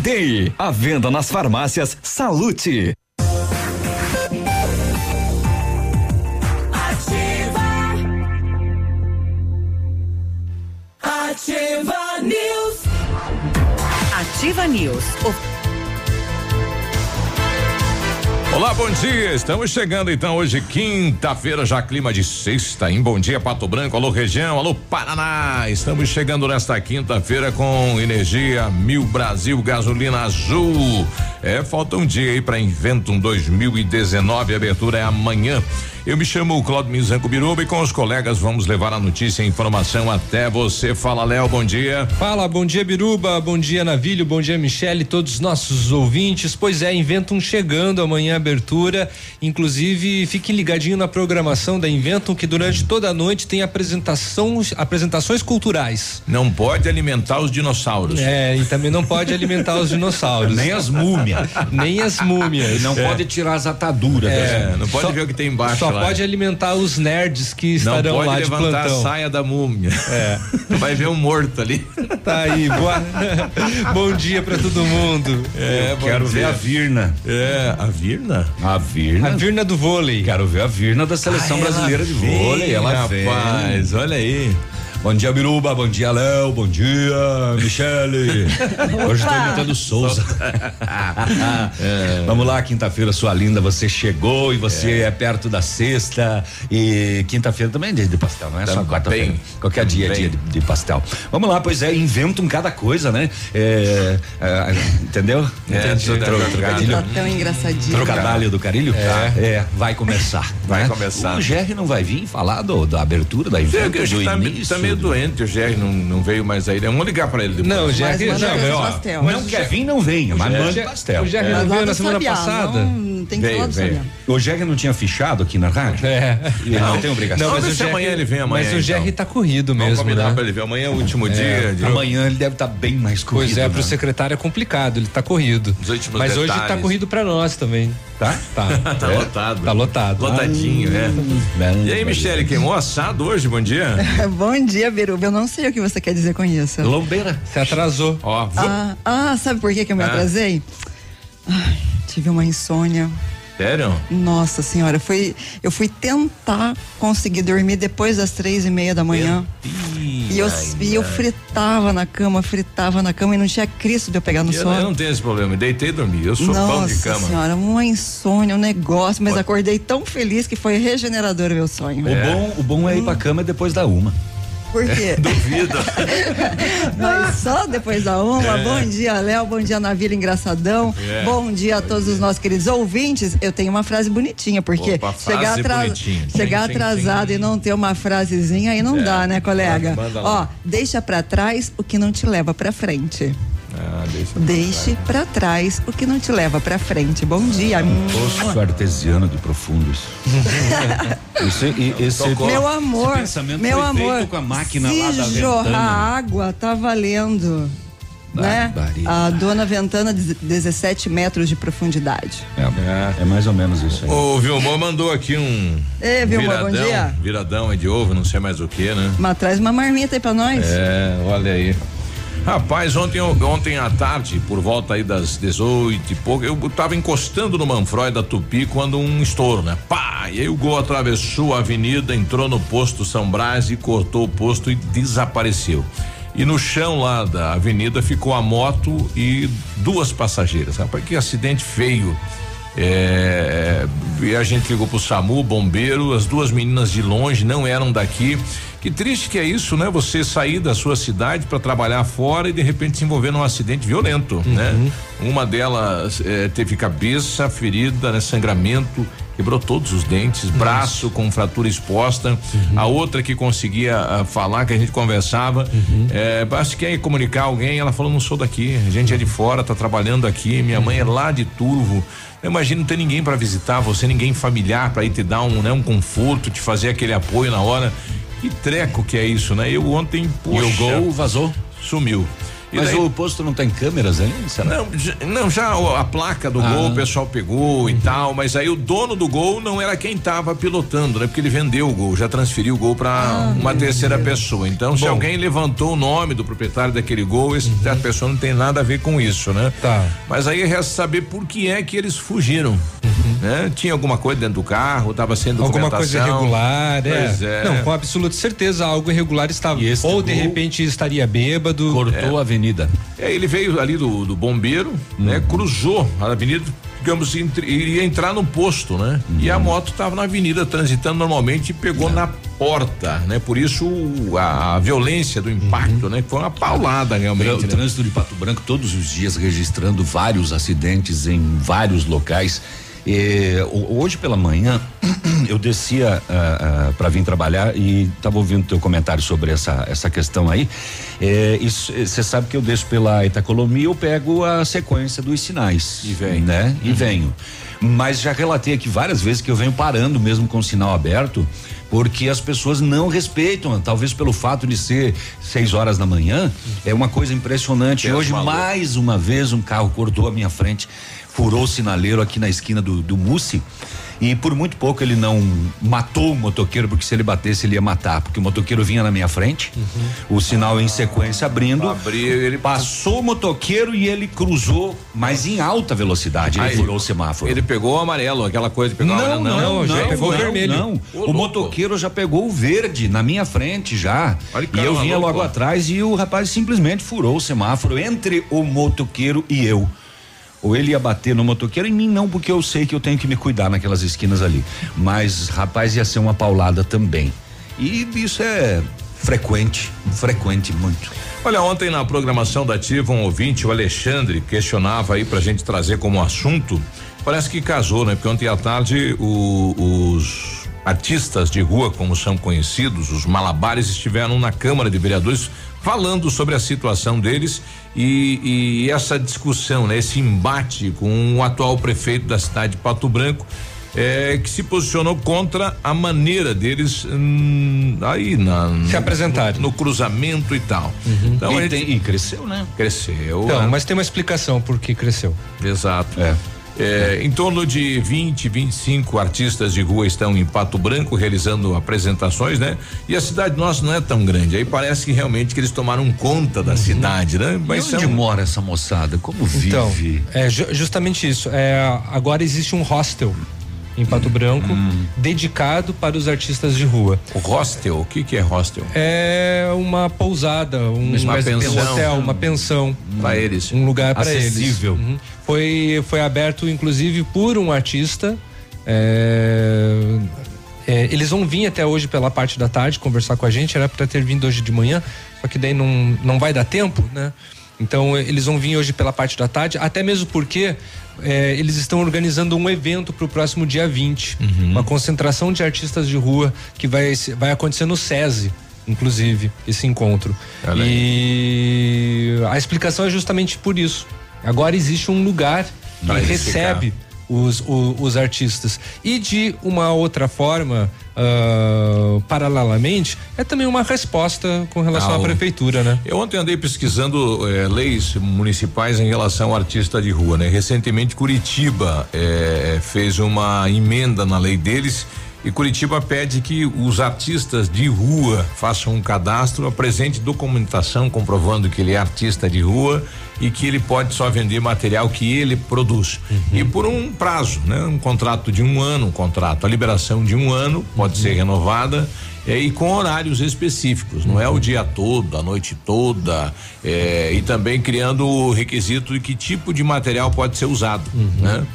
Day. À venda nas farmácias Salute. Ativa News. Ativa News. Olá, bom dia. Estamos chegando então hoje, quinta-feira, já clima de sexta, em Bom Dia Pato Branco, alô região, alô Paraná. Estamos chegando nesta quinta-feira com energia Mil Brasil, gasolina azul. É, falta um dia aí para Inventum 2019, a abertura é amanhã. Eu me chamo Claudio Mizanco Biruba e com os colegas vamos levar a notícia e informação até você. Fala, Léo, bom dia. Fala, bom dia, Biruba, bom dia, Navilho, bom dia, Michele, todos os nossos ouvintes. Pois é, Inventum chegando amanhã abertura. Inclusive, fiquem ligadinho na programação da Inventum que durante toda a noite tem apresentação, apresentações culturais. Não pode alimentar os dinossauros. É, e também não pode alimentar os dinossauros. Nem as múmias. Nem as múmias. Não É. pode tirar as ataduras. É, não pode Só- ver o que tem embaixo Só lá. pode alimentar os nerds que Não estarão pode lá de levantar plantão. a saia da múmia. É. Vai ver um morto ali. Tá aí, boa. bom dia pra todo mundo. É, quero dia. ver a Virna. É, a Virna? A Virna. A Virna do vôlei. Quero ver a Virna da seleção Ah, brasileira de vem, vôlei. Ela vem. rapaz, olha aí. Bom dia, Biruba. Bom dia, Léo. Bom dia, Michele. Hoje estou imitando Souza. Vamos lá, quinta-feira, sua linda. Você chegou e você é, perto da sexta. E quinta-feira também é dia de pastel, não é só Também. quarta-feira. Qualquer dia é dia de, de pastel. Vamos lá, pois é, inventam cada coisa, né? É, é, entendeu? É, é trocadilho? Tá tão engraçadinho. Trocadilho do carilho? É. é, vai começar. Vai né? começar. O Jerry não vai vir falar do, da abertura da invento do tá, início. tá meio do- doente, o Jerry não, não veio mais aí. né? Vamos ligar pra ele depois. Não, o Jerry Mas manda veio, ó. pastel. Não quer vir, não venha, mas manda pastel. o Jerry Mas não veio na semana Sabiá, passada. Não, tem que Veio. O Jerry não tinha fichado aqui na rádio? É. Ele não, tem obrigação. Não, mas Vamos o Jerry, amanhã ele vem amanhã, Mas o Jerry então. tá corrido Vamos mesmo, combinar né? pra ele ver. Amanhã é o último dia. de- Amanhã ele deve estar bem mais corrido. Pois é, pro né? secretário é complicado, ele tá corrido. Os últimos Mas hoje tá corrido pra nós também. Tá? Tá. Tá lotado. Tá lotado. Lotadinho, é. Bem, E aí, Michele, queimou assado hoje? Bom dia. Bom dia, Biruba. Eu não sei o que você quer dizer com isso. Lombeira. Se atrasou. Ó, Ah, ah, sabe por que, que eu me Ah. atrasei? Ai, tive uma insônia. Sério? Nossa senhora, foi, eu fui tentar conseguir dormir depois das três e meia da manhã. E eu, e eu fritava na cama, fritava na cama e não tinha Cristo de eu pegar no Eu, eu sono. não tenho esse problema. Deitei e dormi. Eu sou pão de Nossa cama. senhora, uma insônia, um negócio, mas acordei tão feliz que foi regenerador meu sonho. O, bom, o bom é ir pra cama depois da uma. Por quê? Duvido. Mas só depois da uma. Bom dia, Léo. Bom dia, Navilha Engraçadão. É. Bom dia a todos os nossos queridos ouvintes. Eu tenho uma frase bonitinha, porque Opa, chegar, atra- bonitinha. chegar Sim, sim, atrasado sim. e não ter uma frasezinha aí não É. dá, né, colega? Ó, deixa pra trás o que não te leva pra frente. Ah, deixa. Deixe pra trás o que não te leva pra frente. Bom dia. Poço artesiano de profundo isso. esse, e- esse, Meu amor, esse pensamento meu foi amor, feito com a máquina se lá da jorrar Ventana. água, tá valendo. Né? A dona Ventana, de 17 metros de profundidade. É, é mais ou menos isso aí. O Vilmor mandou aqui um. Ei, Vilmor, bom viradão, dia. Viradão é de ovo, não sei mais o que, né? Mas traz uma marmita aí pra nós. É, olha aí. Rapaz, ontem, ontem à tarde, por volta aí das 18 e pouco, eu tava encostando no Manfroy da Tupi quando um estouro, né? Pá! E aí o gol atravessou a avenida, entrou no posto São Brás e cortou o posto e desapareceu. E no chão lá da avenida ficou a moto e duas passageiras. Rapaz, que acidente feio. É, e a gente ligou pro SAMU, bombeiro, as duas meninas de longe não eram daqui. Que triste que é isso, né? Você sair da sua cidade para trabalhar fora e de repente se envolver num acidente violento, né? Uma delas eh, teve cabeça ferida, né? Sangramento, quebrou todos os dentes, braço com fratura exposta. A outra que conseguia ah, falar, que a gente conversava, eh, acho que ia comunicar alguém, ela falou: não sou daqui, a gente é de fora, tá trabalhando aqui, minha mãe é lá de Turvo. Eu imagino não ter ninguém para visitar você, ninguém familiar para ir te dar um, né, um conforto, te fazer aquele apoio na hora. Que treco que é isso, né? Eu ontem, poxa, E o gol vazou. sumiu. E Mas daí- o posto não tem câmeras aí? Será? não, já, não, já a placa do Ah. gol o pessoal pegou e tal, mas aí o dono do gol não era quem estava pilotando, né? Porque ele vendeu o gol, já transferiu o gol para uma terceira pessoa. Então, se alguém levantou o nome do proprietário daquele gol, esse, a pessoa não tem nada a ver com isso, né? Tá. Mas aí resta saber por que é que eles fugiram. Né? Tinha alguma coisa dentro do carro, estava sendo Alguma coisa irregular, é. Pois é. Não, com absoluta certeza algo irregular estava. Ou de repente estaria bêbado. Cortou a avenida. É, ele veio ali do, do bombeiro, né? Cruzou a avenida, digamos, entre, iria entrar no posto, né? E a moto estava na avenida transitando normalmente e pegou na porta, né? Por isso o- a, a violência do impacto, né? Foi uma paulada O realmente. né? trânsito de Pato Branco todos os dias registrando vários acidentes em vários locais. Ho- hoje pela manhã eu descia para vir trabalhar e estava ouvindo teu comentário sobre essa essa questão aí. Você sabe que eu desço pela Itacolomia, eu pego a sequência dos sinais. E vem. né? E venho. Mas já relatei aqui várias vezes que eu venho parando mesmo com o sinal aberto, porque as pessoas não respeitam, talvez pelo fato de ser seis horas da manhã, é uma coisa impressionante. Deus Hoje, maluco. mais uma vez, um carro cortou a minha frente, furou o sinaleiro aqui na esquina do, do Mussi. E por muito pouco ele não matou o motoqueiro, porque se ele batesse ele ia matar, porque o motoqueiro vinha na minha frente, o sinal em sequência abrindo, Abriu, ele passou o motoqueiro e ele cruzou, mas em alta velocidade, ele furou o semáforo. Ele pegou o amarelo, aquela coisa o Não, amarelo. não, não, já pegou não, vermelho. Não, o louco. motoqueiro já pegou o verde na minha frente já. Olha e eu vinha maluco. logo atrás e o rapaz simplesmente furou o semáforo entre o motoqueiro e eu. Ou ele ia bater no motoqueiro em mim não, porque eu sei que eu tenho que me cuidar naquelas esquinas ali. Mas rapaz ia ser uma paulada também. E isso é frequente, frequente muito. Olha, ontem na programação da Ativa, um ouvinte, o Alexandre, questionava aí pra gente trazer como assunto. Parece que casou, né? Porque ontem à tarde o- os artistas de rua, como são conhecidos, os malabares, estiveram na Câmara de Vereadores falando sobre a situação deles e, e essa discussão, né? Esse embate com o atual prefeito da cidade de Pato Branco. É, que se posicionou contra a maneira deles hum, aí na Se apresentarem. no, no cruzamento e tal. Então a e, gente tem- e cresceu, né? cresceu. Então, né? mas tem uma explicação por que cresceu. Exato. É. É, em torno de 20, 25 artistas de rua estão em Pato Branco realizando apresentações, né? E a cidade nossa não é tão grande. Aí parece que realmente que eles tomaram conta da cidade, né? Mas e onde são- mora essa moçada? Como Então, vive? é ju- justamente isso. É, agora existe um hostel em Pato Branco dedicado para os artistas de rua. o hostel, o que que é hostel? É uma pousada, um, Uma pensão. hotel, uma pensão. Pra eles. Um lugar para eles. Acessível. Uhum. Foi, foi aberto, inclusive, por um artista. é, é, eles vão vir até hoje pela parte da tarde conversar com a gente, era para ter vindo hoje de manhã, só que daí não, não vai dar tempo, né? Então eles vão vir hoje pela parte da tarde, até mesmo porque é, eles estão organizando um evento para o próximo dia 20. Uma concentração de artistas de rua que vai, vai acontecer no SESI, inclusive, esse encontro. Aí. E a explicação é justamente por isso. Agora existe um lugar que Pra eles os, o- os artistas. E de uma outra forma, ah, paralelamente, é também uma resposta com relação Ah, à prefeitura, né? Eu ontem andei pesquisando eh, leis municipais em relação ao artista de rua, né? Recentemente Curitiba eh, fez uma emenda na lei deles e Curitiba pede que os artistas de rua façam um cadastro, apresente documentação comprovando que ele é artista de rua e que ele pode só vender material que ele produz. E por um prazo, né? Um contrato de um ano, um contrato, a liberação de um ano pode ser renovada é, e com horários específicos, não é o dia todo, a noite toda, é, e também criando o requisito de que tipo de material pode ser usado, né?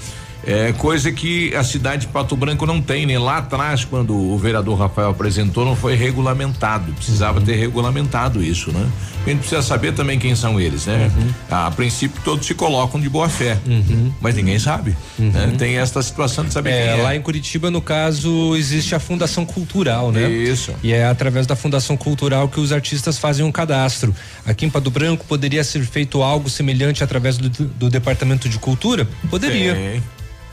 É coisa que a cidade de Pato Branco não tem, nem lá atrás, quando o vereador Rafael apresentou, não foi regulamentado. Precisava ter regulamentado isso, né? A gente precisa saber também quem são eles, né? A princípio todos se colocam de boa fé, mas ninguém sabe. né? Tem esta situação de saber É, quem é. lá em Curitiba, no caso, existe a Fundação Cultural, né? Isso. E é através da Fundação Cultural que os artistas fazem um cadastro. Aqui em Pato Branco poderia ser feito algo semelhante através do, do Departamento de Cultura? Poderia. Tem,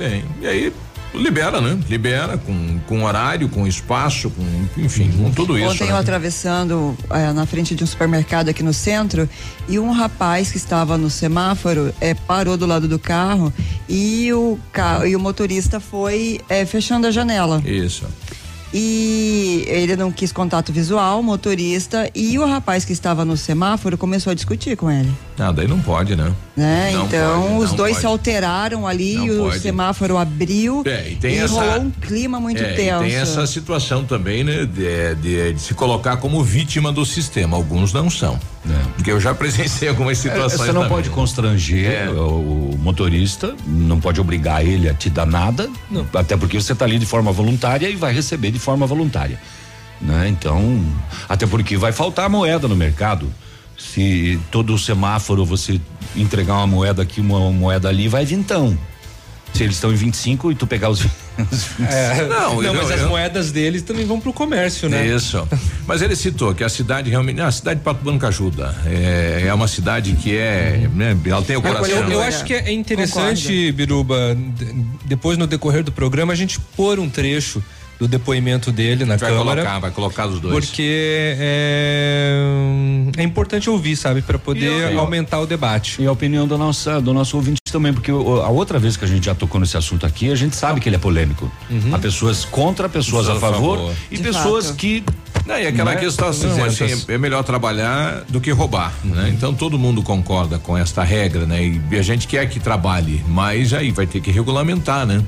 tem. E aí libera, né? Libera com, com horário, com espaço, com, enfim, com tudo isso. Ontem né? eu atravessando eh, na frente de um supermercado aqui no centro e um rapaz que estava no semáforo eh, parou do lado do carro e o, ca- e o motorista foi eh, fechando a janela. Isso. E ele não quis contato visual, o motorista, e o rapaz que estava no semáforo começou a discutir com ele. Ah, daí não pode, né? Né? Não então pode, os dois pode. se alteraram ali, Não e o pode. semáforo abriu É, e tem essa- rolou um clima muito É, e tenso. tem essa situação também, né? De, de- de se colocar como vítima do sistema. Alguns não são. Porque eu já presenciei algumas É, situações. Você não também, pode constranger É. o, motorista, não pode obrigar ele a te dar nada, até porque você está ali de forma voluntária e vai receber de forma voluntária. Né? Então, até porque vai faltar moeda no mercado. Se todo semáforo você entregar uma moeda aqui, uma moeda ali, vai vintão. Se eles estão em 25 e tu pegar os, os 25. É, Não, não, eu- mas as eu- moedas deles também vão pro comércio, né? Isso. Mas ele citou que a cidade realmente. A cidade de Pato Branco ajuda. É, é uma cidade que é. Né, ela tem o coração. Eu, eu acho que é interessante, Biruba, de- depois no decorrer do programa, a gente pôr um trecho do depoimento dele na vai Câmara. colocar, vai colocar os dois. Porque é, é importante ouvir, sabe, para poder eu- aumentar o debate. E a opinião do nosso, do nosso ouvinte também, porque a outra vez que a gente já tocou nesse assunto aqui, a gente sabe que ele é polêmico. Há pessoas contra, pessoas a Pessoas a favor, favor. e De pessoas fato. que. Não, e aquela Né? questão assim, assim, essas- é melhor trabalhar do que roubar, né? Então todo mundo concorda com esta regra, né? E a gente quer que trabalhe, mas aí vai ter que regulamentar, né?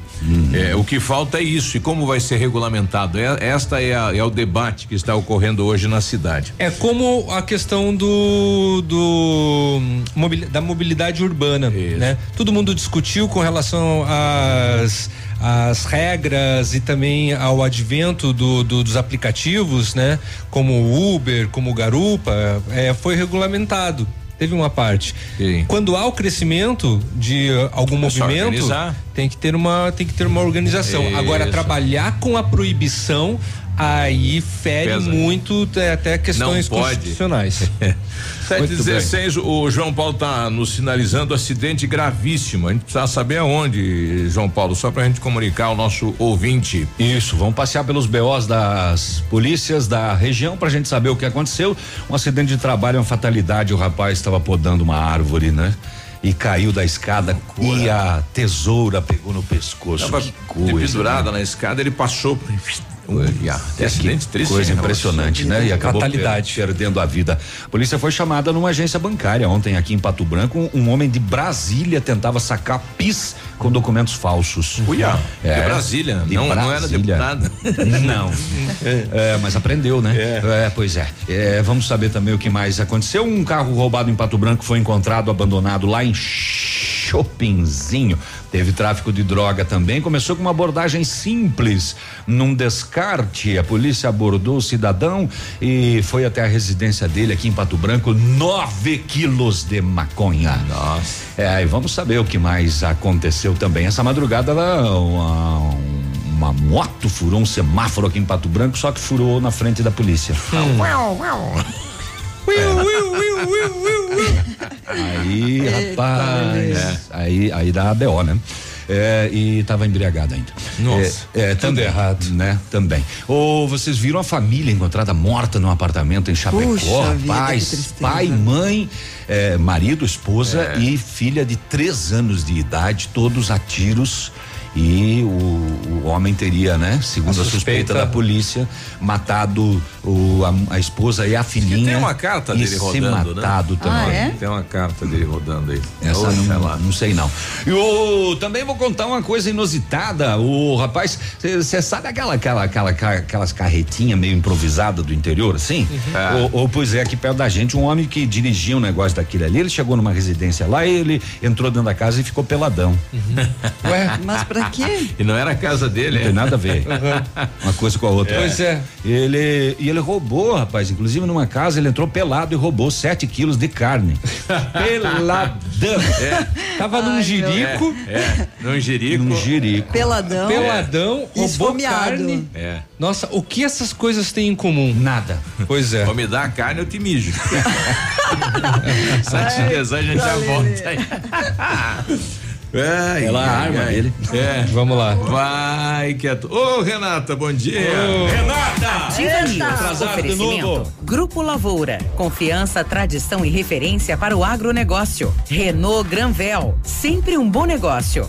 É, o que falta é isso. E como vai ser regulamentado? É, esta é, a- é o debate que está ocorrendo hoje na cidade. É como a questão do, do da mobilidade urbana, Isso. né? Todo mundo discutiu com relação às às regras e também ao advento do- do- dos aplicativos, né? Como o Uber, como o Garupa, é, foi regulamentado. Teve uma parte. Sim. Quando há o crescimento de uh, algum É movimento, tem que ter uma tem que ter uma organização. Agora Isso. trabalhar com a proibição aí fere Pesa. muito é, até questões Não pode. constitucionais. 716, o João Paulo está nos sinalizando acidente gravíssimo. A gente precisa saber aonde, João Paulo, só para a gente comunicar ao nosso ouvinte. Isso, vamos passear pelos BOs das polícias da região pra gente saber o que aconteceu. Um acidente de trabalho, uma fatalidade. O rapaz estava podando uma árvore, né? E caiu da escada e a tesoura pegou no pescoço. Tava que coisa. pendurada né? na escada, ele passou. Um, yeah, acidente triste. Coisa impressionante, né? E acabou Fatalidade. per- perdendo a vida. A polícia foi chamada numa agência bancária ontem aqui em Pato Branco. Um, homem de Brasília tentava sacar PIS com documentos falsos. Uia, É, de Brasília, de não, não era Brasília. deputada. Não. É, mas aprendeu, né? É. pois é. É, Vamos saber também o que mais aconteceu. Um carro roubado em Pato Branco foi encontrado abandonado lá em Chopinzinho. Teve tráfico de droga também. Começou com uma abordagem simples. Num descarte, a polícia abordou o cidadão e foi até a residência dele aqui em Pato Branco. Nove quilos de maconha. Nossa. É, e vamos saber o que mais aconteceu também. Essa madrugada, ela, uma, uma moto furou um semáforo aqui em Pato Branco, só que furou na frente da polícia. Aí, rapaz, aí, aí dá a BO, né? É, e tava embriagado ainda. Nossa, é, é, também, errado. né? Também. Ou vocês viram a família encontrada morta num apartamento em Chapecó? Puxa vida, Pais, tristeza. pai, mãe, é, marido, esposa e filha de três anos de idade, todos a tiros E o, o homem teria, né, segundo a, A suspeita, suspeita. da polícia, matado o, a, a esposa e a filhinha. tem uma carta e dele se rodando, né? matado também. Ah, é? Tem uma carta dele rodando aí. Essa Ou, sei não, lá. não sei não. E o, também vou contar uma coisa inusitada. O rapaz, você sabe aquela, aquela, aquela, aquelas carretinhas meio improvisadas do interior, assim? É. Ou, ou, pois é, aqui perto da gente, um homem que dirigia um negócio daquele ali, ele chegou numa residência lá, ele entrou dentro da casa e ficou peladão. Ué, Mas pra quê? E não era a casa dele, Não é? tem nada a ver. Uma coisa com a outra. Pois é. Ele, e ele roubou, rapaz. Inclusive numa casa ele entrou pelado e roubou 7 quilos de carne. Peladão. tava num Ai, jirico, É, num jirico. Num jirico. Peladão. peladão, roubou Esfomeado. carne. É. Nossa, o que essas coisas têm em comum? Nada. Pois é. Vou me dar a carne, eu te mijo. Sete dias a gente já volta aí. Ai, Ela ai, arma ai. ele. É. Vamos lá. Vai, quieto. Ô, Renata, bom dia. Ativa News. atrasado de novo. Grupo Lavoura. Confiança, tradição e referência para o agronegócio. Renault Granvel. Sempre um bom negócio.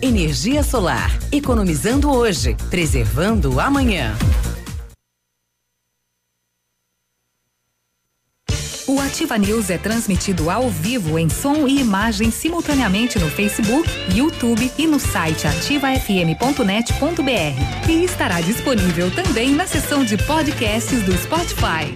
Energia solar. Economizando hoje, preservando amanhã. O Ativa News é transmitido ao vivo em som e imagem simultaneamente no Facebook, YouTube e no site ativafm.net.br. E estará disponível também na seção de podcasts do Spotify.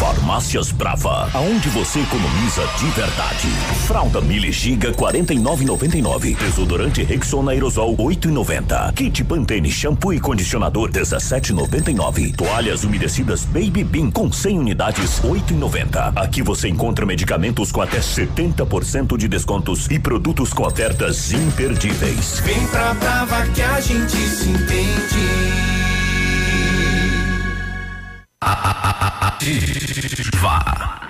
Farmácias Brava, aonde você economiza de verdade. Fralda Mili Giga 49,99. Desodorante Rexona Aerosol 8,90. Kit Pantene shampoo e condicionador 17,99. Toalhas umedecidas Baby Bean com 100 unidades 8,90. Aqui você encontra medicamentos com até 70% de descontos e produtos com ofertas imperdíveis. Vem pra Brava que a gente se entende. 啊啊啊啊啊，这这这这这这这这这。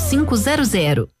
5500.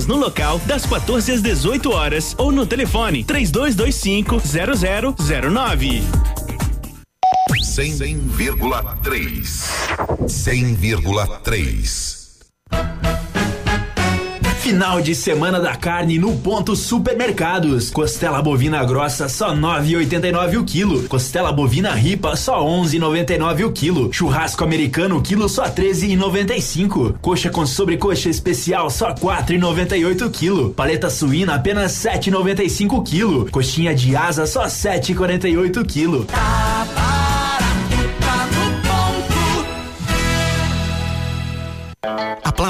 no local das 14 às 18 horas ou no telefone 3225 0009. 100,3. 100,3. Final de semana da carne no ponto supermercados. Costela bovina grossa só 9,89 o quilo. Costela bovina ripa só 11,99 o quilo. Churrasco americano quilo só 13,95. Coxa com sobrecoxa especial só 4,98 o quilo. Paleta suína apenas 7,95 o quilo. Coxinha de asa só 7,48 o quilo. Tá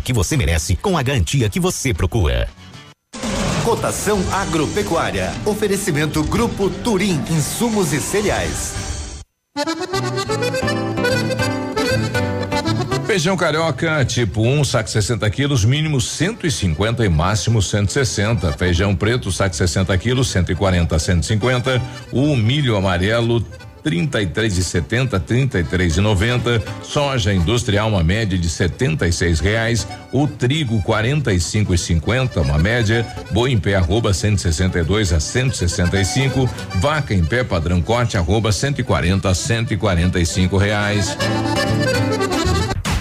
que você merece com a garantia que você procura. Cotação agropecuária. Oferecimento Grupo Turim, insumos e cereais. Feijão carioca, tipo 1, um, saco 60 quilos, mínimo 150 e máximo 160. Feijão preto, saco 60 quilos, 140 a 150. O milho amarelo, 33 e 70, 33 e 90, soja industrial uma média de 76 reais, o trigo 45 e 50, uma média, boi em pé arroba 162 a 165, vaca em pé padrão corte arroba 140 a 145 reais.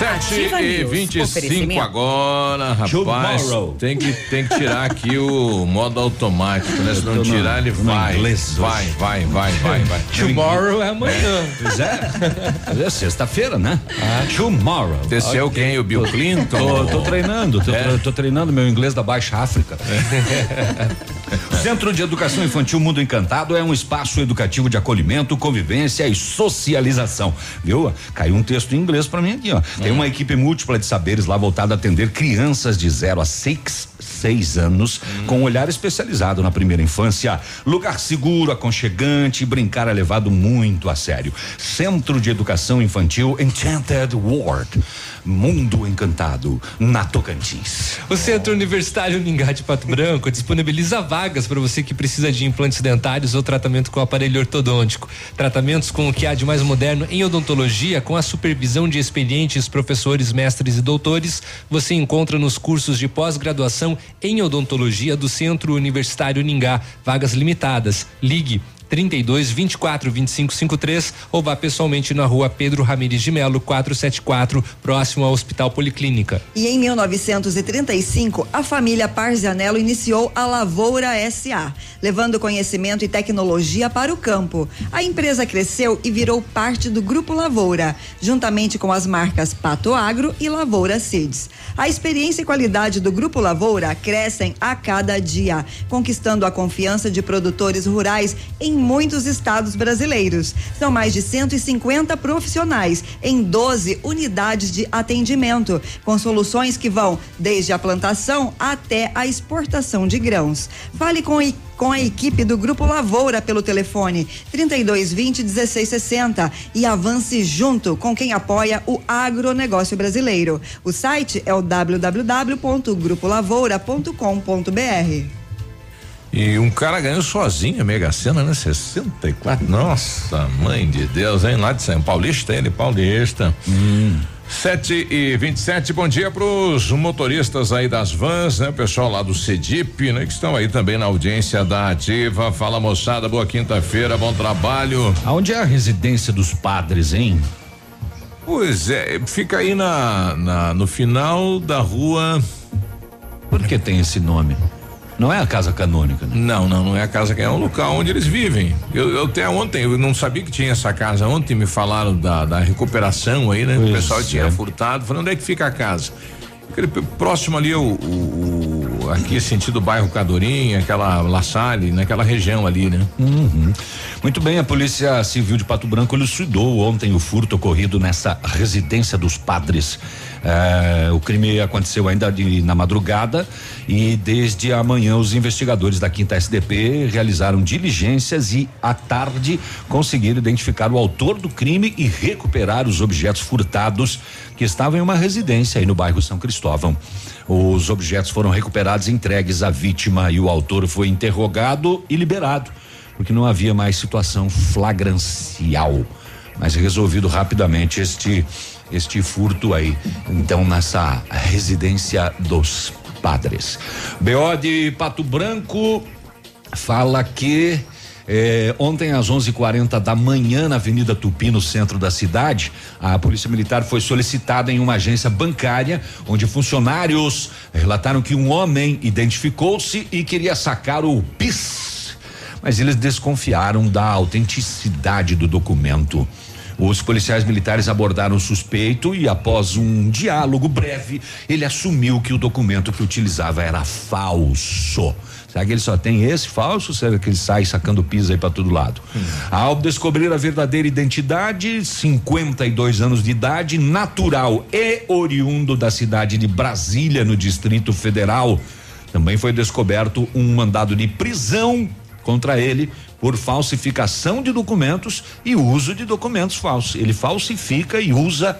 Sete e vinte e cinco agora, rapaz. Tomorrow. Tem que, tem que tirar aqui o modo automático, né? Se não tirar, ele vai. Vai, vai, vai, vai, vai. Tomorrow é amanhã. Pois é. é sexta-feira, né? Ah. Tomorrow. Desceu okay. quem? O Bill Clinton? Tô, tô treinando, tô, é. tô, treinando meu inglês da Baixa África. O Centro de Educação Infantil Mundo Encantado é um espaço educativo de acolhimento, convivência e socialização. Viu? Caiu um texto em inglês para mim aqui, ó. Tem uma equipe múltipla de saberes lá voltada a atender crianças de 0 a 6 seis anos, hum. com um olhar especializado na primeira infância. Lugar seguro, aconchegante, brincar é levado muito a sério. Centro de Educação Infantil Enchanted World. Mundo Encantado, na Tocantins. O Centro Universitário Ningá de Pato Branco disponibiliza vagas para você que precisa de implantes dentários ou tratamento com aparelho ortodôntico. Tratamentos com o que há de mais moderno em odontologia, com a supervisão de experientes professores, mestres e doutores, você encontra nos cursos de pós-graduação em odontologia do Centro Universitário Ningá. Vagas limitadas. Ligue 32 24 25 53 ou vá pessoalmente na rua Pedro Ramires de Melo 474, próximo ao Hospital Policlínica. E em 1935, a família Parzianello iniciou a Lavoura SA, levando conhecimento e tecnologia para o campo. A empresa cresceu e virou parte do Grupo Lavoura, juntamente com as marcas Pato Agro e Lavoura Seeds. A experiência e qualidade do Grupo Lavoura crescem a cada dia, conquistando a confiança de produtores rurais em muitos estados brasileiros. São mais de 150 profissionais em 12 unidades de atendimento, com soluções que vão desde a plantação até a exportação de grãos. Fale com com a equipe do Grupo Lavoura pelo telefone 3220 1660 e avance junto com quem apoia o agronegócio brasileiro. O site é o www.grupolavoura.com.br. E um cara ganhou sozinho a Mega Sena, né? 64. Nossa, mãe de Deus, hein? Lá de São Paulista, ele, paulista. Hum. 7 e 27 bom dia para os motoristas aí das vans, né? Pessoal lá do Cedip, né? Que estão aí também na audiência da Ativa. Fala moçada, boa quinta-feira, bom trabalho. Aonde é a residência dos padres, hein? Pois é, fica aí na, na no final da rua. Por que tem esse nome? Não é a casa canônica, né? Não, não, não é a casa canônica, é um local onde eles vivem. Eu, eu até ontem, eu não sabia que tinha essa casa. Ontem me falaram da, da recuperação aí, né? Pois o pessoal é. tinha furtado. Falando onde é que fica a casa? Aquele, próximo ali, o, o, o, aqui sentido bairro Cadorim, aquela La Salle, naquela região ali, né? Uhum. Muito bem, a Polícia Civil de Pato Branco elucidou ontem o furto ocorrido nessa residência dos padres. É, o crime aconteceu ainda de, na madrugada e desde amanhã os investigadores da quinta SDP realizaram diligências e à tarde conseguiram identificar o autor do crime e recuperar os objetos furtados que estavam em uma residência aí no bairro São Cristóvão. Os objetos foram recuperados entregues à vítima e o autor foi interrogado e liberado, porque não havia mais situação flagrancial. Mas resolvido rapidamente este este furto aí, então nessa residência dos padres. BO de Pato Branco fala que eh, ontem às 11:40 da manhã na Avenida Tupi no centro da cidade, a polícia militar foi solicitada em uma agência bancária onde funcionários relataram que um homem identificou-se e queria sacar o PIS, mas eles desconfiaram da autenticidade do documento. Os policiais militares abordaram o suspeito e, após um diálogo breve, ele assumiu que o documento que utilizava era falso. Será que ele só tem esse falso? Será que ele sai sacando pisa aí para todo lado? Hum. Ao descobrir a verdadeira identidade, 52 anos de idade, natural e oriundo da cidade de Brasília, no Distrito Federal, também foi descoberto um mandado de prisão contra ele por falsificação de documentos e uso de documentos falsos. Ele falsifica e usa.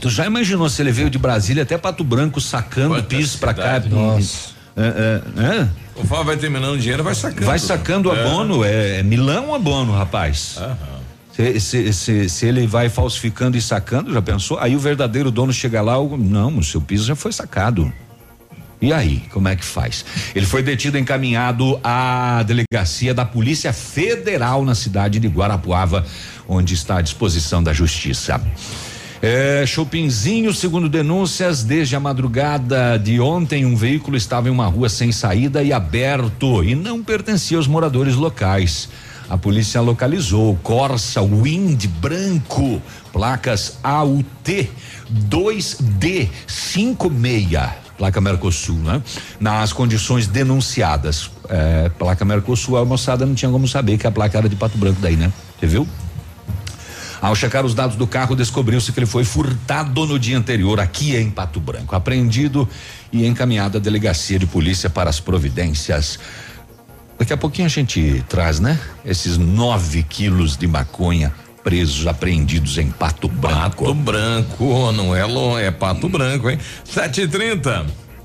Tu já imaginou se ele veio de Brasília até Pato Branco sacando Quanta piso para cá? Nossa. É, é, é. O Fábio vai terminando dinheiro, vai sacando. Vai sacando é. abono, é, é Milão abono, rapaz. Aham. Se, se, se, se, ele vai falsificando e sacando, já pensou? Aí o verdadeiro dono chega lá, não, o seu piso já foi sacado. E aí, como é que faz? Ele foi detido e encaminhado à delegacia da Polícia Federal na cidade de Guarapuava, onde está à disposição da justiça. É, Chopinzinho, segundo denúncias, desde a madrugada de ontem, um veículo estava em uma rua sem saída e aberto e não pertencia aos moradores locais. A polícia localizou Corsa Wind branco, placas AUT 2D56 placa Mercosul, né? Nas condições denunciadas. É, placa Mercosul, a moçada não tinha como saber que a placa era de Pato Branco daí, né? Você viu? Ao checar os dados do carro, descobriu-se que ele foi furtado no dia anterior aqui em Pato Branco, apreendido e encaminhado à delegacia de polícia para as providências. Daqui a pouquinho a gente traz, né? Esses nove quilos de maconha presos apreendidos em Pato Branco. Pato Branco, não é é Pato Branco, hein? Sete e trinta.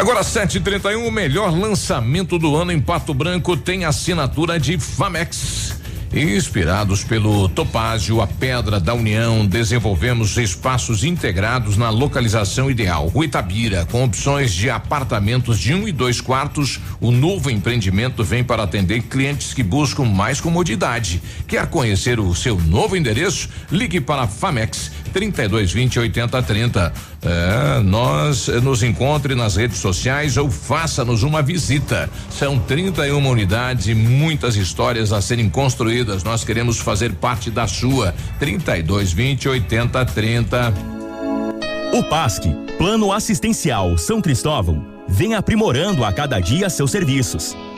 Agora 7:31, o melhor lançamento do ano em Pato Branco tem assinatura de Famex. Inspirados pelo Topázio, a Pedra da União, desenvolvemos espaços integrados na localização ideal. Rua Itabira, com opções de apartamentos de um e dois quartos, o novo empreendimento vem para atender clientes que buscam mais comodidade. Quer conhecer o seu novo endereço? Ligue para Famex 3220 8030. É, nós nos encontre nas redes sociais ou faça-nos uma visita. São 31 unidades e muitas histórias a serem construídas. Nós queremos fazer parte da sua. 3220 8030. O PASC, Plano Assistencial São Cristóvão vem aprimorando a cada dia seus serviços.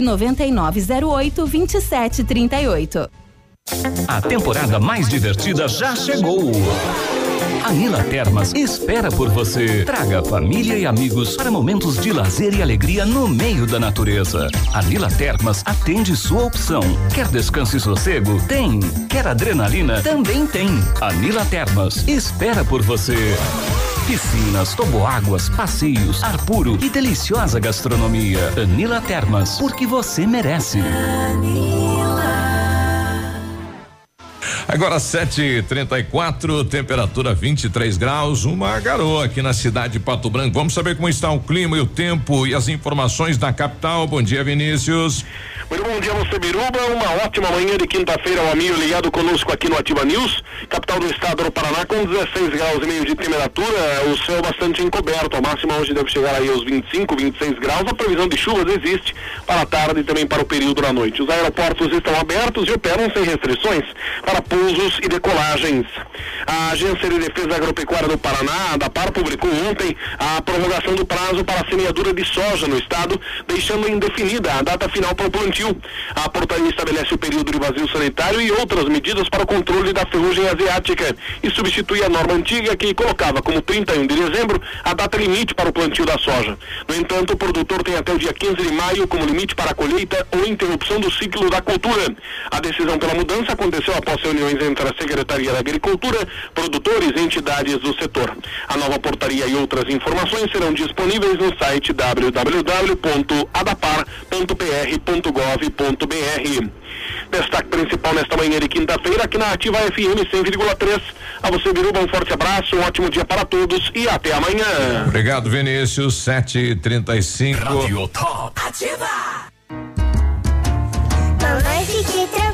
99908 2738. A temporada mais divertida já chegou. A Nila Termas espera por você. Traga família e amigos para momentos de lazer e alegria no meio da natureza. A Nila Termas atende sua opção. Quer descanso e sossego? Tem. Quer adrenalina? Também tem. A Nila Termas espera por você. Piscinas, toboáguas, passeios, ar puro e deliciosa gastronomia. Anila Termas, porque você merece. Agora 7:34, temperatura 23 graus, uma garoa aqui na cidade de Pato Branco. Vamos saber como está o clima e o tempo e as informações da capital. Bom dia, Vinícius. Muito bom dia, você Biruba. Uma ótima manhã de quinta-feira, o amigo ligado conosco aqui no Ativa News, capital do estado do Paraná, com 16 graus e meio de temperatura, o céu bastante encoberto. A máxima hoje deve chegar aí aos 25, 26 graus. A previsão de chuvas existe para a tarde e também para o período da noite. Os aeroportos estão abertos e operam sem restrições para pousos e decolagens. A Agência de Defesa Agropecuária do Paraná, da PAR, publicou ontem a prorrogação do prazo para a semeadura de soja no estado, deixando indefinida a data final para o plantio. A portaria estabelece o período de vazio sanitário e outras medidas para o controle da ferrugem asiática e substitui a norma antiga que colocava como 31 de dezembro a data limite para o plantio da soja. No entanto, o produtor tem até o dia 15 de maio como limite para a colheita ou interrupção do ciclo da cultura. A decisão pela mudança aconteceu após reuniões entre a Secretaria da Agricultura, produtores e entidades do setor. A nova portaria e outras informações serão disponíveis no site www.adapar.pr.gov.br. Destaque principal nesta manhã de quinta-feira aqui na Ativa FM 100,3. A você, Biruba, um forte abraço, um ótimo dia para todos e até amanhã. Obrigado, Vinícius. 7h35. Radio Top. Ativa! Mamãe, fique tranquila,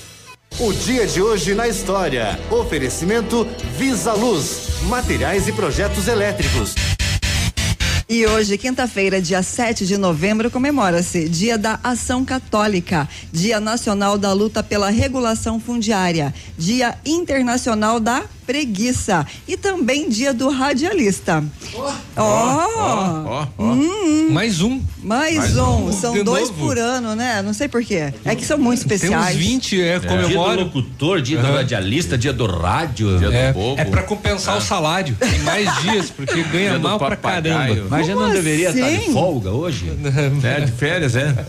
O dia de hoje na história. Oferecimento Visa Luz, materiais e projetos elétricos. E hoje, quinta-feira, dia 7 de novembro, comemora-se Dia da Ação Católica, Dia Nacional da Luta pela Regulação Fundiária, Dia Internacional da Preguiça e também Dia do Radialista. Ó! Mais um. Mais, Mais um. um. São De dois novo. por ano, né? Não sei porquê. É que são muito especiais. Tem uns 20, é, Dia comemora. do locutor, dia do radialista, dia do rádio. Dia É, do bobo. é pra compensar o salário. Tem mais dias, porque ganha Dia mal pra caramba. Mas já não Como deveria estar de assim? folga hoje? É, de férias, é.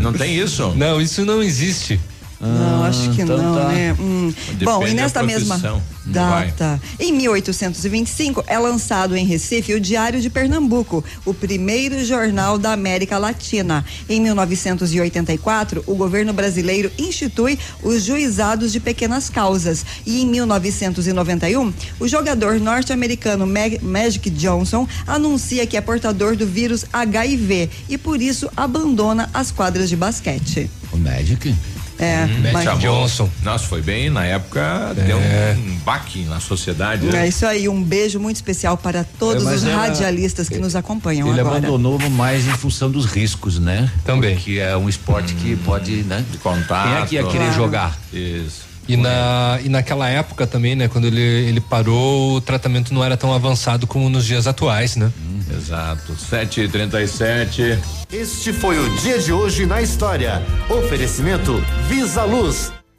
Não tem isso? Não, isso não existe. Não, acho que então não, tá. né? Hum. Bom, e nesta mesma data, em 1825, é lançado em Recife o Diário de Pernambuco, o primeiro jornal da América Latina. Em 1984, o governo brasileiro institui os juizados de pequenas causas. E em 1991, o jogador norte-americano Mag- Magic Johnson anuncia que é portador do vírus HIV e por isso abandona as quadras de basquete. O Magic? É, mas- Chamou- Nossa, foi bem, na época deu um baque na sociedade. né? É isso aí, um beijo muito especial para todos É, os ela- radialistas que nos acompanham Ele agora. abandonou mais em função dos riscos, né? Também. Que é um esporte que pode, né? De contato. Quem é que ia querer Claro. jogar? Isso. E, na, e naquela época também, né, quando ele, ele parou, o tratamento não era tão avançado como nos dias atuais, né? Exato. 7h37. Este foi o dia de hoje na história. Oferecimento Visa Luz.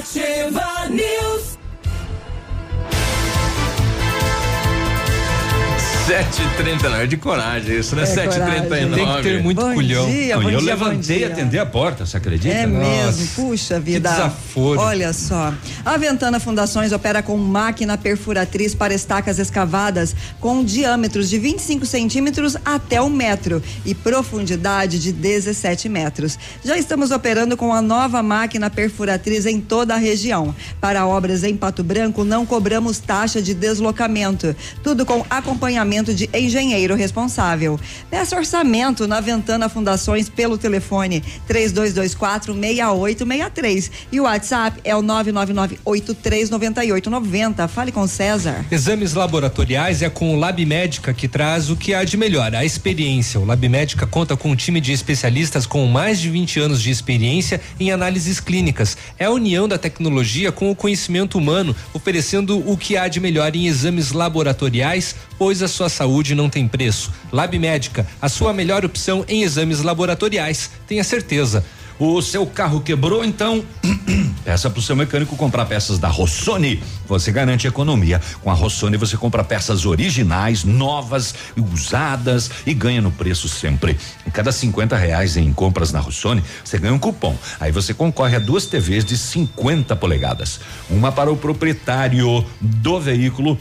Ativa News. 7h39. É de coragem isso, né? É 7h39. coragem. Tem que ter muito Bom culhão. dia, Não, bom eu dia, levantei e atendi a porta, você acredita? É mesmo, puxa vida. desaforo. Olha só. A Ventana Fundações opera com máquina perfuratriz para estacas escavadas com diâmetros de 25 centímetros até um metro e profundidade de 17 metros. Já estamos operando com a nova máquina perfuratriz em toda a região. Para obras em Pato Branco, não cobramos taxa de deslocamento. Tudo com acompanhamento de engenheiro responsável. Peça orçamento na Ventana Fundações pelo telefone 3224 6863 e o WhatsApp é o 999839890. Fale com César. Exames laboratoriais é com o Lab Médica que traz o que há de melhor, a experiência. O Lab Médica conta com um time de especialistas com mais de 20 anos de experiência em análises clínicas. É a união da tecnologia com o conhecimento humano, oferecendo o que há de melhor em exames laboratoriais, pois a sua saúde não tem preço. Lab Médica, a sua melhor opção em exames laboratoriais. Tenha certeza. O seu carro quebrou, então peça pro seu mecânico comprar peças da Rossoni. Você garante economia. Com a Rossoni você compra peças originais, novas, usadas e ganha no preço sempre. Em cada 50 reais em compras na Rossoni, você ganha um cupom. Aí você concorre a duas TVs de 50 polegadas. Uma para o proprietário do veículo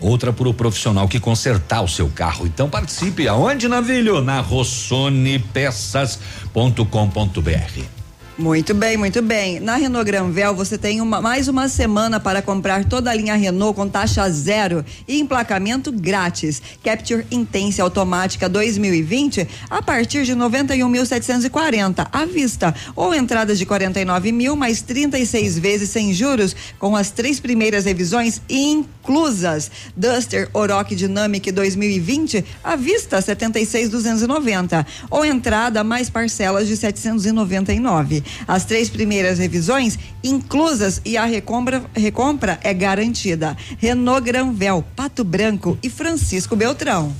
outra para o profissional que consertar o seu carro. Então participe aonde, Navilho? Na rossonepeças.com.br. Muito bem, muito bem. Na Renault Granvel você tem uma, mais uma semana para comprar toda a linha Renault com taxa zero e emplacamento grátis. Capture Intense automática 2020 a partir de 91.740 à vista ou entrada de 49 mil mais 36 vezes sem juros com as três primeiras revisões inclusas. Duster Oroch Dynamic 2020 à vista 76.290 ou entrada mais parcelas de 799. As três primeiras revisões inclusas e a recompra, recompra é garantida. Renault Granvel, Pato Branco e Francisco Beltrão.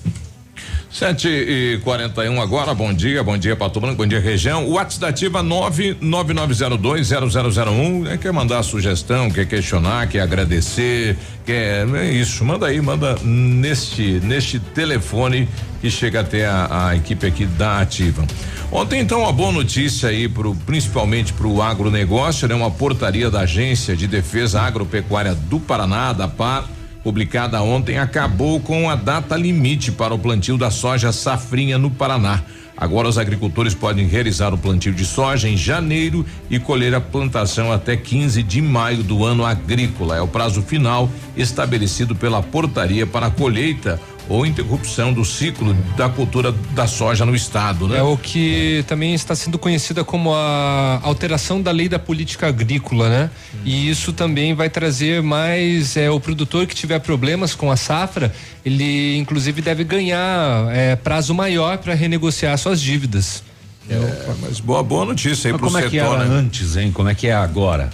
7 e 41 agora, bom dia, bom dia Pato Branco, bom dia região. O WhatsApp da Ativa 999020001. É, quer mandar sugestão, quer questionar, quer agradecer, quer. É isso, manda aí, manda neste, neste telefone que chega até a, a equipe aqui da Ativa. Ontem, então, uma boa notícia aí, pro, principalmente para o agronegócio, né? Uma portaria da Agência de Defesa Agropecuária do Paraná, da PAR publicada ontem, acabou com a data limite para o plantio da soja safrinha no Paraná. Agora os agricultores podem realizar o plantio de soja em janeiro e colher a plantação até 15 de maio do ano agrícola. É o prazo final estabelecido pela portaria para a colheita ou interrupção do ciclo da cultura da soja no estado, né? É o que também está sendo conhecida como a alteração da lei da política agrícola, né? Hum. E isso também vai trazer mais é, o produtor que tiver problemas com a safra, ele inclusive deve ganhar é, prazo maior para renegociar suas dívidas. É, mas boa boa notícia aí para o setor. Como é que era né? antes, hein? Como é que é agora?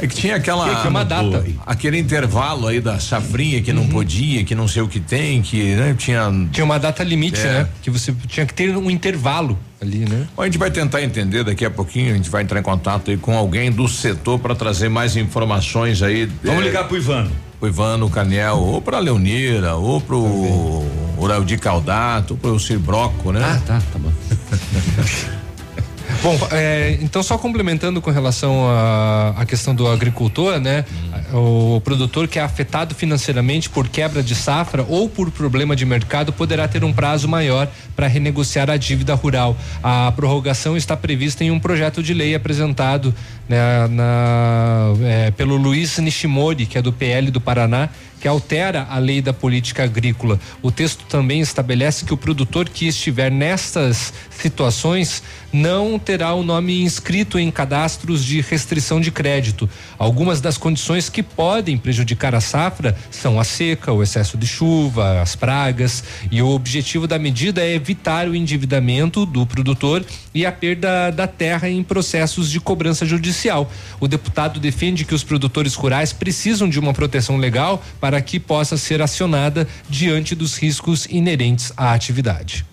É que tinha aquela. Que, uma data. Aquele intervalo aí da safrinha que uhum. não podia, que não sei o que tem, que né, tinha. Tinha uma data limite, é. né? Que você tinha que ter um intervalo ali, né? Bom, a gente vai tentar entender daqui a pouquinho, a gente vai entrar em contato aí com alguém do setor para trazer mais informações aí. Vamos é, ligar pro Ivano. Pro Ivano Canel, ou pra Leonira, ou pro Uraldi Caldato, ou pro Cir Broco, né? Ah, tá, tá bom. Bom, é, então só complementando com relação à questão do agricultor, né? Hum. O produtor que é afetado financeiramente por quebra de safra ou por problema de mercado poderá ter um prazo maior para renegociar a dívida rural. A prorrogação está prevista em um projeto de lei apresentado né, na, é, pelo Luiz Nishimori, que é do PL do Paraná, que altera a lei da política agrícola. O texto também estabelece que o produtor que estiver nestas situações não terá o nome inscrito em cadastros de restrição de crédito. Algumas das condições que podem prejudicar a safra são a seca, o excesso de chuva, as pragas, e o objetivo da medida é evitar o endividamento do produtor e a perda da terra em processos de cobrança judicial. O deputado defende que os produtores rurais precisam de uma proteção legal para que possa ser acionada diante dos riscos inerentes à atividade.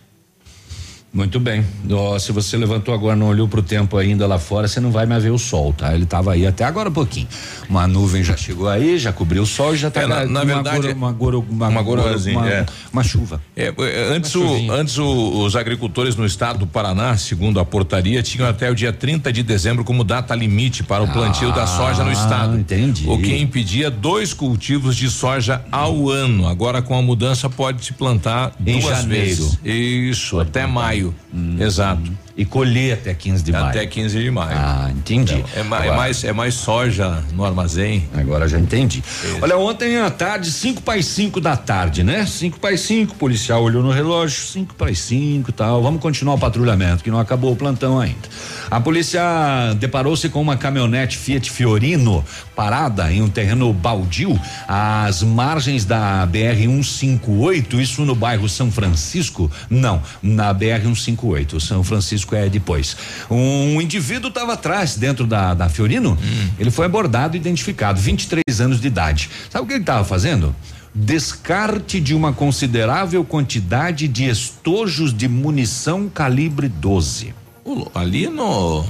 Muito bem. Oh, se você levantou agora, não olhou para o tempo ainda lá fora, você não vai mais ver o sol, tá? Ele estava aí até agora um pouquinho. Uma nuvem já chegou aí, já cobriu o sol e já está é, na, na verdade uma goro, uma, uma, uma, uma, é. uma chuva. É, é antes, o, antes o, os agricultores no estado do Paraná, segundo a portaria, tinham até o dia 30 de dezembro como data limite para o plantio ah, da soja no estado. Entendi. O que impedia dois cultivos de soja ao ano. Agora com a mudança pode se plantar em duas janeiro. vezes. Isso, até plantar. Maio. Hum. Exato. E colher até 15 de até maio. Até 15 de maio. Ah, entendi. Então, é, Agora, é, mais, é mais soja no armazém. Agora já entendi. Isso. Olha, ontem à tarde, 5 para as 5 da tarde, né? 5 para as 5, o policial olhou no relógio, 5 para as 5 tal. Vamos continuar o patrulhamento, que não acabou o plantão ainda. A polícia deparou-se com uma caminhonete Fiat Fiorino parada em um terreno baldio às margens da BR 158, isso no bairro São Francisco? Não, na BR 158. São Francisco é depois. Um indivíduo estava atrás, dentro da, da Fiorino. Hum. Ele foi abordado e identificado, 23 anos de idade. Sabe o que ele estava fazendo? descarte de uma considerável quantidade de estojos de munição calibre 12. Ali no.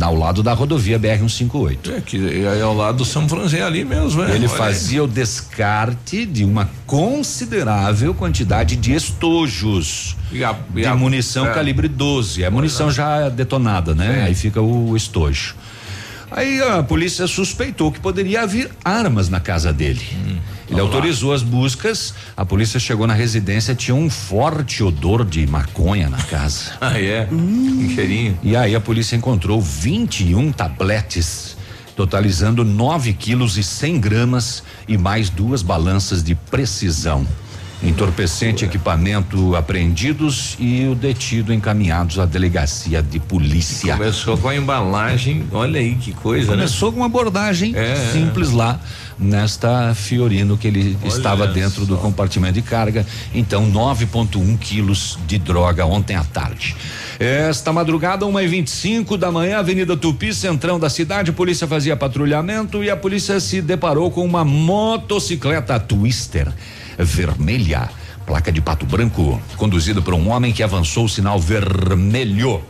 Ao lado da rodovia BR-158. É, que é, ao lado do São Francisco, é ali mesmo, é. Ele fazia o descarte de uma considerável quantidade de estojos. E a, e de a, munição é. calibre 12. É munição já detonada, né? Sim. Aí fica o estojo. Aí a polícia suspeitou que poderia haver armas na casa dele. Hum. Ele autorizou lá. as buscas, a polícia chegou na residência, tinha um forte odor de maconha na casa. ah, é? Hum. Um cheirinho. E aí a polícia encontrou 21 tabletes, totalizando 9 quilos e 100 gramas e mais duas balanças de precisão. Entorpecente, equipamento apreendidos e o detido encaminhados à delegacia de polícia. Começou com a embalagem, olha aí que coisa, né? Começou né? com uma abordagem é. simples lá nesta Fiorino que ele olha estava dentro só. do compartimento de carga. Então, 9,1 quilos de droga ontem à tarde. Esta madrugada, 1 e 25 da manhã, Avenida Tupi, centrão da cidade, a polícia fazia patrulhamento e a polícia se deparou com uma motocicleta Twister vermelha. Placa de pato branco, conduzido por um homem que avançou o sinal vermelho.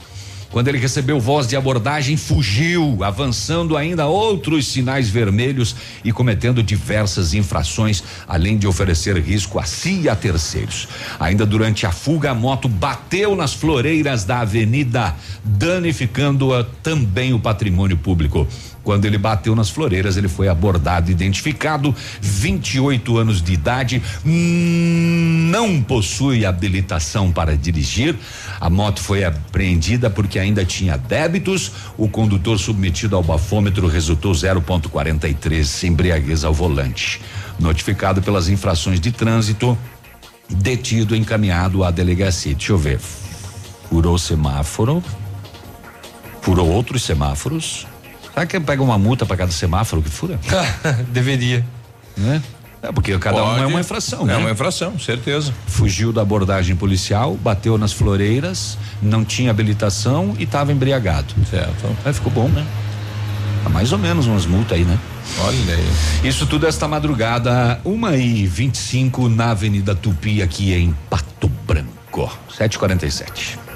Quando ele recebeu voz de abordagem, fugiu, avançando ainda outros sinais vermelhos e cometendo diversas infrações, além de oferecer risco a si e a terceiros. Ainda durante a fuga, a moto bateu nas floreiras da avenida, danificando também o patrimônio público. Quando ele bateu nas floreiras, ele foi abordado, identificado, 28 anos de idade, não possui habilitação para dirigir. A moto foi apreendida porque ainda tinha débitos. O condutor submetido ao bafômetro resultou 0,43 embriaguez ao volante. Notificado pelas infrações de trânsito, detido encaminhado à delegacia. Deixa eu ver. Furou semáforo. Furou outros semáforos. Será que pega uma multa para cada semáforo que fura? Deveria. Né? É porque cada um é Pode. uma infração, É né? uma infração, certeza. Fugiu da abordagem policial, bateu nas floreiras, não tinha habilitação e estava embriagado. Certo. Aí ficou bom, né? Tá mais ou menos umas multas aí, né? Olha aí. Isso tudo esta madrugada, uma e vinte e cinco na Avenida Tupi, aqui em Pato Branco. Sete e quarenta e sete.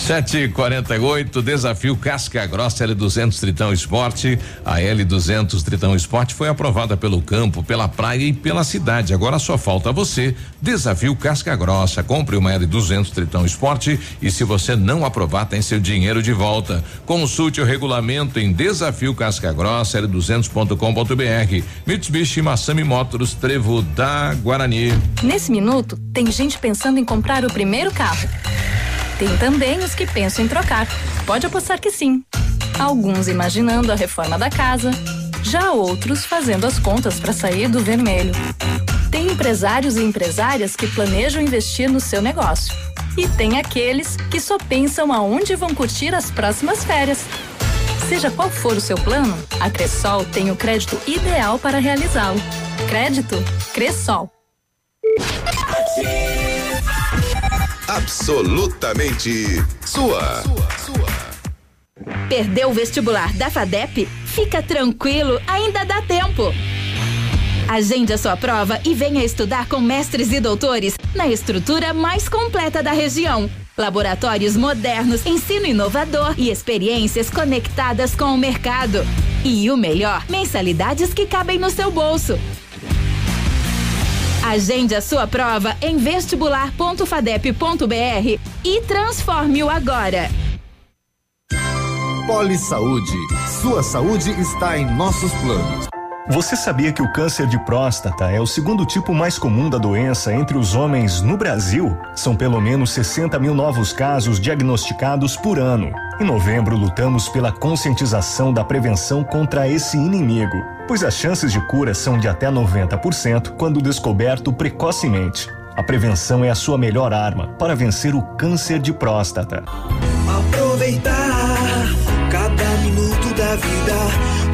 748, desafio Casca Grossa L200 Tritão Esporte. A L200 Tritão Esporte foi aprovada pelo campo, pela praia e pela cidade. Agora só falta você. Desafio Casca Grossa. Compre uma L200 Tritão Esporte e se você não aprovar, tem seu dinheiro de volta. Consulte o regulamento em desafio Casca Grossa L200.com.br. Mitsubishi Massami Motors Trevo da Guarani. Nesse minuto, tem gente pensando em comprar o primeiro carro. Tem também os que pensam em trocar. Pode apostar que sim. Alguns imaginando a reforma da casa, já outros fazendo as contas para sair do vermelho. Tem empresários e empresárias que planejam investir no seu negócio. E tem aqueles que só pensam aonde vão curtir as próximas férias. Seja qual for o seu plano, a Cressol tem o crédito ideal para realizá-lo. Crédito Cressol. Absolutamente sua. Perdeu o vestibular da FADEP? Fica tranquilo, ainda dá tempo. Agende a sua prova e venha estudar com mestres e doutores na estrutura mais completa da região. Laboratórios modernos, ensino inovador e experiências conectadas com o mercado. E o melhor, mensalidades que cabem no seu bolso. Agende a sua prova em vestibular.fadep.br e transforme-o agora. Poli Saúde. Sua saúde está em nossos planos. Você sabia que o câncer de próstata é o segundo tipo mais comum da doença entre os homens no Brasil? São pelo menos 60 mil novos casos diagnosticados por ano. Em novembro, lutamos pela conscientização da prevenção contra esse inimigo, pois as chances de cura são de até 90% quando descoberto precocemente. A prevenção é a sua melhor arma para vencer o câncer de próstata. Aproveitar cada minuto da vida,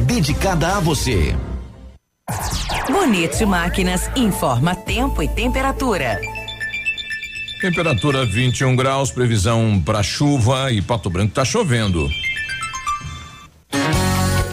dedicada a você. Bonito Máquinas informa tempo e temperatura. Temperatura 21 graus, previsão para chuva e Pato Branco tá chovendo.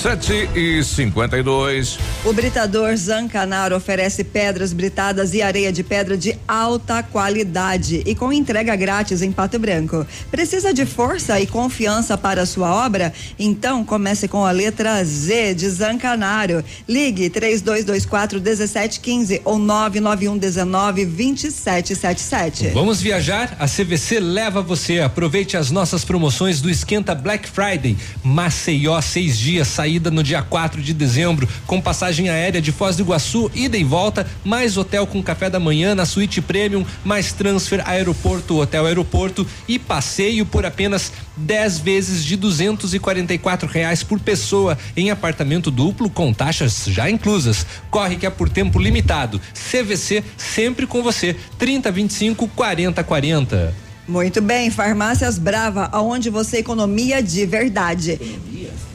Sete e cinquenta e dois. O britador Zancanaro oferece pedras britadas e areia de pedra de alta qualidade e com entrega grátis em Pato Branco. Precisa de força e confiança para a sua obra? Então comece com a letra Z de Zancanaro. Ligue 3224 1715 ou 991 19 2777. Vamos viajar? A CVC leva você. Aproveite as nossas promoções do Esquenta Black Friday. Maceió, seis dias, saída no dia 4 de dezembro, com passagem aérea de Foz do Iguaçu, ida e volta, mais hotel com café da manhã na suíte premium, mais transfer aeroporto, hotel aeroporto e passeio por apenas 10 vezes de 244 reais por pessoa em apartamento duplo com taxas já inclusas. Corre que é por tempo limitado. CVC sempre com você. 30 25 40 40. Muito bem, Farmácias Brava, aonde você economia de verdade.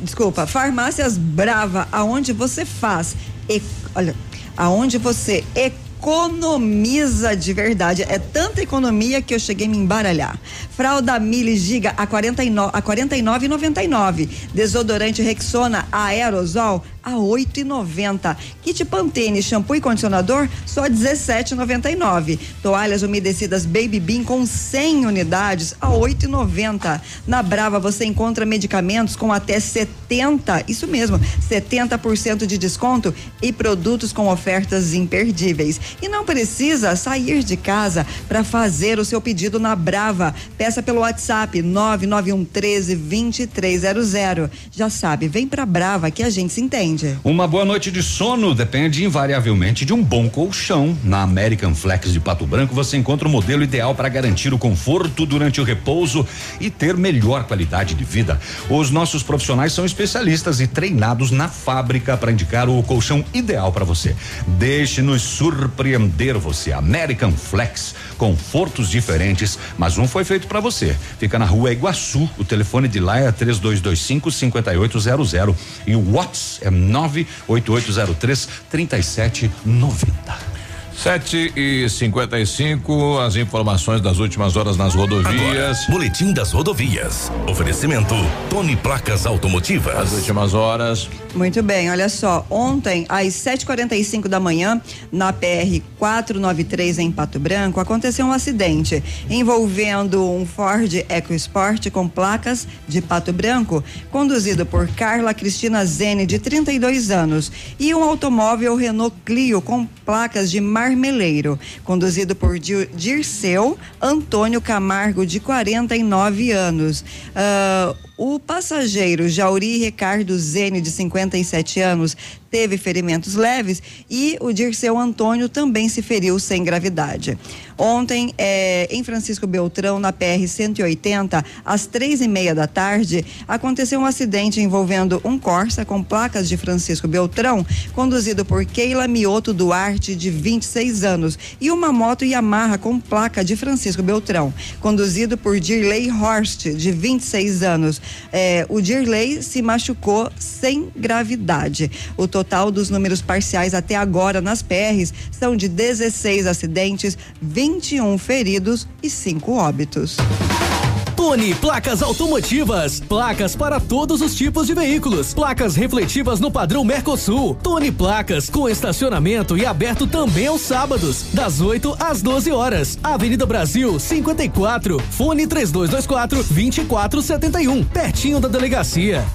Desculpa, Farmácias Brava, aonde você faz, e, olha, aonde você economiza de verdade. É tanta economia que eu cheguei a me embaralhar. Fralda Mili Giga a 49 a 49,99. Desodorante Rexona aerosol a 8,90. Kit Pantene shampoo e condicionador só 17,99. Toalhas umedecidas Baby Bean com 100 unidades a 8,90. Na Brava você encontra medicamentos com até 70, isso mesmo, 70% de desconto e produtos com ofertas imperdíveis. E não precisa sair de casa para fazer o seu pedido na Brava. Peça pelo WhatsApp 991 13 2300. Já sabe, vem pra Brava que a gente se entende. Uma boa noite de sono depende invariavelmente de um bom colchão. Na American Flex de Pato Branco você encontra o modelo ideal para garantir o conforto durante o repouso e ter melhor qualidade de vida. Os nossos profissionais são especialistas e treinados na fábrica para indicar o colchão ideal para você. Deixe-nos surpreender você. American Flex, confortos diferentes, mas um foi feito para você. Fica na rua Iguaçu. O telefone de lá é 3225 5800 e o WhatsApp é 98803 3790. 7 e 55 as informações das últimas horas nas rodovias. Agora, boletim das rodovias. Oferecimento Tony Placas Automotivas. As últimas horas. Muito bem, olha só. Ontem, às 7h45 da manhã, na PR 493 em Pato Branco, aconteceu um acidente envolvendo um Ford EcoSport com placas de Pato Branco, conduzido por Carla Cristina Zene, de 32 anos, e um automóvel Renault Clio com placas de Marmeleiro, conduzido por Dir- Dirceu Antônio Camargo, de 49 anos. Ah, o passageiro Jauri Ricardo Zene, de 57 anos, teve ferimentos leves e o Dirceu Antônio também se feriu sem gravidade. Ontem, eh, em Francisco Beltrão, na PR 180, às três e meia da tarde, aconteceu um acidente envolvendo um Corsa com placas de Francisco Beltrão, conduzido por Keila Mioto Duarte, de 26 anos, e uma moto Yamaha com placa de Francisco Beltrão, conduzido por Dirley Horst, de 26 anos. Eh, o Dirley se machucou sem gravidade. O total dos números parciais até agora nas PRs são de 16 acidentes, 21 feridos e 5 óbitos. Tony Placas Automotivas. Placas para todos os tipos de veículos. Placas refletivas no padrão Mercosul. Tony Placas com estacionamento e aberto também aos sábados, das 8 às 12 horas. Avenida Brasil 54. Fone 3224 2471. Pertinho da delegacia.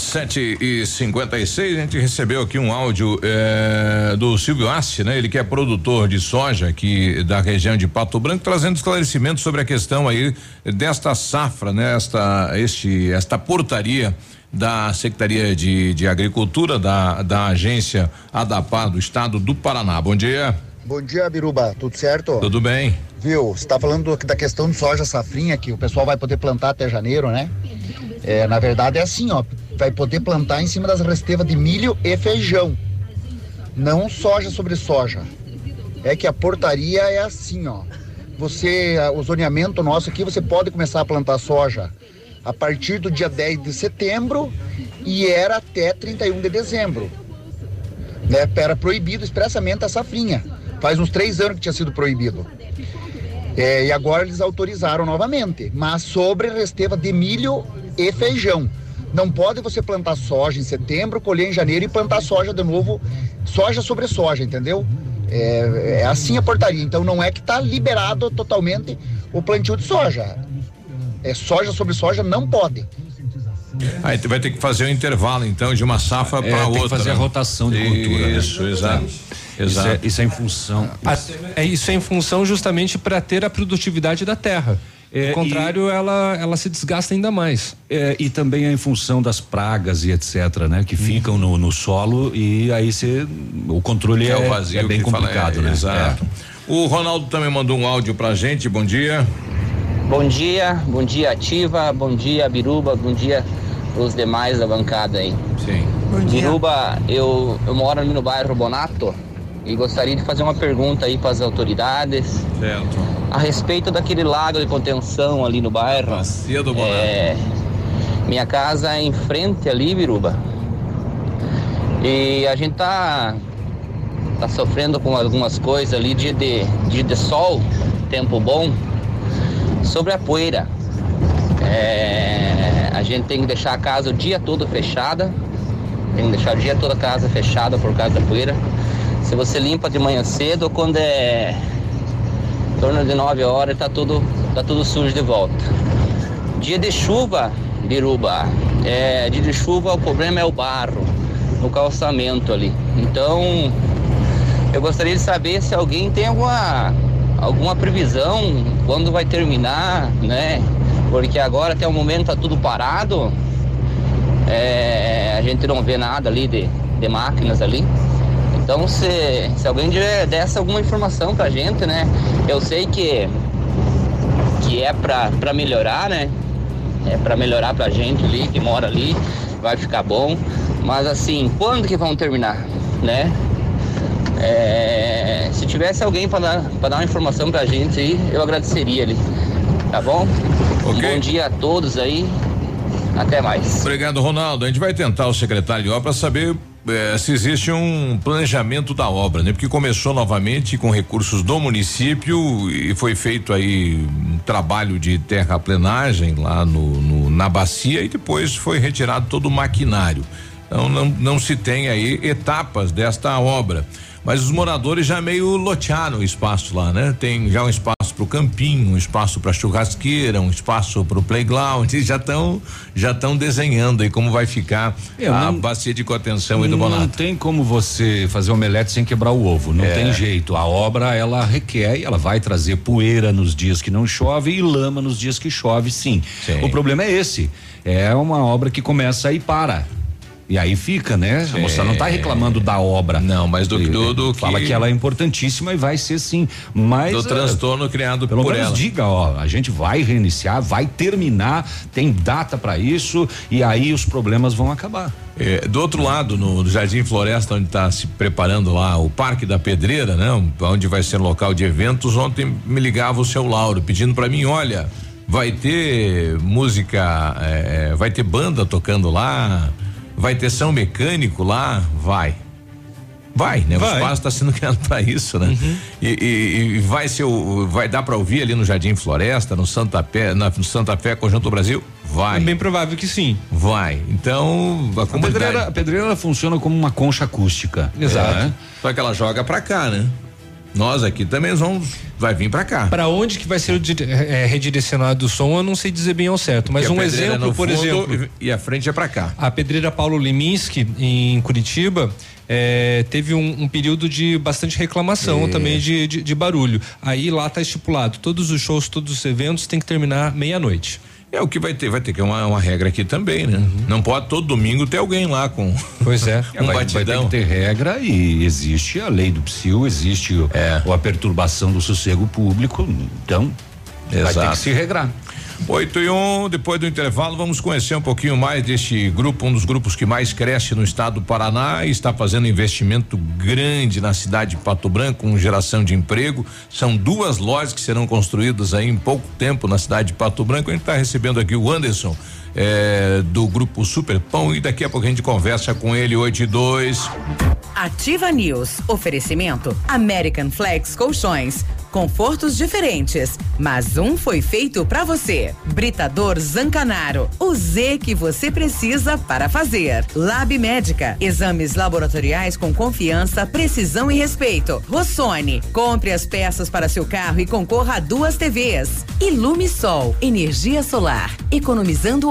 Sete e cinquenta e seis, a gente recebeu aqui um áudio eh, do Silvio Assi, né? Ele que é produtor de soja aqui da região de Pato Branco, trazendo esclarecimentos sobre a questão aí desta safra, né? Esta, este, esta portaria da Secretaria de, de Agricultura da, da agência ADAPAR do Estado do Paraná. Bom dia. Bom dia, Biruba. Tudo certo? Tudo bem. Viu? Você está falando do- da questão de soja safrinha, que o pessoal vai poder plantar até janeiro, né? É, na verdade é assim, ó. Vai poder plantar em cima das restevas de milho e feijão. Não soja sobre soja. É que a portaria é assim, ó. Você, o zoneamento nosso aqui, você pode começar a plantar soja a partir do dia 10 de setembro e era até 31 de dezembro né? Era proibido expressamente a safrinha. Faz uns três anos que tinha sido proibido. É, e agora eles autorizaram novamente, mas sobre resteva de milho e feijão. Não pode você plantar soja em setembro, colher em janeiro e plantar soja de novo, soja sobre soja, entendeu? É, é assim a portaria. Então não é que está liberado totalmente o plantio de soja. É soja sobre soja não pode. Aí tu vai ter que fazer um intervalo então de uma safra É, para tem outra. que fazer né? a rotação de cultura. né? Isso, exato. Isso é, isso é em função. É isso é em função justamente para ter a produtividade da terra. É, Do contrário, ela, ela se desgasta ainda mais. É, e também é em função das pragas e etc, né? Que ficam no, no solo e aí você o controle é, é o vazio é bem fala, complicado, é, né? Exato. O Ronaldo também mandou um áudio pra gente. Bom dia. Bom dia, bom dia Ativa, bom dia Biruba, bom dia os demais da bancada aí. Sim. Biruba, eu, eu moro ali no bairro Bonato e gostaria de fazer uma pergunta aí para as autoridades Certo. a respeito daquele lago de contenção ali no bairro. Bacia do Bonato. É, minha casa é em frente ali, Biruba. E a gente tá tá sofrendo com algumas coisas ali dia de, dia de sol, tempo bom, sobre a poeira. É, a gente tem que deixar a casa o dia todo fechada, tem que deixar o dia todo a casa fechada por causa da poeira. Se você limpa de manhã cedo, quando é em torno de 9 horas, tá tudo, tá tudo sujo de volta. Dia de chuva, Biruba, é, dia de chuva o problema é o barro no calçamento ali. Então, eu gostaria de saber se alguém tem alguma, alguma previsão quando vai terminar, né? Porque agora até o momento tá tudo parado. É, a gente não vê nada ali de, de máquinas ali. Então se, se alguém desse alguma informação pra gente, né? Eu sei que, que é pra, pra melhorar, né? É pra melhorar pra gente ali, que mora ali, vai ficar bom. Mas assim, quando que vão terminar, né? É, se tivesse alguém para dar, pra dar uma informação pra gente aí, eu agradeceria ali. Tá bom? Um bom dia a todos aí. Até mais. Obrigado, Ronaldo. A gente vai tentar o secretário de obra saber eh, se existe um planejamento da obra, né? Porque começou novamente com recursos do município e foi feito aí um trabalho de terraplenagem lá no, no- na bacia e depois foi retirado todo o maquinário. Então não, não se tem aí etapas desta obra. Mas os moradores já meio lotearam o espaço lá, né? Tem já um espaço para o campinho, um espaço para churrasqueira, um espaço para o playground, e já estão já estão desenhando aí como vai ficar É, a não- bacia de contenção aí do Não Bonato. tem como você fazer omelete sem quebrar o ovo, não É. tem jeito. A obra ela requer e ela vai trazer poeira nos dias que não chove e lama nos dias que chove, sim. O problema é esse. É uma obra que começa e para. E aí fica, né? Sim. Você não está reclamando da obra. Não, mas do, do, do Fala que, que ela é importantíssima e vai ser sim. Mas do eh, transtorno criado pelo por menos ela. diga, ó, a gente vai reiniciar, vai terminar, tem data para isso e aí os problemas vão acabar. É, do outro lado, no, no Jardim Floresta, onde está se preparando lá o Parque da Pedreira, né? Onde vai ser local de eventos, ontem me ligava o seu Lauro pedindo para mim, olha, vai ter música, é, vai ter banda tocando lá, vai ter som mecânico lá, vai. Vai, né? O Vai. espaço está sendo criado para isso, né? E, e- e vai ser o, vai dar para ouvir ali no Jardim Floresta, no Santa Fé, na, no Santa Fé Conjunto Brasil? Vai. É bem provável que sim. Vai. Então, a A comunidade. pedreira, a pedreira funciona como uma concha acústica. Exato. É. Só que ela joga pra cá, né? Nós aqui também vamos, vai vir para cá. Para onde que vai ser é, redirecionado o som, eu não sei dizer bem ao certo, mas um exemplo, por exemplo. E a frente é para cá. A pedreira Paulo Liminski, em Curitiba, é, teve um, um, período de bastante reclamação também de, de, de, barulho. Aí lá está estipulado, todos os shows, todos os eventos tem que terminar meia-noite. É o que vai ter, vai ter que é uma, uma regra aqui também, né? Uhum. Não pode todo domingo ter alguém lá com. Pois é. um vai, batidão. vai ter que ter regra e existe a lei do psil, existe é. a perturbação do sossego público, então Exato. vai ter que se regrar. 8 e 1, um, depois do intervalo, vamos conhecer um pouquinho mais deste grupo, um dos grupos que mais cresce no estado do Paraná e está fazendo investimento grande na cidade de Pato Branco, com geração de emprego. São duas lojas que serão construídas aí em pouco tempo na cidade de Pato Branco. A gente está recebendo aqui o Anderson. É, do grupo Super Pão e daqui a pouco a gente conversa com ele 8 e 2. Ativa News. Oferecimento American Flex Colchões. Confortos diferentes, mas um foi feito para você. Britador Zancanaro, o Z que você precisa para fazer. Lab Médica, exames laboratoriais com confiança, precisão e respeito. Rossoni, compre as peças para seu carro e concorra a duas TVs. Ilume Sol, energia solar, economizando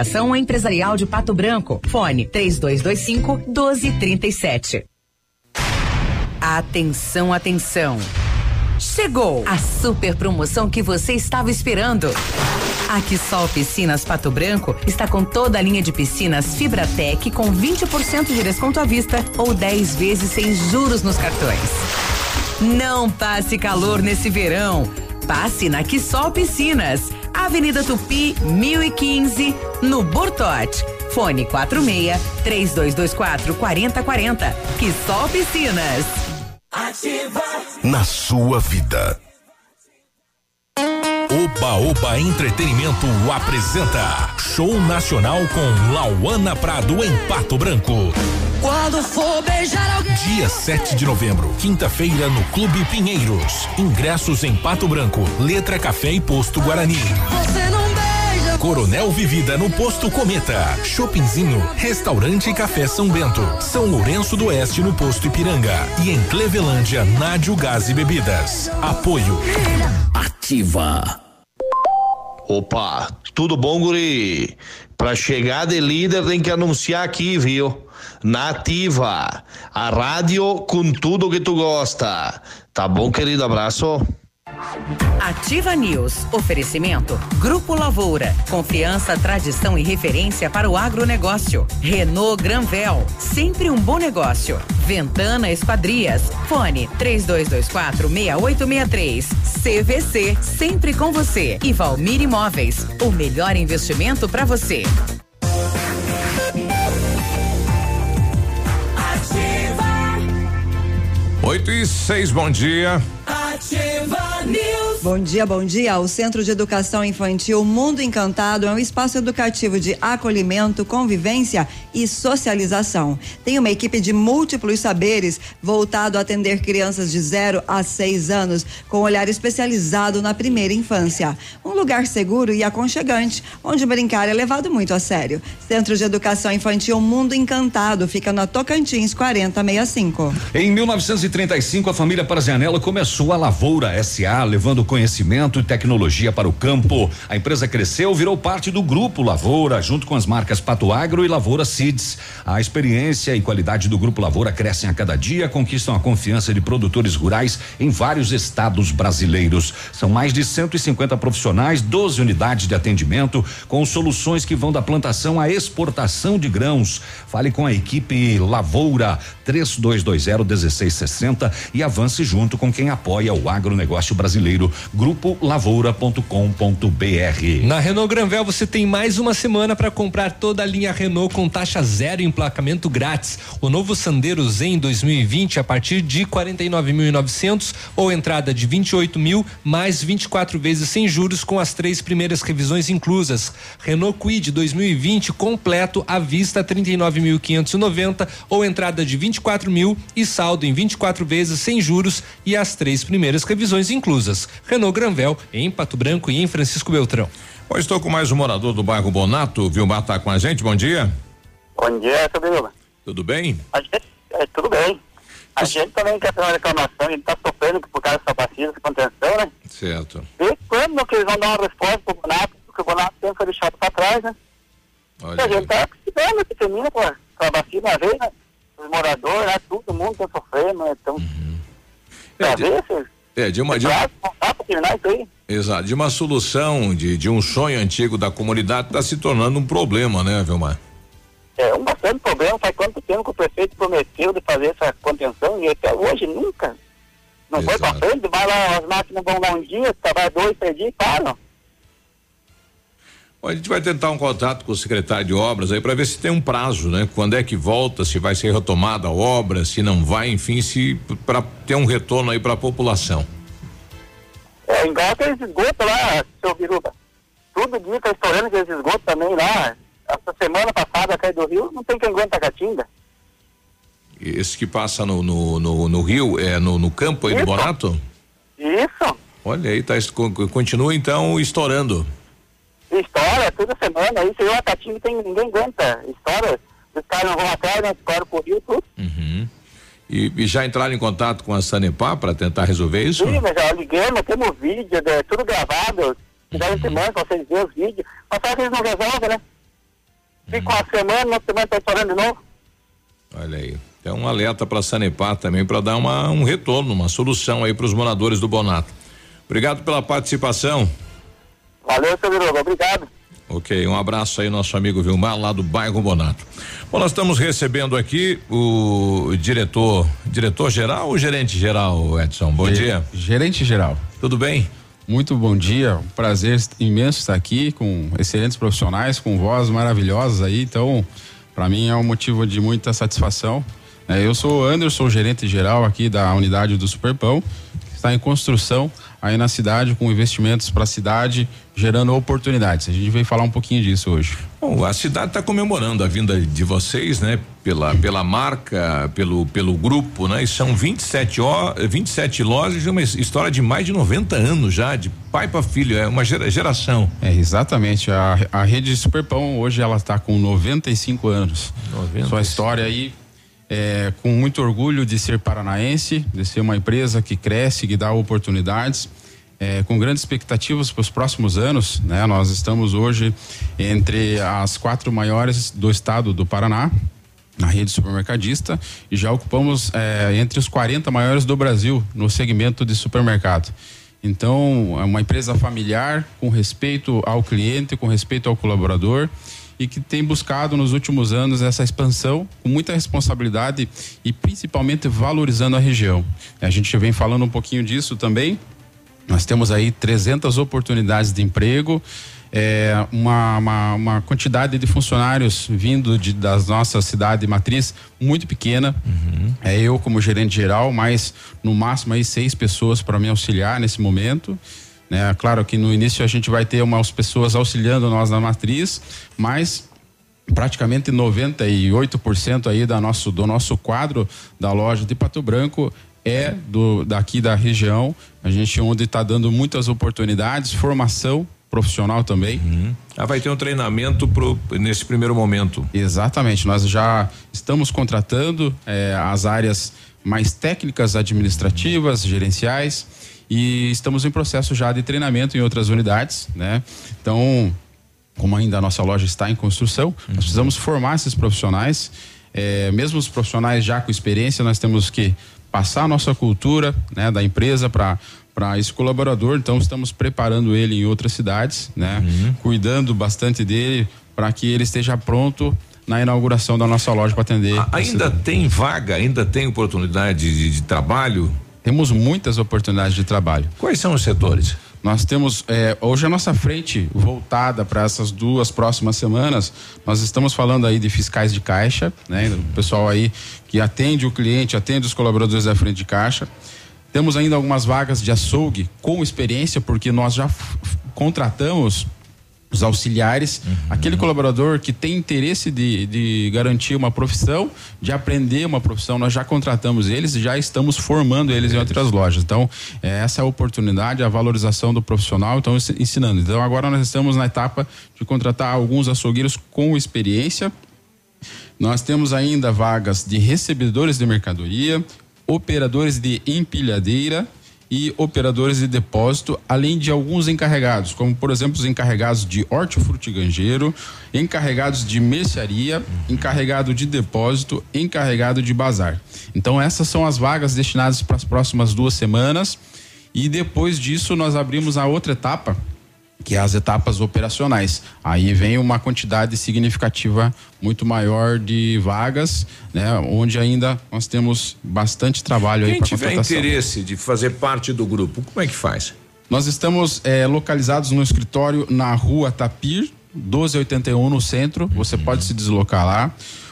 Associação Empresarial de Pato Branco. Fone 3225 1237. Atenção, atenção. Chegou a super promoção que você estava esperando. Aqui Sol Piscinas Pato Branco está com toda a linha de piscinas Fibratec com 20% de desconto à vista ou 10 vezes sem juros nos cartões. Não passe calor nesse verão. Passe na Quissol Piscinas Avenida Tupi, 1015, no Bortote. Fone 46 3224 4040. Que sol piscinas. Ativa na sua vida. Oba Oba Entretenimento apresenta Show Nacional com Lauana Prado em Pato Branco. Quando for beijar alguém. Dia 7 de novembro, quinta-feira, no Clube Pinheiros. Ingressos em Pato Branco, Letra Café e Posto Guarani. Você não beija, Coronel Vivida no Posto Cometa. Shoppingzinho, Restaurante e Café São Bento. São Lourenço do Oeste no Posto Ipiranga. E em Clevelândia, Nádio Gás e Bebidas. Apoio. Ativa. Opa, tudo bom, guri? Pra chegar de líder tem que anunciar aqui, viu? Nativa, a rádio com tudo que tu gosta. Tá bom, querido? Abraço. Ativa News. Oferecimento. Grupo Lavoura. Confiança, tradição e referência para o agronegócio. Renault Granvel. Sempre um bom negócio. Ventana Esquadrias. Fone 3224 6863. CVC. Sempre com você. E Valmir Imóveis. O melhor investimento para você. 8 e 6, bom dia. Ativa News. Bom dia, bom dia. O Centro de Educação Infantil Mundo Encantado é um espaço educativo de acolhimento, convivência e socialização. Tem uma equipe de múltiplos saberes voltado a atender crianças de 0 a 6 anos, com olhar especializado na primeira infância. Um lugar seguro e aconchegante, onde brincar é levado muito a sério. Centro de Educação Infantil Mundo Encantado fica na Tocantins 4065. Em 1935, a família Parazianello começou a Lavoura SA, levando conhecimento e tecnologia para o campo. A empresa cresceu, virou parte do grupo Lavoura, junto com as marcas Pato Agro e Lavoura Seeds. A experiência e qualidade do grupo Lavoura crescem a cada dia, conquistam a confiança de produtores rurais em vários estados brasileiros. São mais de 150 profissionais, 12 unidades de atendimento, com soluções que vão da plantação à exportação de grãos. Fale com a equipe Lavoura 3220 1660 e avance junto com quem apoia o agronegócio brasileiro. Grupo Lavoura.com.br. Na Renault Granvel você tem mais uma semana para comprar toda a linha Renault com taxa zero e emplacamento grátis. O novo Sandero Zen 2020 a partir de 49.900 ou entrada de 28 mil mais 24 vezes sem juros com as três primeiras revisões inclusas. Renault Quid 2020 completo à vista 39.590 ou entrada de 24 mil e saldo em 24 vezes sem juros e as três primeiras revisões inclusas. Renault Granvel em Pato Branco e em Francisco Beltrão. Hoje estou com mais um morador do bairro Bonato. Vilmar tá com a gente. Bom dia. Bom dia, seu Biruba. Tudo bem? A gente, é, tudo bem. A gente também quer fazer uma reclamação, a gente tá sofrendo por causa dessa vacina, dessa contenção, né? Certo. E quando que eles vão dar uma resposta pro Bonato, porque o Bonato sempre foi deixado pra trás, né? Olha e a gente tá precisando que termina com a, com a vacina uma vez, né? Os moradores, né? Todo mundo tá sofrendo, né? Então, pra ver se... É, de uma. De, pra terminar isso aí. exato, de uma solução, de, de um sonho antigo da comunidade está se tornando um problema, né, Vilmar? É um bastante problema, faz quanto tempo que o prefeito prometeu de fazer essa contenção e até hoje nunca. Não foi pra frente, vai lá, as máquinas vão lá um dia, vai dois, três dias e param. Bom, A gente vai tentar um contato com o secretário de obras aí para ver se tem um prazo, né? Quando é que volta, se vai ser retomada a obra, se não vai, enfim, se para ter um retorno aí para a população. É, igual esgotos lá, seu Biruba. Todo dia tá estourando aqueles esgotos também lá. Essa semana passada, cai do Rio, não tem quem aguenta a catinga. Esse que passa no, no, no, no rio, é no, no campo aí do Bonato? Isso, Olha aí, tá, continua então estourando. Estoura toda semana. Aí você vê uma catinga tem ninguém aguenta. Estoura, os caras não vão atrás, né? Estoura pro Rio, tudo. E, e já entraram em contato com a Sanepar para tentar resolver isso? Sim, mas já ligamos, temos vídeo, é, tudo gravado. Já uhum. semana vocês verem os vídeos. Mas só que eles não resolvem, né? Fica uma semana, na semana tá estourando de novo. Olha aí. É um alerta para a Sanepar também para dar uma, um retorno, uma solução aí para os moradores do Bonato. Obrigado pela participação. Valeu, seu Biruba, obrigado. Ok, um abraço aí, nosso amigo Vilmar, lá do bairro Bonato. Bom, nós estamos recebendo aqui o diretor, diretor geral ou gerente geral, Edson? Bom Ge- dia. Gerente geral. Tudo bem? Muito bom dia. Um prazer imenso estar aqui com excelentes profissionais, com vozes maravilhosas aí. Então, para mim é um motivo de muita satisfação. É, eu sou o Anderson, gerente geral aqui da unidade do Superpão. está em construção aí na cidade, com investimentos para a cidade, gerando oportunidades. A gente veio falar um pouquinho disso hoje. Bom, a cidade está comemorando a vinda de vocês, né? Pela, pela marca, pelo, pelo grupo, né? E são 27, ó, 27 lojas uma história de mais de 90 anos já, de pai para filho, é uma geração. É, exatamente. A, a rede Superpão hoje ela está com 95 anos. 90. Sua história aí é, com muito orgulho de ser paranaense, de ser uma empresa que cresce, que dá oportunidades. É, com grandes expectativas para os próximos anos, né? Nós estamos hoje entre as quatro maiores do estado do Paraná, na rede supermercadista, e já ocupamos é, entre os 40 maiores do Brasil no segmento de supermercado. Então, é uma empresa familiar, com respeito ao cliente, com respeito ao colaborador e que tem buscado nos últimos anos essa expansão com muita responsabilidade e principalmente valorizando a região. A gente vem falando um pouquinho disso também. Nós temos aí 300 oportunidades de emprego, é, uma, uma, uma, quantidade de funcionários vindo de, das nossa cidade matriz muito pequena. Uhum. É eu como gerente geral, mas no máximo aí seis pessoas para me auxiliar nesse momento. Né? Claro que no início a gente vai ter umas pessoas auxiliando nós na matriz, mas praticamente 98% aí da nosso, do nosso quadro da loja de Pato Branco é do daqui da região. A gente onde está dando muitas oportunidades, formação profissional também. Uhum. Ah, vai ter um treinamento pro, nesse primeiro momento. Exatamente. Nós já estamos contratando eh, as áreas mais técnicas, administrativas, gerenciais e estamos em processo já de treinamento em outras unidades, né? Então, como ainda a nossa loja está em construção, uhum. nós precisamos formar esses profissionais, é, mesmo os profissionais já com experiência, nós temos que passar a nossa cultura, né, da empresa para para esse colaborador, então estamos preparando ele em outras cidades, né? Uhum. Cuidando bastante dele para que ele esteja pronto na inauguração da nossa loja para atender. Ainda tem vaga, ainda tem oportunidade de, de trabalho temos muitas oportunidades de trabalho. Quais são os setores? Nós temos é, hoje a nossa frente voltada para essas duas próximas semanas. Nós estamos falando aí de fiscais de caixa, né? O pessoal aí que atende o cliente, atende os colaboradores da frente de caixa. Temos ainda algumas vagas de açougue com experiência, porque nós já contratamos os auxiliares, uhum. aquele colaborador que tem interesse de, de garantir uma profissão, de aprender uma profissão, nós já contratamos eles já estamos formando eles em outras lojas. Então, é, essa é a oportunidade, a valorização do profissional, então ensinando. Então, agora nós estamos na etapa de contratar alguns açougueiros com experiência. Nós temos ainda vagas de recebedores de mercadoria, operadores de empilhadeira, e operadores de depósito, além de alguns encarregados, como por exemplo os encarregados de hortifruti encarregados de mercearia, encarregado de depósito, encarregado de bazar. Então essas são as vagas destinadas para as próximas duas semanas e depois disso nós abrimos a outra etapa que é as etapas operacionais. Aí vem uma quantidade significativa muito maior de vagas, né? Onde ainda nós temos bastante trabalho Quem aí para tiver interesse de fazer parte do grupo, como é que faz? Nós estamos eh, localizados no escritório na rua Tapir, 1281 no centro. Você pode se deslocar lá.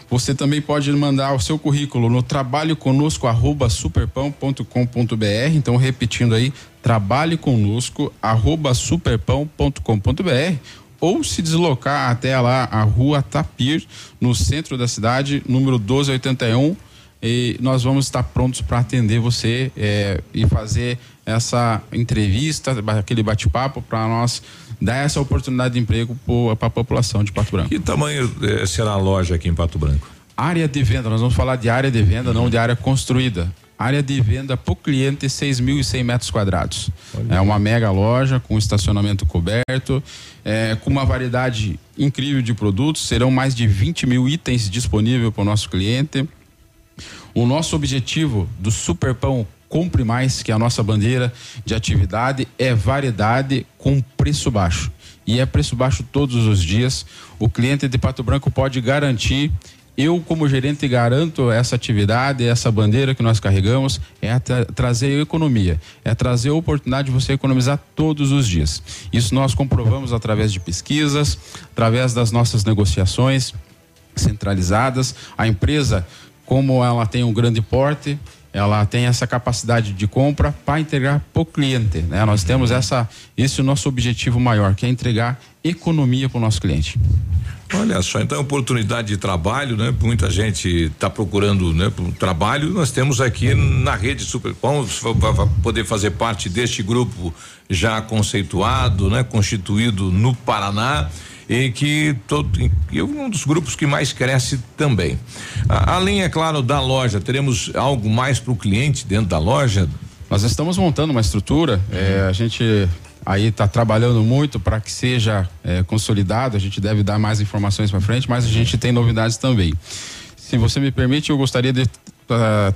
Você também pode mandar o seu currículo no trabalho conosco arroba superpão.com.br. Então, repetindo aí, trabalhe conosco arroba superpão.com.br ou se deslocar até lá a rua Tapir, no centro da cidade, número 1281. E nós vamos estar prontos para atender você é, e fazer essa entrevista, aquele bate-papo para nós dar essa oportunidade de emprego para a população de Pato Branco. Que tamanho eh, será a loja aqui em Pato Branco? Área de venda, nós vamos falar de área de venda, não de área construída. Área de venda por cliente 6.100 metros quadrados. Olha. É uma mega loja com estacionamento coberto, é, com uma variedade incrível de produtos. Serão mais de 20 mil itens disponíveis para o nosso cliente. O nosso objetivo do Superpão Compre Mais, que a nossa bandeira de atividade, é variedade com preço baixo. E é preço baixo todos os dias. O cliente de Pato Branco pode garantir eu, como gerente, garanto essa atividade, essa bandeira que nós carregamos, é tra trazer economia, é trazer a oportunidade de você economizar todos os dias. Isso nós comprovamos através de pesquisas, através das nossas negociações centralizadas. A empresa, como ela tem um grande porte, ela tem essa capacidade de compra para entregar para o cliente. Né? Nós temos essa, esse é o nosso objetivo maior, que é entregar economia para o nosso cliente. Olha só, então oportunidade de trabalho, né? Muita gente está procurando, né? Trabalho. Nós temos aqui na rede Superpão para poder fazer parte deste grupo já conceituado, né? Constituído no Paraná e que todo e um dos grupos que mais cresce também. A, além, é claro, da loja, teremos algo mais para o cliente dentro da loja. Nós estamos montando uma estrutura. Uhum. É, a gente aí está trabalhando muito para que seja é, consolidado. A gente deve dar mais informações para frente, mas a gente tem novidades também. Se você me permite, eu gostaria de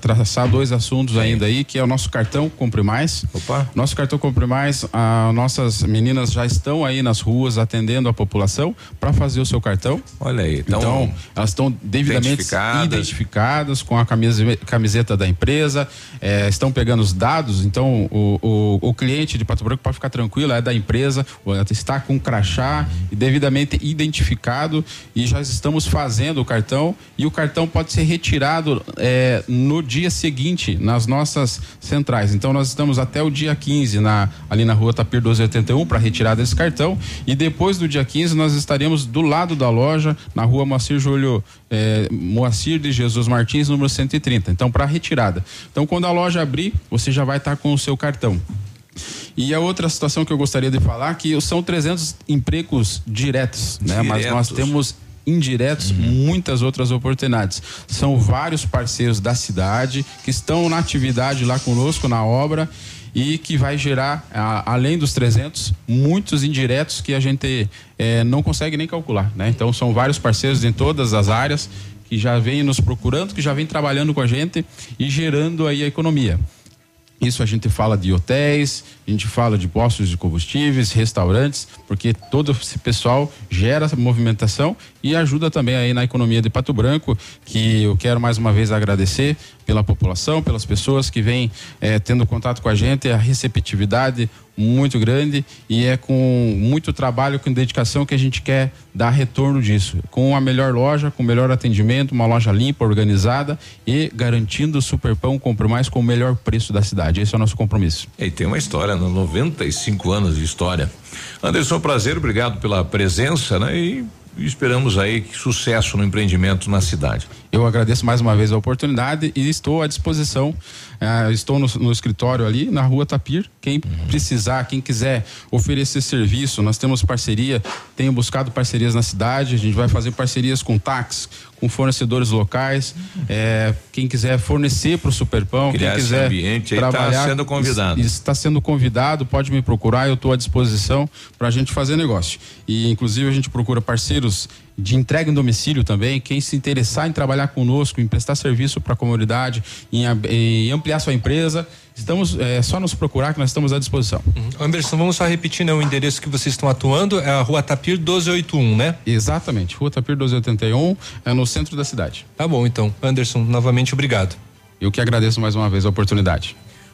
traçar dois assuntos Sim. ainda aí, que é o nosso cartão Compre Mais. Opa. Nosso cartão Compre Mais, a, nossas meninas já estão aí nas ruas atendendo a população para fazer o seu cartão. Olha aí, então, então elas estão devidamente identificadas. identificadas. com a camisa, camiseta da empresa, é, estão pegando os dados, então o, o, o, cliente de Pato Branco pode ficar tranquilo, é da empresa, está com crachá e devidamente identificado e já estamos fazendo o cartão e o cartão pode ser retirado é, no dia seguinte nas nossas centrais. Então nós estamos até o dia 15 na, ali na rua Tapir 1281 para retirar desse cartão e depois do dia 15 nós estaremos do lado da loja na rua Moacir Júlio eh, Moacir de Jesus Martins, número 130. Então para retirada. Então quando a loja abrir, você já vai estar tá com o seu cartão. E a outra situação que eu gostaria de falar é que são 300 empregos diretos, né? Diretos. Mas nós temos indiretos, uhum. muitas outras oportunidades. São vários parceiros da cidade que estão na atividade lá conosco na obra e que vai gerar, além dos 300, muitos indiretos que a gente é, não consegue nem calcular. Né? Então, são vários parceiros em todas as áreas que já vêm nos procurando, que já vêm trabalhando com a gente e gerando aí a economia. Isso a gente fala de hotéis, a gente fala de postos de combustíveis, restaurantes, porque todo esse pessoal gera movimentação e ajuda também aí na economia de Pato Branco, que eu quero mais uma vez agradecer pela população, pelas pessoas que vêm eh, tendo contato com a gente, a receptividade muito grande e é com muito trabalho, com dedicação que a gente quer dar retorno disso. Com a melhor loja, com o melhor atendimento, uma loja limpa, organizada e garantindo o Superpão Compre Mais com o melhor preço da cidade. Esse é o nosso compromisso. E tem uma história, 95 né? anos de história. Anderson, prazer, obrigado pela presença, né? E esperamos aí sucesso no empreendimento na cidade. Eu agradeço mais uma vez a oportunidade e estou à disposição. Uh, estou no, no, escritório ali na rua Tapir. Quem precisar, quem quiser oferecer serviço, nós temos parceria. Tenho buscado parcerias na cidade. A gente vai fazer parcerias com táxis, com fornecedores locais. É, quem quiser fornecer para o Superpão, Criar quem quiser ambiente, tá trabalhar, está sendo convidado. Está sendo convidado, pode me procurar. Eu estou à disposição para a gente fazer negócio. E inclusive a gente procura parceiros de entrega em domicílio também. Quem se interessar em trabalhar conosco, em prestar serviço para a comunidade, em, em, ampliar sua empresa, estamos é só nos procurar que nós estamos à disposição. Uhum. Anderson, vamos só repetir né, o endereço que vocês estão atuando, é a Rua Tapir 1281, né? Exatamente, Rua Tapir 1281, é no centro da cidade. Tá bom, então. Anderson, novamente obrigado. Eu que agradeço mais uma vez a oportunidade.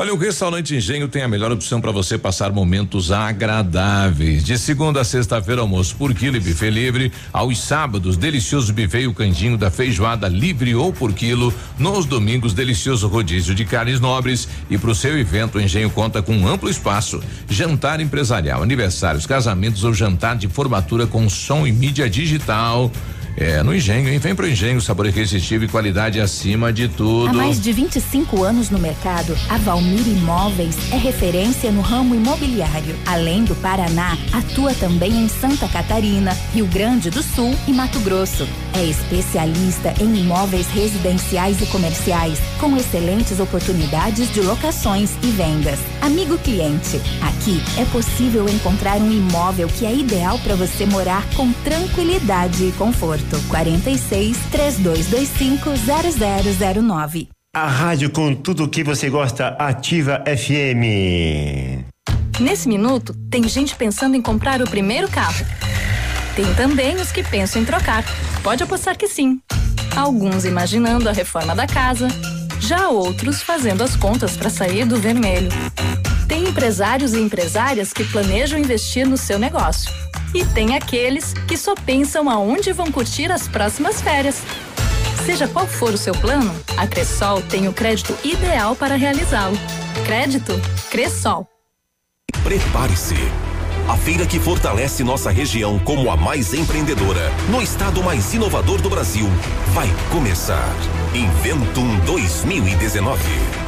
Olha, o restaurante Engenho tem a melhor opção para você passar momentos agradáveis. De segunda a sexta-feira, almoço por quilo e buffet livre. Aos sábados, delicioso buffet e o da feijoada livre ou por quilo. Nos domingos, delicioso rodízio de carnes nobres. E para o seu evento, o Engenho conta com um amplo espaço. Jantar empresarial, aniversários, casamentos ou jantar de formatura com som e mídia digital. É, no Engenho, hein? Vem pro Engenho, sabor irresistível e qualidade acima de tudo. Há mais de 25 anos no mercado, a Valmir Imóveis é referência no ramo imobiliário. Além do Paraná, atua também em Santa Catarina, Rio Grande do Sul e Mato Grosso. É especialista em imóveis residenciais e comerciais, com excelentes oportunidades de locações e vendas. Amigo cliente, aqui é possível encontrar um imóvel que é ideal para você morar com tranquilidade e conforto. 38 46 3225 0009. A rádio com tudo o que você gosta, Ativa FM. Nesse minuto, tem gente pensando em comprar o primeiro carro. Tem também os que pensam em trocar. Pode apostar que sim. Alguns imaginando a reforma da casa, já outros fazendo as contas para sair do vermelho. Tem empresários e empresárias que planejam investir no seu negócio. E tem aqueles que só pensam aonde vão curtir as próximas férias. Seja qual for o seu plano, a Cressol tem o crédito ideal para realizá-lo. Crédito Cressol. Prepare-se. A feira que fortalece nossa região como a mais empreendedora, no estado mais inovador do Brasil, vai começar. Inventum 2019.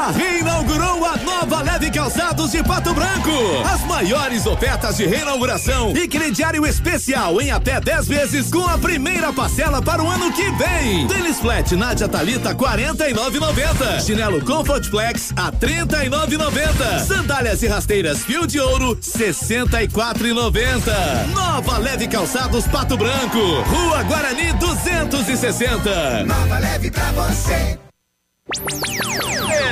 Já reinaugurou a nova Leve Calçados de Pato Branco. As maiores ofertas de reinauguração e crediário especial em até 10 vezes com a primeira parcela para o ano que vem. Tênis Flat Nádia Talita 49,90. Chinelo Comfort Flex a 39,90. Sandálias e rasteiras Fio de Ouro 64,90. Nova Leve Calçados Pato Branco. Rua Guarani 260. Nova leve pra você.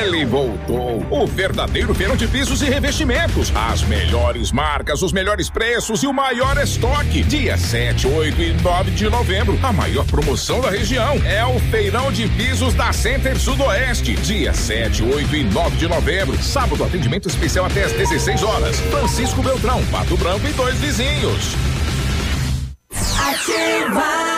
Ele voltou, o verdadeiro feirão de pisos e revestimentos. As melhores marcas, os melhores preços e o maior estoque. Dia 7, 8 e 9 de novembro. A maior promoção da região é o feirão de pisos da Center Sudoeste. Dia 7, 8 e 9 de novembro. Sábado, atendimento especial até às 16 horas. Francisco Beltrão, Pato Branco e dois vizinhos. Ativa.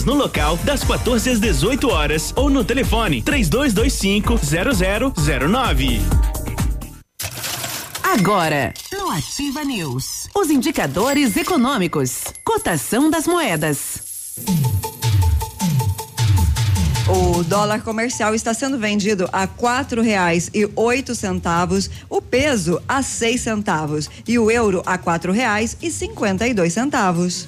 no local das 14 às 18 horas ou no telefone 3225 0009. Agora, no Ativa News, os indicadores econômicos, cotação das moedas. O dólar comercial está sendo vendido a quatro reais e oito centavos, o peso a seis centavos e o euro a quatro reais e cinquenta e dois centavos.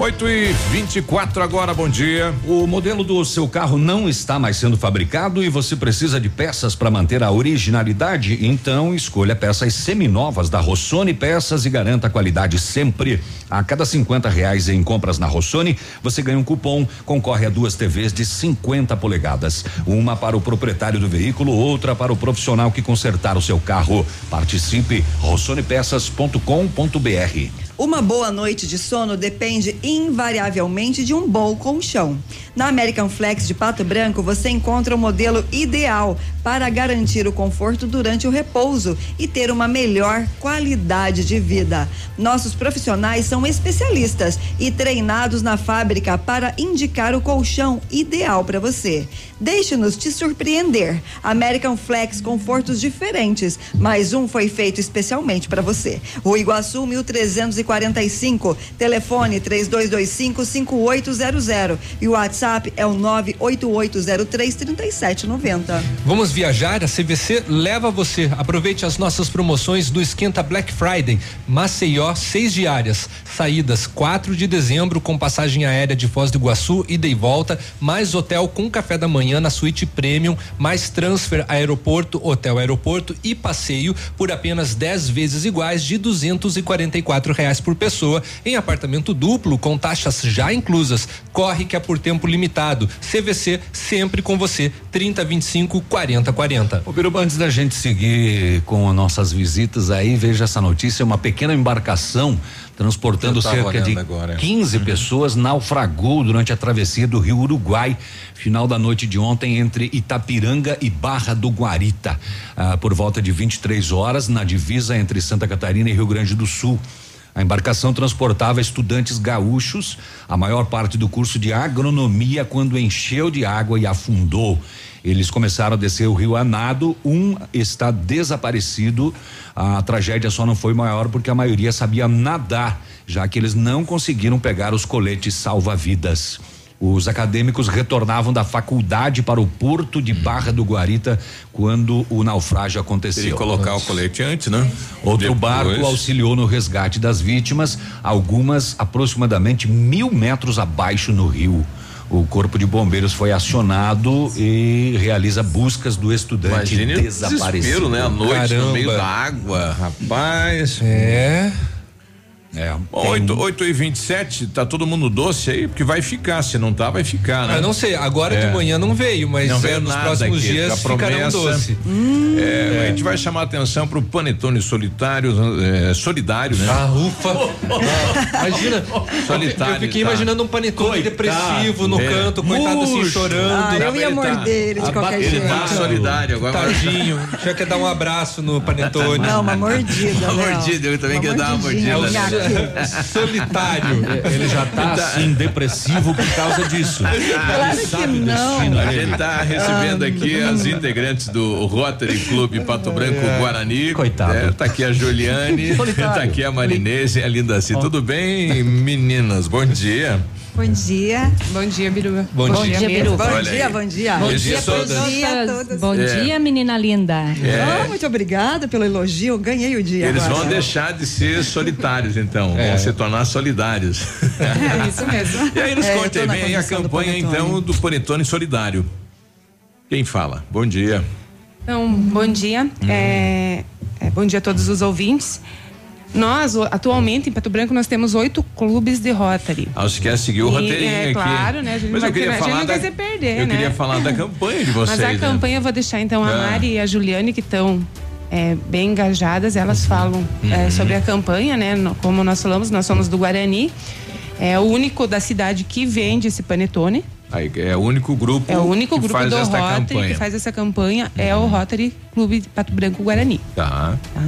8 e 24 agora, bom dia. O modelo do seu carro não está mais sendo fabricado e você precisa de peças para manter a originalidade? Então escolha peças seminovas da Rossoni Peças e garanta qualidade sempre. A cada 50 reais em compras na Rossoni, você ganha um cupom, concorre a duas TVs de 50 polegadas. Uma para o proprietário do veículo, outra para o profissional que consertar o seu carro. Participe rossonepeças.com.br. Uma boa noite de sono depende invariavelmente de um bom colchão. Na American Flex de Pato Branco você encontra o modelo ideal para garantir o conforto durante o repouso e ter uma melhor qualidade de vida. Nossos profissionais são especialistas e treinados na fábrica para indicar o colchão ideal para você. Deixe-nos te surpreender. American Flex confortos diferentes, mas um foi feito especialmente para você. O Iguaçu 1345, telefone 3225 5800 e o WhatsApp é o 98803 3790. Vamos viajar? A CVC leva você. Aproveite as nossas promoções do Esquenta Black Friday. Maceió, seis diárias. Saídas 4 de dezembro com passagem aérea de Foz do Iguaçu, ida e volta, mais hotel com café da manhã na suíte premium, mais transfer aeroporto, hotel aeroporto e passeio por apenas 10 vezes iguais de 244 reais por pessoa em apartamento duplo com taxas já inclusas. Corre que é por tempo limitado. CVC sempre com você. 30 25 40 40. Ô, Biruba, antes da gente seguir com nossas visitas aí, veja essa notícia, uma pequena embarcação transportando cerca de agora. 15 pessoas naufragou durante a travessia do Rio Uruguai, final da noite de ontem entre Itapiranga e Barra do Guarita, ah, por volta de 23 horas na divisa entre Santa Catarina e Rio Grande do Sul. A embarcação transportava estudantes gaúchos, a maior parte do curso de agronomia, quando encheu de água e afundou. Eles começaram a descer o rio a nado, um está desaparecido. A tragédia só não foi maior porque a maioria sabia nadar, já que eles não conseguiram pegar os coletes salva-vidas. Os acadêmicos retornavam da faculdade para o porto de Barra do Guarita quando o naufrágio aconteceu. Teria colocar o colete antes, né? Outro Depois. barco auxiliou no resgate das vítimas, algumas aproximadamente mil metros abaixo no rio. O corpo de bombeiros foi acionado e realiza buscas do estudante Imagine desaparecido. desespero, né? À noite, Caramba. no meio da água, rapaz. É. É. Bom, 8, 8 e 27 tá todo mundo doce aí, porque vai ficar. Se não tá, vai ficar, né? Eu não sei, agora É. de manhã não veio, mas Não é, veio nos nada próximos aqui, dias a ficarão promessa. doce. É, A gente vai chamar atenção pro panetone solitário, é, solidário, né? Ah, ufa. Ah, imagina. Solitário, Eu fiquei tá. imaginando um panetone Coitado, depressivo no é. canto, coitado assim, Murcho. chorando. Ah, eu Ele ia tá- morder ele de qualquer Ele jeito. tá solidário agora. Tadinho. Já quer dar um abraço no panetone. Não, uma mordida. Uma mordida, eu também queria dar uma mordida. É solitário. Ele já tá assim depressivo por causa disso. Claro Ele que sabe o não. destino A gente tá recebendo aqui as integrantes do Rotary Clube Pato Branco Guarani. Coitado. É, tá aqui a Juliane, Solitário. tá aqui a Marinês e a Lindaci. Tudo bem, meninas? Bom dia. Bom dia. Bom dia, Biruba. Bom dia. Bom Olha dia, aí. bom dia. Bom Bom dia dia a pra todas. dia a todas. Bom É. dia, menina linda. É. Ah, muito obrigada pelo elogio. Ganhei o dia. Eles agora. vão deixar de ser solitários, então. É. Vão se tornar solidários. É isso mesmo. E aí nos É, conte aí bem a do campanha, Panetone. então, do Panetone Solidário. Quem fala? Bom dia. Então, bom dia. É, é, bom dia a todos os ouvintes. Nós, atualmente, em Pato Branco, nós temos oito clubes de Rotary. Ah, você quer seguir o roteirinho é, aqui. claro, né? A gente Mas eu queria a gente falar não da, perder, Eu né? queria falar da campanha de vocês, Mas a né? campanha eu vou deixar, então, a Ah. Mari e a Juliane, que estão é, bem engajadas, elas falam é, Uhum. sobre a campanha, né? Como nós falamos, nós somos do Guarani. É o único da cidade que vende esse panetone. Aí, é o único grupo É o único que grupo faz do esta Rotary campanha. que faz essa campanha. É o Rotary Clube de Pato Branco Guarani. Tá. tá?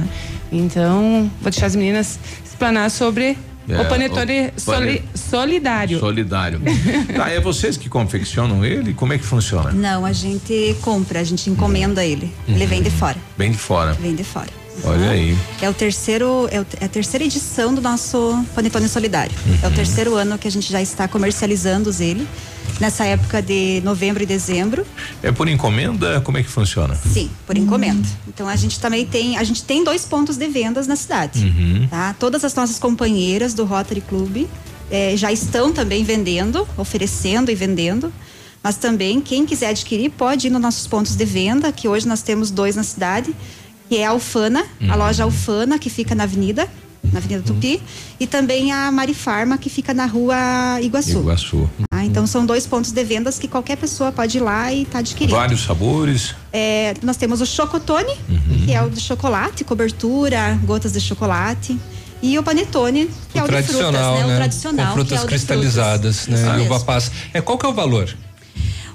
Então, vou deixar as meninas explanar sobre É, o panetone o soli- solidário. Solidário. tá, é vocês que confeccionam ele? Como é que funciona? Não, a gente compra, a gente encomenda ele. Ele vem de fora. Bem de fora. Vem de fora. Olha aí. É o terceiro, é, o- é a terceira edição do nosso Panetone Solidário. É o Uhum. terceiro ano que a gente já está comercializando ele. Nessa época de novembro e dezembro, É por encomenda? Como é que funciona? sim, por encomenda. Então a gente também tem, a gente tem dois pontos de vendas na cidade. Uhum. Tá? Todas as nossas companheiras do Rotary Club eh, já estão também vendendo, oferecendo e vendendo. Mas também, quem quiser adquirir, pode ir nos nossos pontos de venda, que hoje nós temos dois na cidade, que é a Alfana, a loja Alfana, que fica na Avenida, na Avenida Tupi, e também a Marifarma, que fica na rua Iguaçu. Iguaçu. Ah, então são dois pontos de vendas que qualquer pessoa pode ir lá e tá adquirindo. Vários sabores. É, nós temos o chocotone, Uhum. que é o de chocolate, cobertura, gotas de chocolate. E o panetone, que é o de frutas, tradicional, né? né? O tradicional. Com frutas que é o cristalizadas, frutas. né? Isso Uva passa. É qual que é o valor?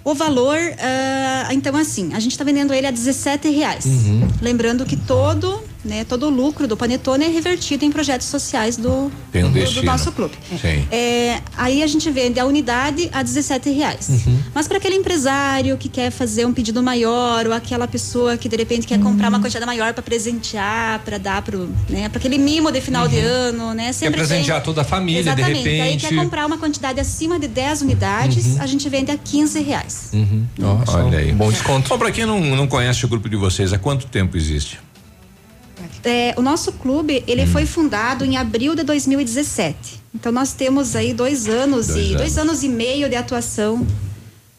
O valor, ah, então assim, a gente está vendendo ele a 17 reais. Uhum. Lembrando que todo, né, todo o lucro do Panetone é revertido em projetos sociais do, um do- do, nosso clube. Sim. É, aí a gente vende a unidade a 17 reais. Uhum. Mas para aquele empresário que quer fazer um pedido maior, ou aquela pessoa que de repente quer comprar uma quantidade maior para presentear, para dar pro, né, para aquele mimo de final de ano, né? Quer Sempre presentear tem- toda a família, de Exatamente. Aí repente. quer comprar uma quantidade acima de 10 unidades, Uhum. a gente vende a 15 reais. Uhum. Nossa, Olha aí. Bom desconto. Bom, pra quem não, não conhece o grupo de vocês, há quanto tempo existe? É, o nosso clube, ele Hum. foi fundado em abril de 2017. Então nós temos aí dois anos Dois e anos. dois anos e meio de atuação.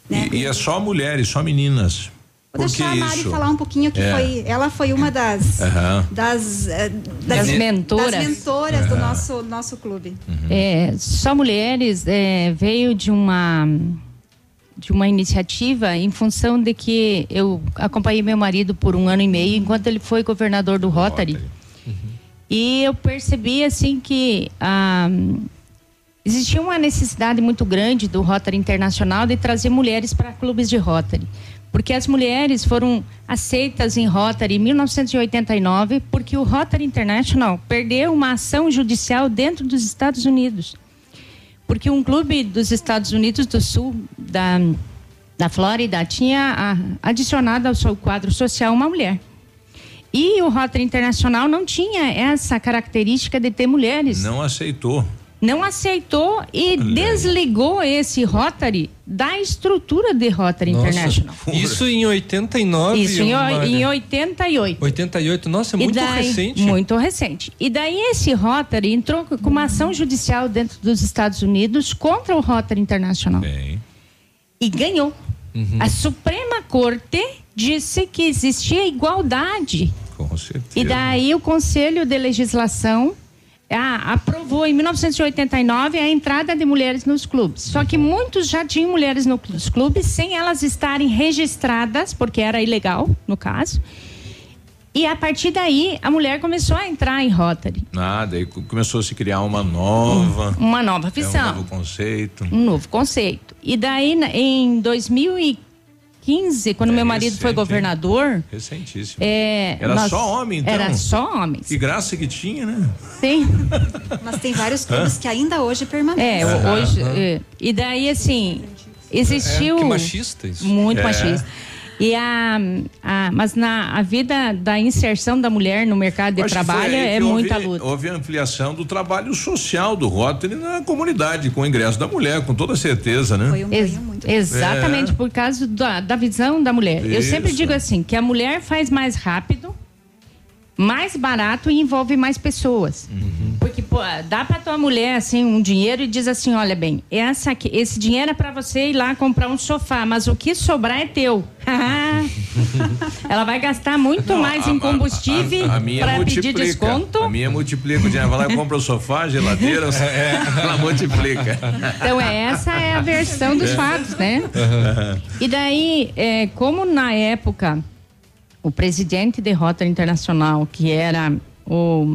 E, e é só mulheres, só meninas. Vou Por deixar a Mari isso? falar um pouquinho que É. foi, ela foi uma das Aham. das, eh, Das mentoras. das mentoras do Aham. nosso nosso clube. É, só mulheres é, veio de uma de uma iniciativa em função de que eu acompanhei meu marido por um ano e meio enquanto ele foi governador do Rotary e eu percebi assim que ah, existia uma necessidade muito grande do Rotary Internacional de trazer mulheres para clubes de Rotary. Porque as mulheres foram aceitas em Rotary em 1989, porque o Rotary International perdeu uma ação judicial dentro dos Estados Unidos. Porque um clube dos Estados Unidos do Sul, da, da Flórida, tinha ah, adicionado ao seu quadro social uma mulher. E o Rotary Internacional não tinha essa característica de ter mulheres Não aceitou. Não aceitou e desligou esse Rotary da estrutura de Rotary International. isso em 89? Isso em, o- em 88. 88, nossa, é muito daí- recente. Muito recente. E daí esse Rotary entrou com uma ação judicial dentro dos Estados Unidos contra o Rotary Internacional. E ganhou. Uhum. A Suprema Corte disse que existia igualdade. Com certeza. E daí o Conselho de Legislação ah, aprovou em 1989 a entrada de mulheres nos clubes. Só que muitos já tinham mulheres no- nos clubes sem elas estarem registradas, porque era ilegal, no caso. E a partir daí, a mulher começou a entrar em Rotary. Nada, aí co- começou a se criar uma nova. Uma nova É um visão. novo conceito. um novo conceito. E daí, em 2015, quando É meu marido foi recente, hein? governador, Recentíssimo. é, Era nós- só homem, então? Era só homens. Que graça que tinha, né? Sim. Mas tem vários clubes que ainda hoje permanecem. É, hoje. é. E daí, assim, existiu. É, que machista isso. Muito É. machista. E a, a- mas na a vida da inserção da mulher no mercado de Acho trabalho é que muita houve, luta. Houve ampliação do trabalho social do Rotary na comunidade, com o ingresso da mulher, com toda certeza, né? Foi um Ex- Exatamente, É. por causa da, da visão da mulher. Eu sempre Isso. digo assim, que a mulher faz mais rápido, mais barato e envolve mais pessoas. Uhum. Porque pô, dá para tua mulher assim um dinheiro e diz assim, olha bem, essa aqui, esse dinheiro é para você ir lá comprar um sofá, mas o que sobrar é teu. Ela vai gastar muito Não, mais a- em combustível a, a minha para pedir multiplica. desconto. A minha multiplica. O dinheiro vai lá e compra o sofá, geladeira, ela multiplica. Então essa é a versão dos É. fatos, né? E daí, é, como na época o presidente de Rotary Internacional, que era o,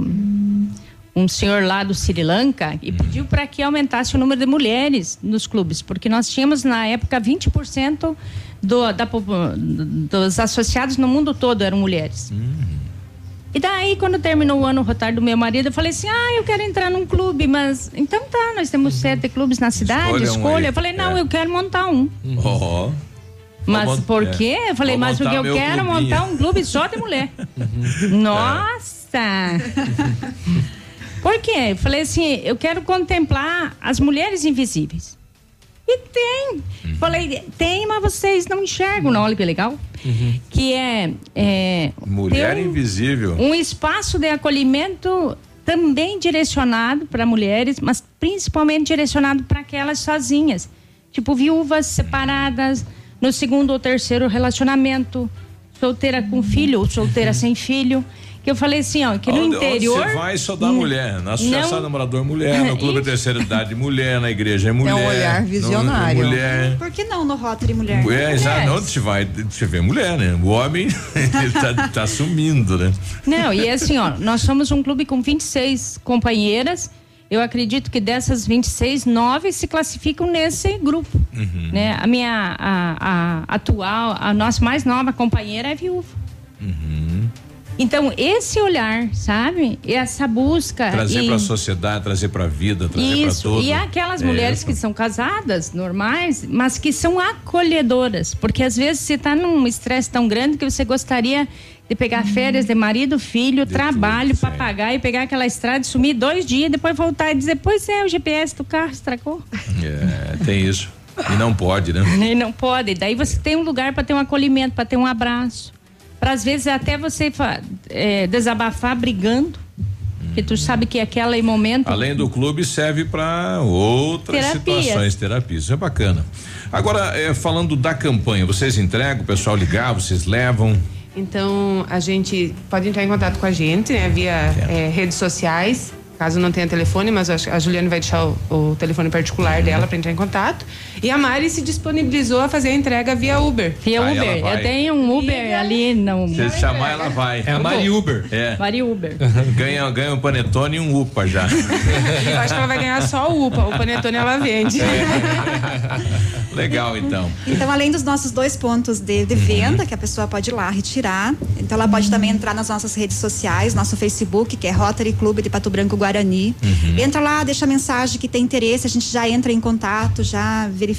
um senhor lá do Sri Lanka, e pediu para que aumentasse o número de mulheres nos clubes, porque nós tínhamos na época 20% do, da, dos associados no mundo todo eram mulheres. E daí, quando terminou o ano rotário do meu marido, eu falei assim: ah, eu quero entrar num clube, mas. Então tá, nós temos sete clubes na cidade, Escolha escolha. um. Eu falei: não, É. eu quero montar um. Ó. Mas Vou por é. quê? Eu falei, Vou mas porque montar eu quero clubinho. montar um clube só de mulher. Nossa! Por quê? Eu falei assim, eu quero contemplar as mulheres invisíveis. E tem. Uhum. Falei, tem, mas vocês não enxergam, não. Olha que legal. Que é, é Mulher um- invisível. um espaço de acolhimento também direcionado para mulheres, mas principalmente direcionado para aquelas sozinhas, tipo viúvas separadas, no segundo ou terceiro relacionamento, solteira com filho ou solteira sem filho. Que eu falei assim, ó, que no Onde- interior. Onde você vai só dá Hum, mulher. Na associação não- namorador mulher, no clube de terceira idade mulher, na igreja é mulher. olhar no- visionário. mulher. Por que não no Rotary Mulher? É, exato. Onde você vai, você vê mulher, né? O homem ele tá, tá sumindo, né? Não, e assim, ó, nós somos um clube com 26 companheiras eu acredito que dessas 26, nove se classificam nesse grupo. Uhum. Né? A minha a, a atual, a nossa mais nova companheira é viúva. Uhum. Então, esse olhar, sabe? Essa busca. Trazer e- para a sociedade, trazer para a vida, trazer para Isso, tudo. e aquelas É. mulheres que são casadas, normais, mas que são acolhedoras. Porque às vezes você está num estresse tão grande que você gostaria de pegar férias de marido, filho, trabalho, papagaio, pegar aquela estrada e sumir dois dias, depois voltar e dizer, pois é, o GPS do carro estragou. É, tem isso. E não pode, né? E não pode. Daí você tem um lugar para ter um acolhimento, para ter um abraço. Para às vezes até você é, desabafar brigando. Porque tu sabe que aquele momento. Além do clube, serve para outras Terapia. situações, terapia. Isso é bacana. Agora, é, falando da campanha, vocês entregam, o pessoal ligar, vocês levam. Então, a gente pode entrar em contato com a gente, né, via eh, redes sociais, caso não tenha telefone, mas a Juliana vai deixar o, o telefone particular Uhum. dela para entrar em contato. E a Mari se disponibilizou a fazer a entrega via Uber. Via ela Uber. Eu tenho um Uber ali no. Se chamar, ela vai. É a Mari Uber. É. Mari Uber. Ganha, ganha um panetone e um UPA já. Eu acho que ela vai ganhar só o UPA, o panetone ela vende. Legal, então. Então, além dos nossos dois pontos de, de venda, que a pessoa pode ir lá retirar, então ela pode também entrar nas nossas redes sociais, nosso Facebook, que é Rotary Clube de Pato Branco Guarani. Uhum. Entra lá, deixa a mensagem que tem interesse, a gente já entra em contato, já verifica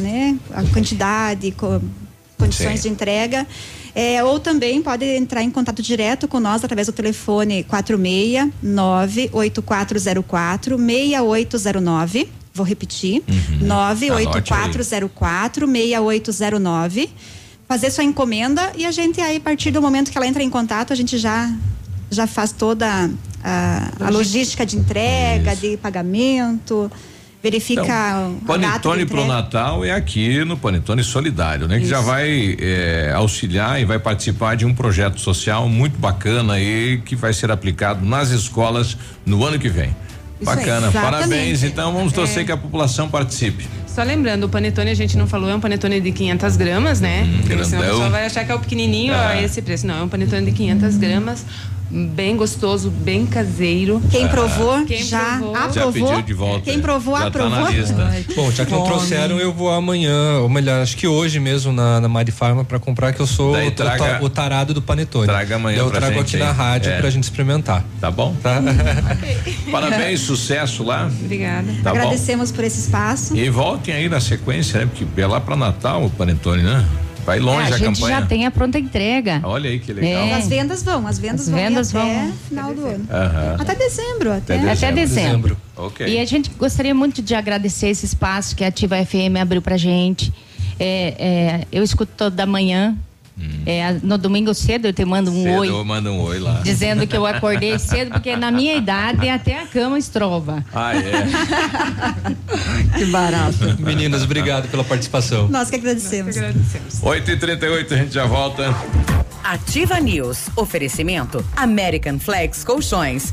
né, a quantidade, co- condições Sim. de entrega. É, ou também pode entrar em contato direto com nós através do telefone 46 98404 6809. Vou repetir. Uhum. 98404 6809. Fazer sua encomenda e a gente aí, a partir do momento que ela entra em contato, a gente já, já faz toda a, a logística de entrega, de pagamento, verifica a data de Panetone pro entrega. Natal é aqui no Panetone Solidário, né? Que já Isso. vai é, auxiliar e vai participar de um projeto social muito bacana aí que vai ser aplicado nas escolas no ano que vem. Isso. Bacana, Exatamente. parabéns. Então vamos torcer É. que a população participe. Só lembrando, o panetone a gente não falou, é um panetone de 500 gramas, né? Porque senão o grandão. pessoal vai achar que é o pequenininho, Ah. ó, esse preço. Não, é um panetone de 500 gramas, bem gostoso, bem caseiro. Quem provou, Quem já provou. aprovou. pediu de volta. Quem provou, Já tá na aprovou. lista. Bom, já que não trouxeram, eu vou amanhã, ou melhor, acho que hoje mesmo na, na Mari Farma pra comprar, que eu sou Daí traga- o tarado do panetone. Traga amanhã Daí Eu trago gente aqui na rádio É. pra gente experimentar. Tá bom? Tá? Parabéns, sucesso lá. Obrigada. Tá bom. Agradecemos por esse espaço. E voltem aí na sequência, né? Porque é lá pra Natal o Panetone, né? Vai longe É, a a, gente campanha. já tem a pronta entrega. Olha aí que legal. É. As vendas vão, as vendas As vão vendas até vão. final do ano. Aham. Até dezembro, até. Até dezembro. Ok. E a gente gostaria muito de agradecer esse espaço que a Ativa FM abriu pra gente. É, é, eu escuto toda manhã. É, no domingo cedo eu te mando um Hum. Cedo, oi. eu mando um oi lá. Dizendo que eu acordei cedo, porque na minha idade até a cama estrova. Ah, é. Que barato. Meninas, obrigado pela participação. Nós que agradecemos. 8 e 38 a gente já volta. Ativa News. Oferecimento American Flex Colchões.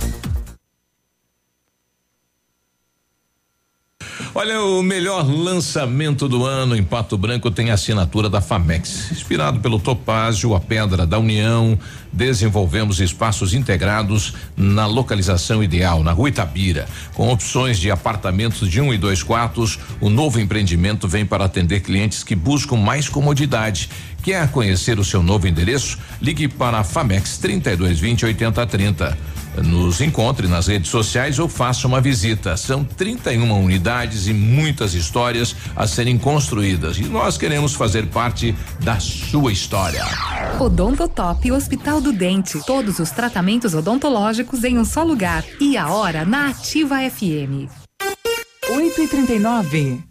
Olha, o melhor lançamento do ano em Pato Branco tem a assinatura da Famex. Inspirado pelo Topázio, a Pedra da União, desenvolvemos espaços integrados na localização ideal, na Rua Itabira. Com opções de apartamentos de um e dois quartos, o novo empreendimento vem para atender clientes que buscam mais comodidade. Quer conhecer o seu novo endereço? Ligue para a Famex 3220 8030. Nos encontre nas redes sociais ou faça uma visita. São 31 unidades e muitas histórias a serem construídas. E nós queremos fazer parte da sua história. Odontotop Hospital do Dente. Todos os tratamentos odontológicos em um só lugar. E a hora na Ativa FM. 8 e 39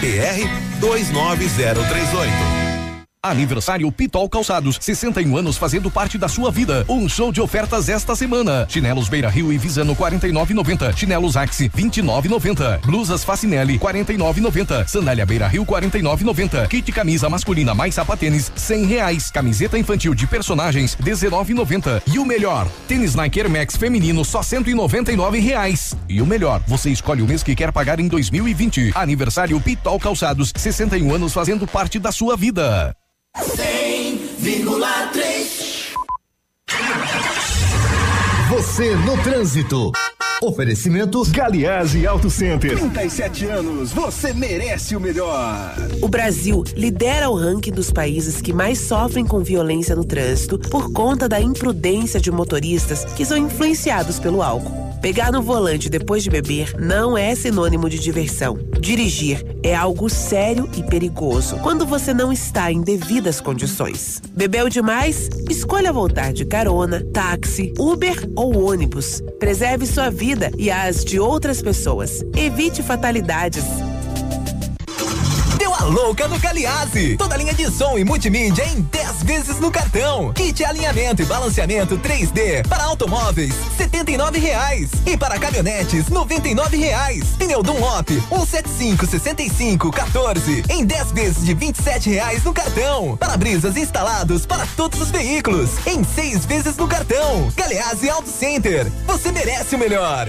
PR 29038. Aniversário Pitol Calçados, 61 anos fazendo parte da sua vida. Um show de ofertas esta semana. Chinelos Beira Rio e Visano 49,90. Chinelos Axi 29,90. Blusas Facinelli 49,90. Sandália Beira Rio 49,90. Kit camisa masculina mais sapatênis 100 reais. Camiseta infantil de personagens 19,90. E o melhor, tênis Nike Air Max feminino só 199 reais. E o melhor, você escolhe o mês que quer pagar em 2020. Aniversário Pitol Calçados, 61 anos fazendo parte da sua vida. 100,3 Você no trânsito. Oferecimento Galiase Auto Center. 37 anos, você merece o melhor. O Brasil lidera o ranking dos países que mais sofrem com violência no trânsito por conta da imprudência de motoristas que são influenciados pelo álcool. Pegar no volante depois de beber não é sinônimo de diversão. Dirigir é algo sério e perigoso quando você não está em devidas condições. Bebeu demais? Escolha voltar de carona, táxi, Uber ou ônibus. Preserve sua vida e as de outras pessoas. Evite fatalidades. A louca no Caliase. Toda linha de som e multimídia em 10 vezes no cartão. Kit alinhamento e balanceamento 3D para automóveis, R$ reais. E para caminhonetes, R$ reais. Pneu Dunlop, 175 65 14 em 10 vezes de R$ reais no cartão. Para-brisas instalados para todos os veículos em 6 vezes no cartão. Galeazzi Auto Center. Você merece o melhor.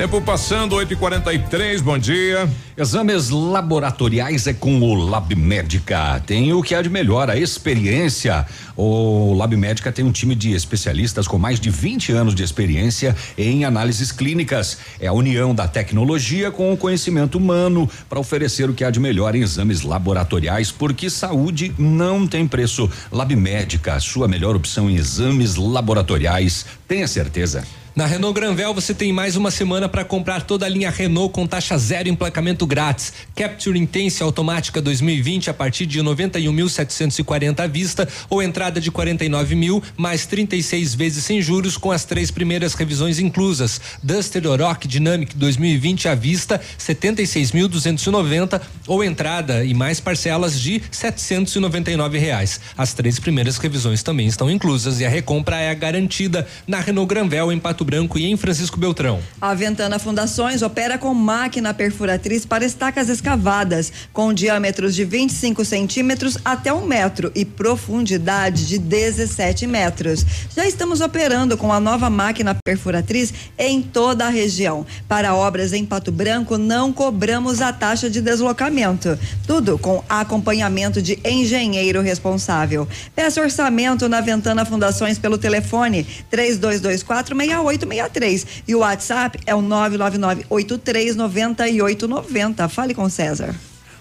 Tempo passando, 8 e 43 bom dia. Exames laboratoriais é com o Lab Médica. Tem o que há de melhor, a experiência. O Lab Médica tem um time de especialistas com mais de 20 anos de experiência em análises clínicas. É a união da tecnologia com o conhecimento humano para oferecer o que há de melhor em exames laboratoriais, porque saúde não tem preço. Lab Médica, sua melhor opção em exames laboratoriais. Tenha certeza. Na Renault Granvel você tem mais uma semana para comprar toda a linha Renault com taxa zero e emplacamento grátis. Capture Intense automática 2020 a partir de 91.740 à vista ou entrada de 49 mil mais 36 vezes sem juros com as três primeiras revisões inclusas. Duster Oroch Dynamic 2020 à vista 76.290 ou entrada e mais parcelas de 799 reais. As três primeiras revisões também estão inclusas e a recompra é garantida na Renault Granvel em Pato Pato Branco e em Francisco Beltrão. A Ventana Fundações opera com máquina perfuratriz para estacas escavadas, com diâmetros de 25 centímetros até um metro e profundidade de 17 metros. Já estamos operando com a nova máquina perfuratriz em toda a região. Para obras em Pato Branco, não cobramos a taxa de deslocamento. Tudo com acompanhamento de engenheiro responsável. Peça orçamento na Ventana Fundações pelo telefone 3224 6863 e o WhatsApp é o 999 839890. Fale com César.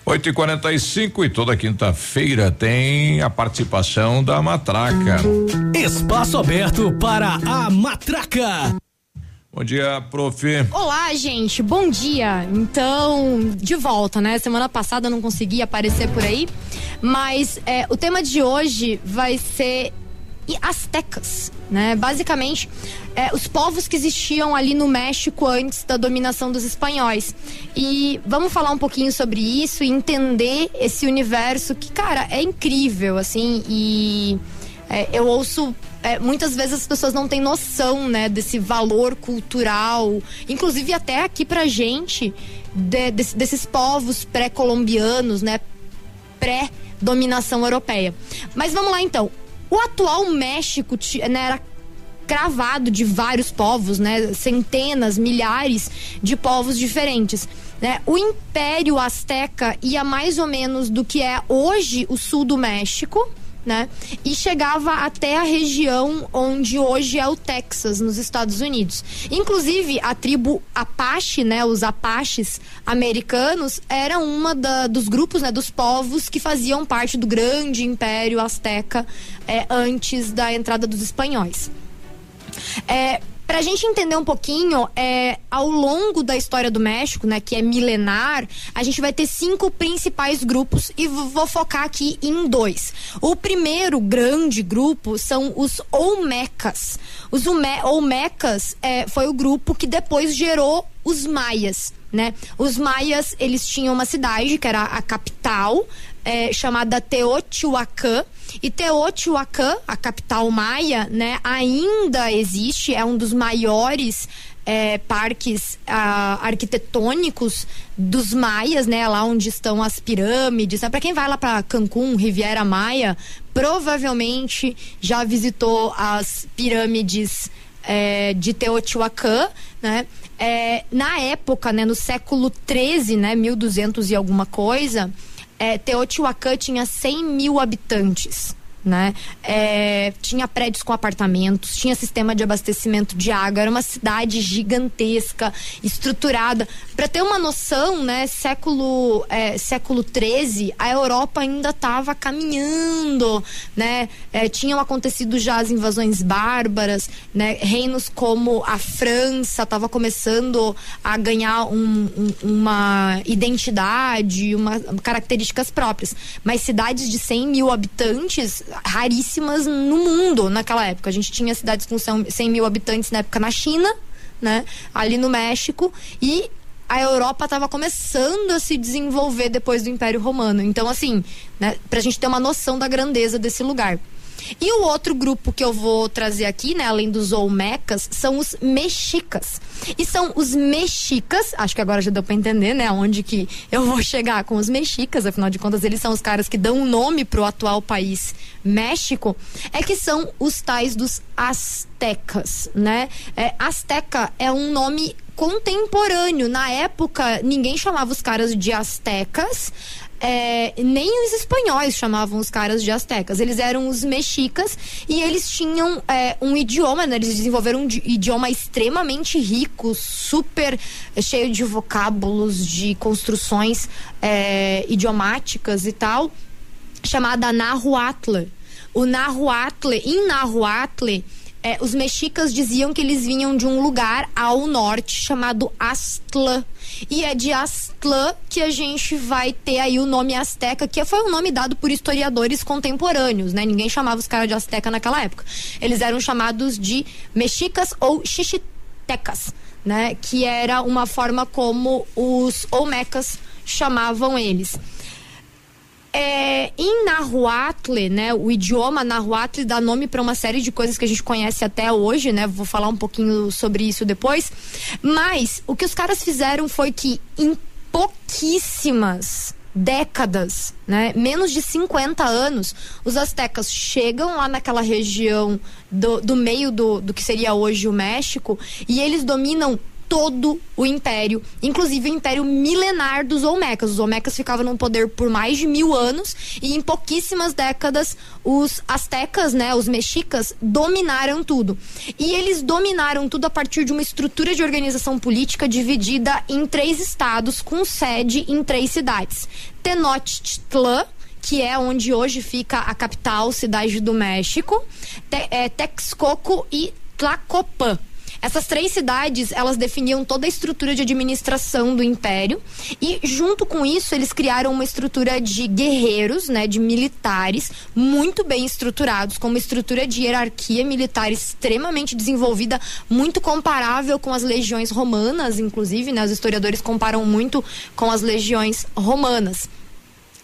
8 e 45 e toda quinta-feira tem a participação da Matraca. Espaço aberto para a Matraca. Bom dia, prof. Olá, gente, bom dia. Então, de volta, né? Semana passada eu não consegui aparecer por aí, mas é, o tema de hoje vai ser astecas, né? Basicamente, é, os povos que existiam ali no México antes da dominação dos espanhóis. E vamos falar um pouquinho sobre isso e entender esse universo que, cara, é incrível, assim, e é, eu ouço é, muitas vezes as pessoas não têm noção, né, desse valor cultural, inclusive até aqui pra gente, de, desse, desses povos pré-colombianos, né, pré-dominação europeia. Mas vamos lá então. O atual México né, era cravado de vários povos, né, centenas, milhares de povos diferentes. Né? O Império Azteca ia mais ou menos do que é hoje o sul do México, né? E chegava até a região onde hoje é o Texas, nos Estados Unidos. Inclusive, a tribo Apache, né? Os Apaches americanos, era uma da, dos grupos, né? Dos povos que faziam parte do grande Império Azteca é, antes da entrada dos espanhóis. É, para a gente entender um pouquinho, é, ao longo da história do México, né, que é milenar, a gente vai ter cinco principais grupos e vou focar aqui em dois. O primeiro grande grupo são os Olmecas. Os Olmecas é, foi o grupo que depois gerou os Maias. Né? Os maias, eles tinham uma cidade que era a capital, é, chamada Teotihuacan. E Teotihuacan, a capital maia, né, ainda existe, é um dos maiores é, parques ah, arquitetônicos dos maias, né, lá onde estão as pirâmides. Né? Para quem vai lá para Cancún, Riviera Maia, provavelmente já visitou as pirâmides é, de Teotihuacan, né? É, na época, né, no século 13, né, 1200 e alguma coisa, é, Teotihuacan tinha 100 mil habitantes né? É, tinha prédios com apartamentos, tinha sistema de abastecimento de água, era uma cidade gigantesca, estruturada. Para ter uma noção, né? Século é, século 13, a Europa ainda estava caminhando, né? É, tinham acontecido já as invasões bárbaras, né? Reinos como a França estava começando a ganhar um, um, uma identidade, uma características próprias, mas cidades de 100 mil habitantes raríssimas no mundo naquela época. A gente tinha cidades com 100 mil habitantes na época na China, né? Ali no México e a Europa estava começando a se desenvolver depois do Império Romano. Então, assim, né, para a gente ter uma noção da grandeza desse lugar. E o outro grupo que eu vou trazer aqui, né, além dos Olmecas, são os mexicas. E são os mexicas, acho que agora já deu para entender, né, onde que eu vou chegar com os mexicas, afinal de contas eles são os caras que dão o nome pro atual país México, é que são os tais dos astecas, né? É, Azteca é um nome contemporâneo. Na época, ninguém chamava os caras de astecas é, nem os espanhóis chamavam os caras de astecas. Eles eram os mexicas e eles tinham é, um idioma, né? Eles desenvolveram um idioma extremamente rico, super cheio de vocábulos, de construções é, idiomáticas e tal, chamada Nahuatl. O Nahuatl, em Nahuatl, é, os mexicas diziam que eles vinham de um lugar ao norte chamado Aztlán. E é de Aztlán que a gente vai ter aí o nome Azteca, que foi um nome dado por historiadores contemporâneos, né? Ninguém chamava os caras de Azteca naquela época. Eles eram chamados de mexicas ou xixitecas, né? Que era uma forma como os olmecas chamavam eles. É, em Nahuatl, né, o idioma Nahuatl dá nome para uma série de coisas que a gente conhece até hoje, né? Vou falar um pouquinho sobre isso depois. Mas o que os caras fizeram foi que em pouquíssimas décadas, né? Menos de 50 anos, os astecas chegam lá naquela região do, do meio do, do que seria hoje o México e eles dominam todo o império, inclusive o império milenar dos Olmecas. Os Olmecas ficavam no poder por mais de mil anos e em pouquíssimas décadas os astecas, né, os mexicas, dominaram tudo. E eles dominaram tudo a partir de uma estrutura de organização política dividida em três estados com sede em três cidades: Tenochtitlan que é onde hoje fica a capital, cidade do México, é, Texcoco e Tlacopan. Essas três cidades, elas definiam toda a estrutura de administração do império e junto com isso eles criaram uma estrutura de guerreiros, né, de militares muito bem estruturados, com uma estrutura de hierarquia militar extremamente desenvolvida, muito comparável com as legiões romanas, inclusive, né, os historiadores comparam muito com as legiões romanas.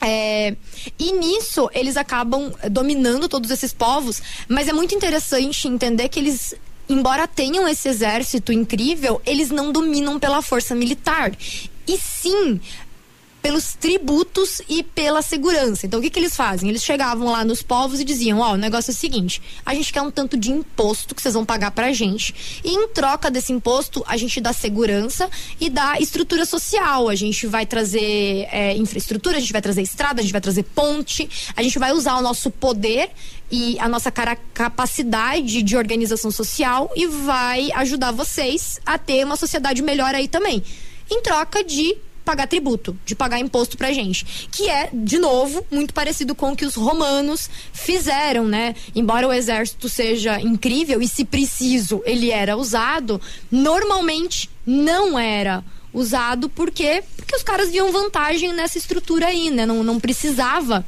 É, e nisso eles acabam dominando todos esses povos, mas é muito interessante entender que eles embora tenham esse exército incrível, eles não dominam pela força militar. E sim pelos tributos e pela segurança. Então, o que, que eles fazem? Eles chegavam lá nos povos e diziam: Ó, oh, o negócio é o seguinte, a gente quer um tanto de imposto que vocês vão pagar pra gente. E em troca desse imposto, a gente dá segurança e dá estrutura social. A gente vai trazer é, infraestrutura, a gente vai trazer estrada, a gente vai trazer ponte, a gente vai usar o nosso poder e a nossa capacidade de organização social e vai ajudar vocês a ter uma sociedade melhor aí também. Em troca de pagar tributo, de pagar imposto pra gente. Que é, de novo, muito parecido com o que os romanos fizeram, né? Embora o exército seja incrível e, se preciso, ele era usado, normalmente não era usado porque porque os caras viam vantagem nessa estrutura aí, né? Não, não precisava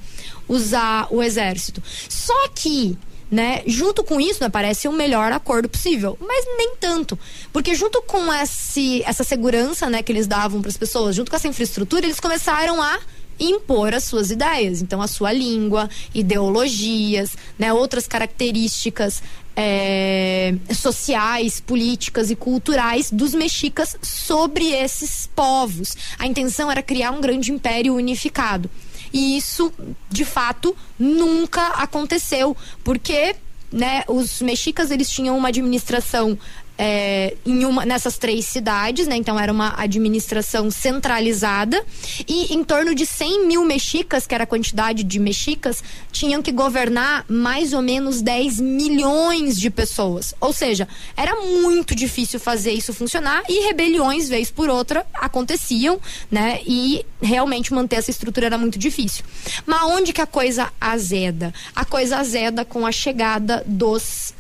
usar o exército. Só que né? Junto com isso, né, parece o melhor acordo possível, mas nem tanto, porque junto com esse, essa segurança, né, que eles davam para as pessoas, junto com essa infraestrutura, eles começaram a impor as suas ideias, então a sua língua, ideologias, né, outras características é, sociais, políticas e culturais dos mexicas sobre esses povos. A intenção era criar um grande império unificado. E isso, de fato, nunca aconteceu, porque né, os mexicas eles tinham uma administração é, em uma, nessas três cidades, né? Então era uma administração centralizada e em torno de 100 mil mexicas, que era a quantidade de mexicas, tinham que governar mais ou menos 10 milhões de pessoas. Ou seja, era muito difícil fazer isso funcionar e rebeliões, vez por outra, aconteciam, né? E realmente manter essa estrutura era muito difícil. Mas onde que a coisa azeda? A coisa azeda com a chegada dos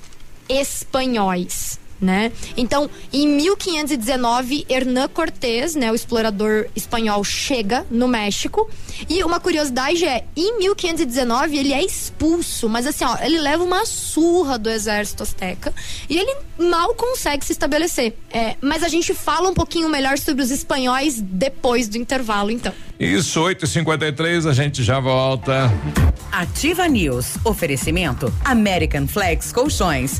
espanhóis né? Então, em 1519, Hernán Cortés, né, o explorador espanhol, chega no México. E uma curiosidade é, em 1519 ele é expulso, mas assim, ó, ele leva uma surra do exército azteca e ele mal consegue se estabelecer. É, mas a gente fala um pouquinho melhor sobre os espanhóis depois do intervalo, então. Isso, 8h53, a gente já volta. Ativa News. Oferecimento American Flex Colchões.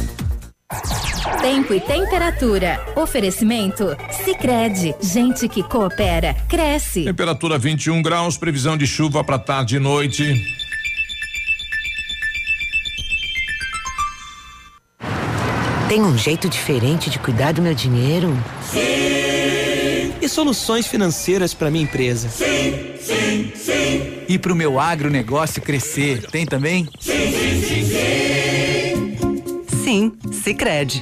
Tempo e temperatura. Oferecimento? Sicredi Gente que coopera, cresce. Temperatura 21 graus, previsão de chuva para tarde e noite. Tem um jeito diferente de cuidar do meu dinheiro? Sim. E soluções financeiras para minha empresa? Sim, sim, sim. E para o meu agronegócio crescer? Tem também? Sim, sim, sim, sim. Sim, Sicredi.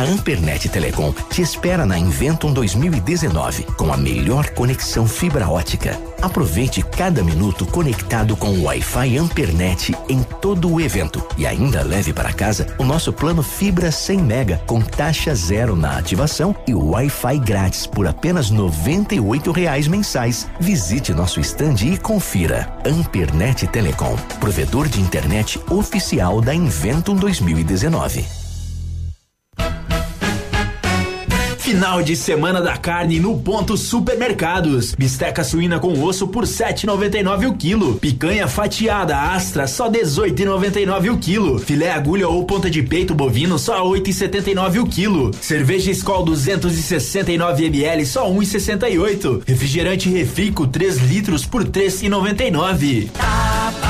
A Ampernet Telecom te espera na Inventum 2019 com a melhor conexão fibra ótica. Aproveite cada minuto conectado com o Wi-Fi Ampernet em todo o evento e ainda leve para casa o nosso plano fibra 100 mega com taxa zero na ativação e Wi-Fi grátis por apenas 98 reais mensais. Visite nosso estande e confira. Ampernet Telecom, provedor de internet oficial da Inventum 2019. Final de semana da carne no ponto supermercados. Bisteca suína com osso por 7,99 o quilo. Picanha fatiada astra só 18,99 o quilo. Filé agulha ou ponta de peito bovino só 8,79 o quilo. Cerveja Skol 269 ml só 1,68. Refrigerante Refico 3 litros por 3,99. Tá barato,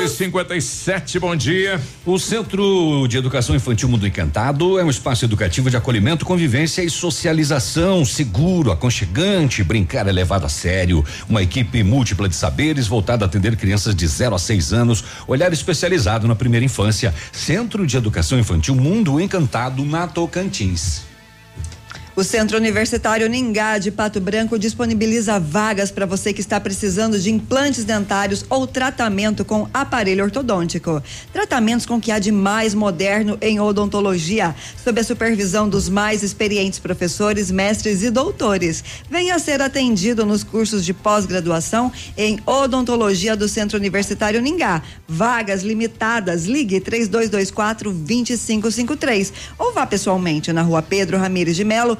8 e 57 bom dia. O Centro de Educação Infantil Mundo Encantado é um espaço educativo de acolhimento, convivência e socialização, seguro, aconchegante, brincar é levado a sério. Uma equipe múltipla de saberes voltada a atender crianças de 0 a 6 anos, olhar especializado na primeira infância. Centro de Educação Infantil Mundo Encantado na Tocantins. O Centro Universitário Ningá de Pato Branco disponibiliza vagas para você que está precisando de implantes dentários ou tratamento com aparelho ortodôntico. Tratamentos com o que há de mais moderno em odontologia, sob a supervisão dos mais experientes professores, mestres e doutores. Venha ser atendido nos cursos de pós-graduação em odontologia do Centro Universitário Ningá. Vagas limitadas. Ligue 3224 2553 ou vá pessoalmente na Rua Pedro Ramires de Melo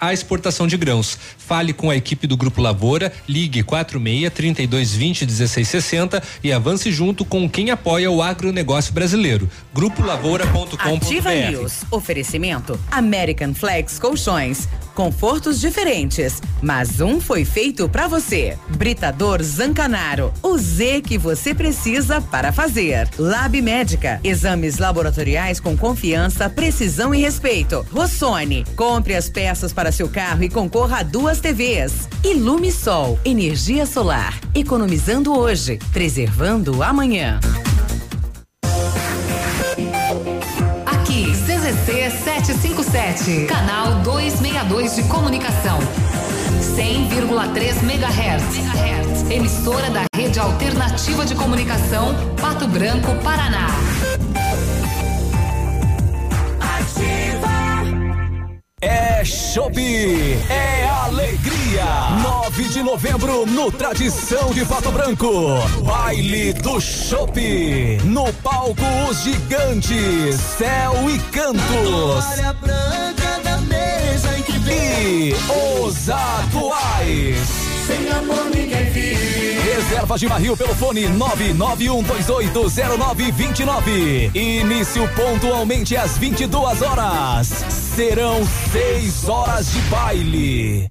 à exportação de grãos. Fale com a equipe do Grupo Lavoura, ligue 46 3220 1660 e avance junto com quem apoia o agronegócio brasileiro. Grupo Lavoura.com.br. Ativa News. Oferecimento American Flex Colchões. confortos diferentes, mas um foi feito para você. Britador Zancanaro, o Z que você precisa para fazer. Lab Médica, exames laboratoriais com confiança, precisão e respeito. Rossoni, compre as peças para seu carro e concorra a duas TVs. Ilumisol, energia solar, economizando hoje, preservando amanhã. Aqui, CZC 757, canal 262 de comunicação. 100,3 MHz. Emissora da Rede Alternativa de Comunicação, Pato Branco, Paraná. É Shopee, é alegria. 9 de novembro no Tradição de Pato Branco. Baile do Shopee. No palco Os Gigantes, Céu e Cantos. branca da mesa em que E os atuais. Sem amor ninguém vive. Reserva de barril pelo fone 991280929. Início pontualmente às 22 horas. Serão seis horas de baile.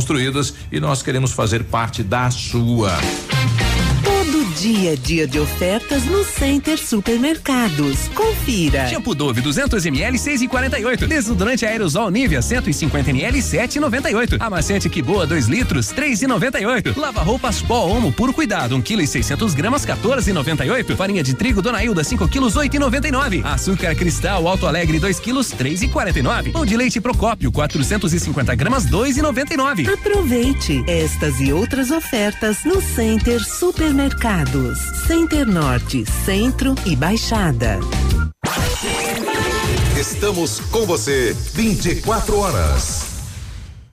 e nós queremos fazer parte da sua. Dia é dia de ofertas no Center Supermercados. Confira. Shampoo Dove 200 ml 6,48. Desodorante aerosol Nivea 150 ml 7,98. Amaciante que boa 2 litros 3,98. Lava roupas pó Omo puro cuidado 1 kg e 600 gramas 14,98. Farinha de trigo Dona Hilda 5 quilos 8,99. Açúcar Cristal Alto Alegre 2 quilos 3,49. Pão de leite Procópio 450 gramas 2,99. Aproveite estas e outras ofertas no Center Supermercados. Center Norte, Centro e Baixada. Estamos com você 24 horas.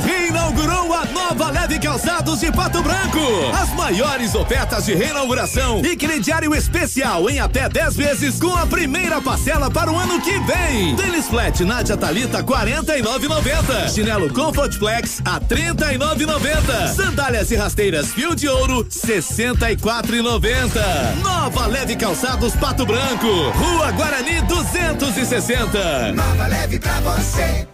Reinaugurou a nova Leve Calçados de Pato Branco. As maiores ofertas de reinauguração e crediário especial em até 10 vezes com a primeira parcela para o ano que vem. Tênis Flat Nádia Talita 49,90. Chinelo Comfort Flex a 39,90. Sandálias e rasteiras Fio de Ouro 64,90. Nova Leve Calçados Pato Branco. Rua Guarani 260. Nova leve pra você.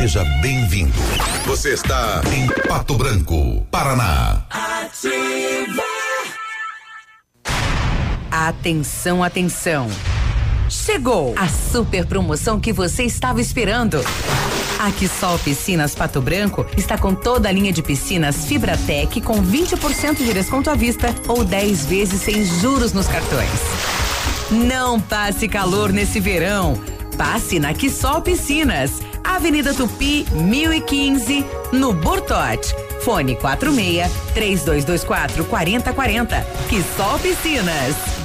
Seja bem-vindo. Você está em Pato Branco, Paraná. Ativa. Atenção, atenção. Chegou a super promoção que você estava esperando. A Quissol Piscinas Pato Branco está com toda a linha de piscinas Fibratec com 20% de desconto à vista ou 10 vezes sem juros nos cartões. Não passe calor nesse verão. Passe na Quissol Piscinas, Avenida Tupi, 1015, no Bortote. Fone 46 3224 4040. Quissol Piscinas.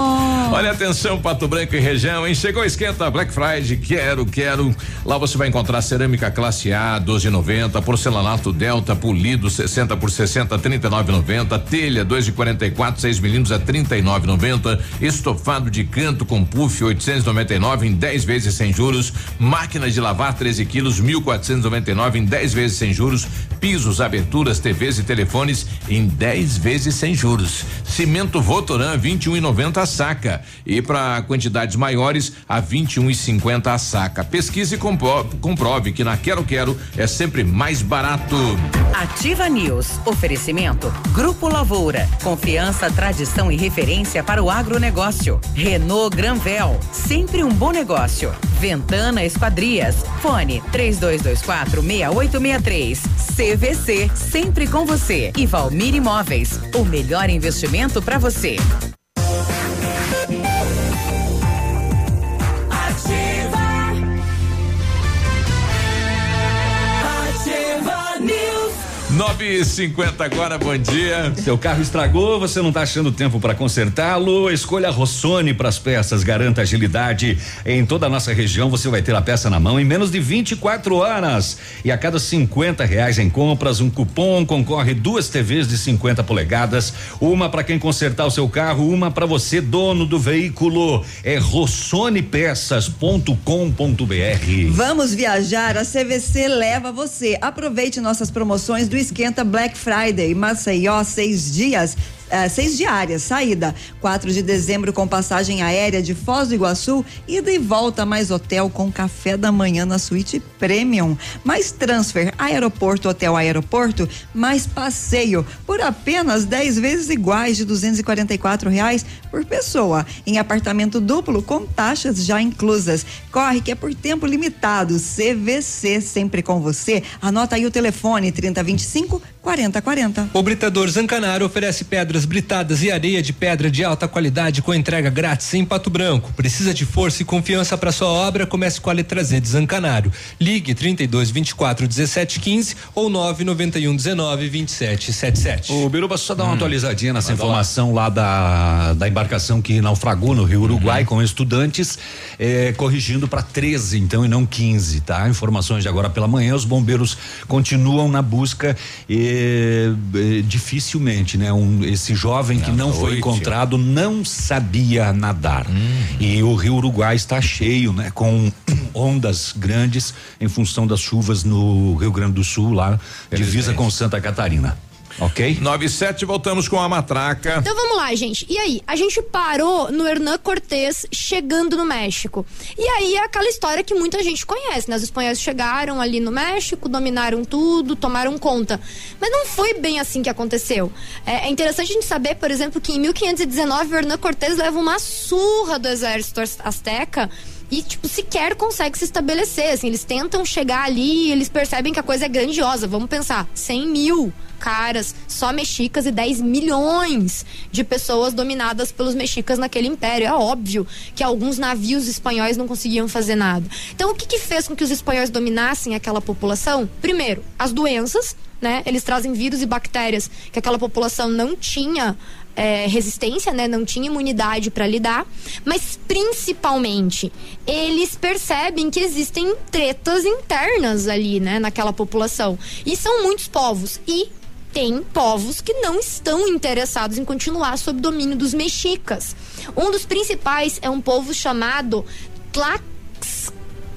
Olha atenção, Pato Branco e região, hein? Chegou esquenta Black Friday, quero, quero. Lá você vai encontrar cerâmica classe A 12,90, porcelanato Delta polido 60 por 60 39,90, telha 2 de 44 6 milímetros a 39,90, estofado de canto com puff 899 em 10 vezes sem juros, máquina de lavar 13 quilos 1.499 em 10 vezes sem juros, pisos, aberturas, TVs e telefones em 10 vezes sem juros. Cimento Votoran 21,90 a saca e para quantidades maiores a 21,50 a saca. Pesquise e compro- comprove que na Quero Quero é sempre mais barato. Ativa News. Oferecimento. Grupo Lavoura. Confiança, tradição e referência para o agronegócio. Renault Granvel. Sempre um bom negócio. Ventana Esquadrias. Fone 3224 6863. CVC. Sempre com você. E Valmir Imóveis. O melhor investimento para você. 9h50 agora, bom dia. Seu carro estragou, você não está achando tempo para consertá-lo? Escolha a Rossoni para as peças, garanta agilidade. Em toda a nossa região você vai ter a peça na mão em menos de 24 horas. E a cada 50 reais em compras, um cupom concorre duas TVs de 50 polegadas, uma para quem consertar o seu carro, uma para você, dono do veículo. É rossonepeças.com.br. Vamos viajar, a CVC leva você. Aproveite nossas promoções do Esquenta Black Friday. Maceió, seis dias. Eh, seis diárias, saída 4 de dezembro com passagem aérea de Foz do Iguaçu, ida e volta mais hotel com café da manhã na suíte premium, mais transfer aeroporto hotel aeroporto, mais passeio por apenas 10 vezes iguais de 244 reais por pessoa em apartamento duplo com taxas já inclusas. Corre que é por tempo limitado. CVC sempre com você. Anota aí o telefone 3025 4040. O Britador Zancanaro oferece pedras britadas e areia de pedra de alta qualidade com entrega grátis em Pato Branco. Precisa de força e confiança para sua obra? Comece com a letra Z de Zancanaro. Ligue 32 24 17 15 ou 991 19 27 77. O Biruba, só dá uma atualizadinha nessa informação lá da, da embarcação que naufragou no Rio Uruguai com estudantes, eh, corrigindo para 13, então, e não 15, tá? Informações de agora pela manhã, os bombeiros continuam na busca eh, eh, dificilmente, né? Um, esse jovem que não foi encontrado não sabia nadar. E o Rio Uruguai está cheio, né? Com ondas grandes em função das chuvas no Rio Grande do Sul, lá, divisa com Santa Catarina. Ok? 9 e 7, voltamos com a matraca. Então vamos lá, gente. E aí? A gente parou no Hernán Cortés chegando no México. E aí é aquela história que muita gente conhece, né? Os espanhóis chegaram ali no México, dominaram tudo, tomaram conta. Mas não foi bem assim que aconteceu. É, é interessante a gente saber, por exemplo, que em 1519 o Hernán Cortés leva uma surra do exército az- azteca e, tipo, sequer consegue se estabelecer. Assim, eles tentam chegar ali e eles percebem que a coisa é grandiosa. Vamos pensar, 100 mil caras, só mexicas e 10 milhões de pessoas dominadas pelos mexicas naquele império. É óbvio que alguns navios espanhóis não conseguiam fazer nada. Então, o que, que fez com que os espanhóis dominassem aquela população? Primeiro, as doenças, né? Eles trazem vírus e bactérias que aquela população não tinha é, resistência, né? Não tinha imunidade para lidar, mas principalmente eles percebem que existem tretas internas ali, né? Naquela população e são muitos povos e tem povos que não estão interessados em continuar sob domínio dos mexicas. Um dos principais é um povo chamado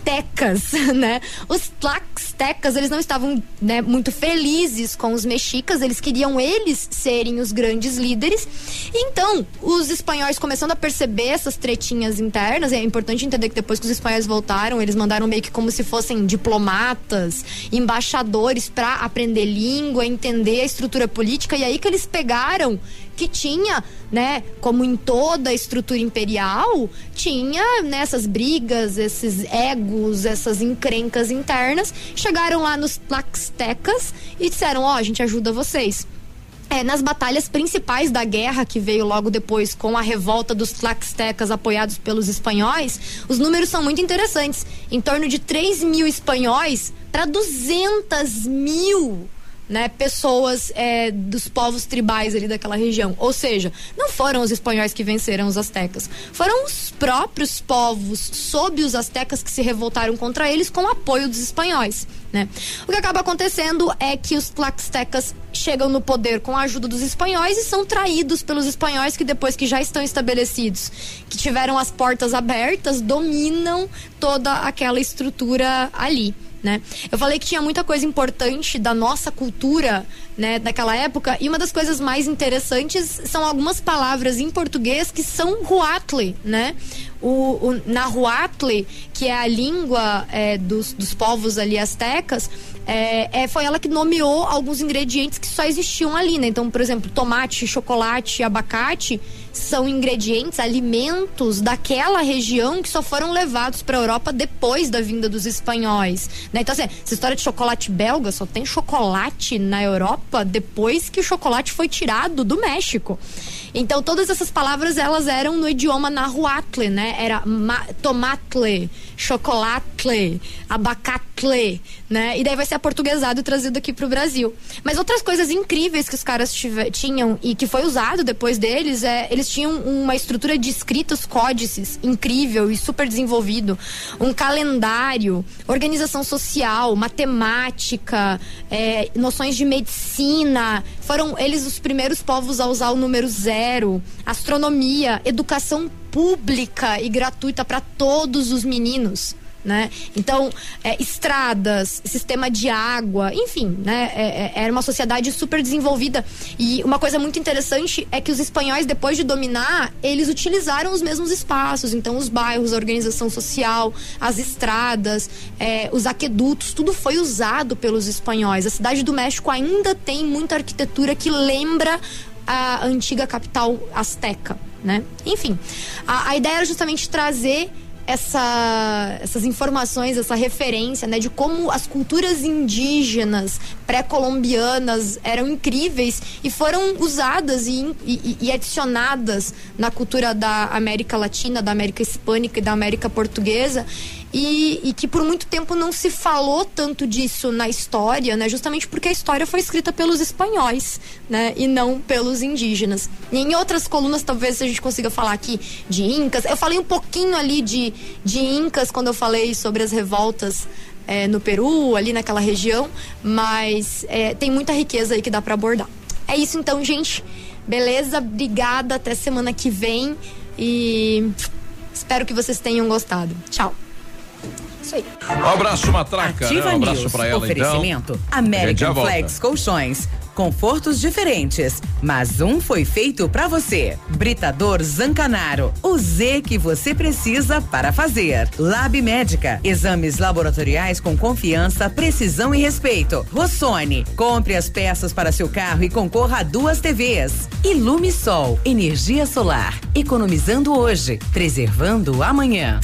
Tlaxtecas, né? Os Tlaxtecas, eles não estavam né, muito felizes com os mexicas, eles queriam eles serem os grandes líderes. Então, os espanhóis começando a perceber essas tretinhas internas, é importante entender que depois que os espanhóis voltaram, eles mandaram meio que como se fossem diplomatas, embaixadores para aprender língua, entender a estrutura política, e aí que eles pegaram que tinha, né, como em toda a estrutura imperial, tinha nessas brigas, esses egos, essas encrencas internas, chegaram lá nos Tlaxtecas e disseram: "Ó, a gente ajuda vocês". É, nas batalhas principais da guerra, que veio logo depois com a revolta dos Tlaxtecas apoiados pelos espanhóis, os números são muito interessantes. Em torno de 3 mil espanhóis para 200 mil né, pessoas é, dos povos tribais ali daquela região. Ou seja, não foram os espanhóis que venceram os astecas, foram os próprios povos sob os astecas que se revoltaram contra eles com o apoio dos espanhóis. Né? O que acaba acontecendo é que os tlaxtecas chegam no poder com a ajuda dos espanhóis e são traídos pelos espanhóis que depois que já estão estabelecidos, que tiveram as portas abertas, dominam toda aquela estrutura ali. Né? Eu falei que tinha muita coisa importante da nossa cultura, né, daquela época, e uma das coisas mais interessantes são algumas palavras em português que são ruatle, né? O, o que é a língua é, dos, dos povos ali astecas, é, é, foi ela que nomeou alguns ingredientes que só existiam ali, né? Então, por exemplo, tomate, chocolate, abacate são ingredientes, alimentos daquela região que só foram levados para a Europa depois da vinda dos espanhóis, né? Então, assim, essa história de chocolate belga só tem chocolate na Europa depois que o chocolate foi tirado do México. Então todas essas palavras elas eram no idioma nahuatl, né? Era tomatle, chocolatle, abacatle, né? E daí vai ser aportuguesado e trazido aqui pro Brasil. Mas outras coisas incríveis que os caras tinham e que foi usado depois deles é eles tinham uma estrutura de escritos códices incrível e super desenvolvido, um calendário, organização social, matemática, é, noções de medicina. Foram eles os primeiros povos a usar o número zero, astronomia, educação pública e gratuita para todos os meninos né? Então, é, estradas, sistema de água, enfim, né? É, é, era uma sociedade super desenvolvida. E uma coisa muito interessante é que os espanhóis, depois de dominar, eles utilizaram os mesmos espaços. Então, os bairros, a organização social, as estradas, é, os aquedutos, tudo foi usado pelos espanhóis. A cidade do México ainda tem muita arquitetura que lembra a antiga capital azteca, né? Enfim, a, a ideia era justamente trazer essa, essas informações, essa referência, né, de como as culturas indígenas pré-colombianas eram incríveis e foram usadas e, e, e, adicionadas na cultura da América Latina, da América Hispânica e da América Portuguesa e, e, que por muito tempo não se falou tanto disso na história, né? Justamente porque a história foi escrita pelos espanhóis, né? E não pelos indígenas. E em outras colunas, talvez a gente consiga falar aqui de incas. Eu falei um pouquinho ali de, de incas quando eu falei sobre as revoltas é, no Peru, ali naquela região, mas é, tem muita riqueza aí que dá para abordar. É isso então, gente. Beleza? Obrigada. Até semana que vem. E espero que vocês tenham gostado. Tchau isso aí. Um abraço, Matraca. Ativa né? Um abraço News. pra ela, Oferecimento então. American Flex Colchões. Confortos diferentes, mas um foi feito para você. Britador Zancanaro, o Z que você precisa para fazer. Lab Médica, exames laboratoriais com confiança, precisão e respeito. Rossoni, compre as peças para seu carro e concorra a duas TVs. Ilume Sol, energia solar, economizando hoje, preservando amanhã.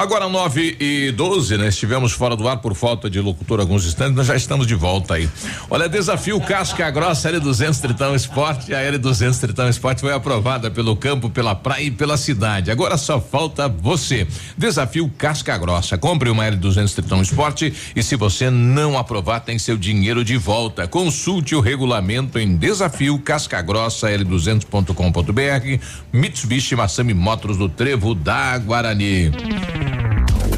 Agora 9 e 12, né? Estivemos fora do ar por falta de locutor alguns instantes, nós já estamos de volta aí. Olha, desafio Casca Grossa L200 Tritão Esporte. A L200 Tritão Esporte foi aprovada pelo campo, pela praia e pela cidade. Agora só falta você. Desafio Casca Grossa. Compre uma L200 Tritão Esporte e se você não aprovar, tem seu dinheiro de volta. Consulte o regulamento em desafio Casca Grossa L200.com.br. Mitsubishi Massami Motors do Trevo da Guarani.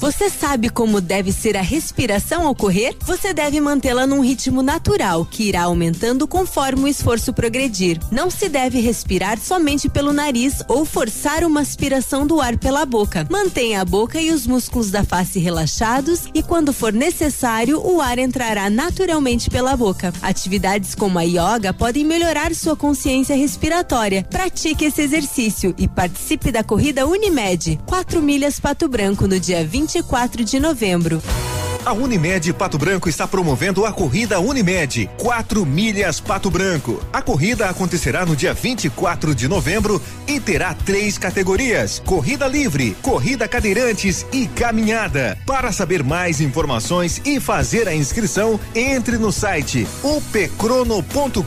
Você sabe como deve ser a respiração ao correr? Você deve mantê-la num ritmo natural, que irá aumentando conforme o esforço progredir. Não se deve respirar somente pelo nariz ou forçar uma aspiração do ar pela boca. Mantenha a boca e os músculos da face relaxados e, quando for necessário, o ar entrará naturalmente pela boca. Atividades como a yoga podem melhorar sua consciência respiratória. Pratique esse exercício e participe da corrida Unimed. 4 milhas Pato Branco no dia 20 24 de novembro. A Unimed Pato Branco está promovendo a corrida Unimed 4 milhas Pato Branco. A corrida acontecerá no dia 24 de novembro e terá três categorias: corrida livre, corrida cadeirantes e caminhada. Para saber mais informações e fazer a inscrição, entre no site upcrono.com.br.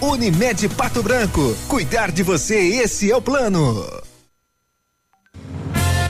Unimed Pato Branco. Cuidar de você, esse é o plano.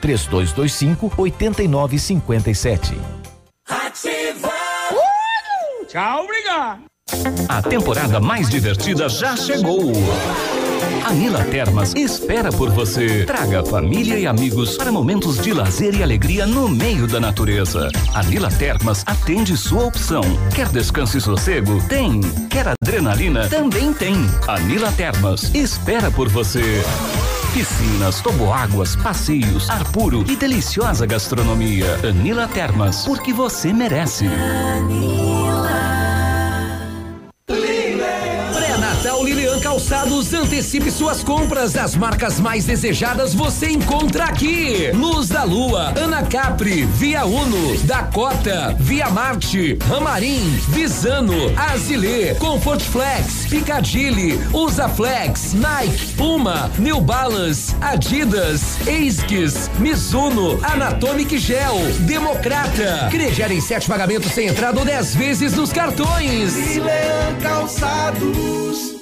3225 8957. Ativa! Tchau, obrigado! A temporada mais divertida já chegou. A Nila Termas espera por você. Traga família e amigos para momentos de lazer e alegria no meio da natureza. A Nila Termas atende sua opção. Quer descanso e sossego? Tem. Quer adrenalina? Também tem. A Nila Termas espera por você. Piscinas, toboáguas, passeios, ar puro e deliciosa gastronomia. Anila Termas, porque você merece. Pré-Natal Calçados, antecipe suas compras. As marcas mais desejadas você encontra aqui. Luz da Lua, Ana Capri, Via Uno, Dakota, Via Marte, Ramarim, Visano, Azilê, Comfort Flex, Picadilly, Usaflex, Nike, Puma, New Balance, Adidas, ASICS, Mizuno, Anatomic Gel, Democrata. Crediar em sete pagamentos sem entrada ou dez vezes nos cartões. Leão Calçados.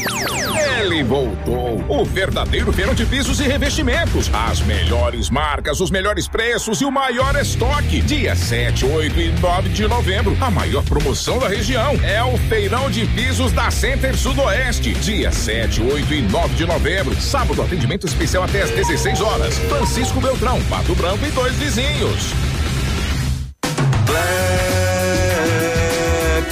Voltou, o verdadeiro feirão de pisos e revestimentos. As melhores marcas, os melhores preços e o maior estoque. Dia 7, 8 e 9 de novembro. A maior promoção da região é o feirão de pisos da Center Sudoeste. Dia 7, 8 e 9 de novembro. Sábado, atendimento especial até às 16 horas. Francisco Beltrão, Pato Branco e dois vizinhos. Black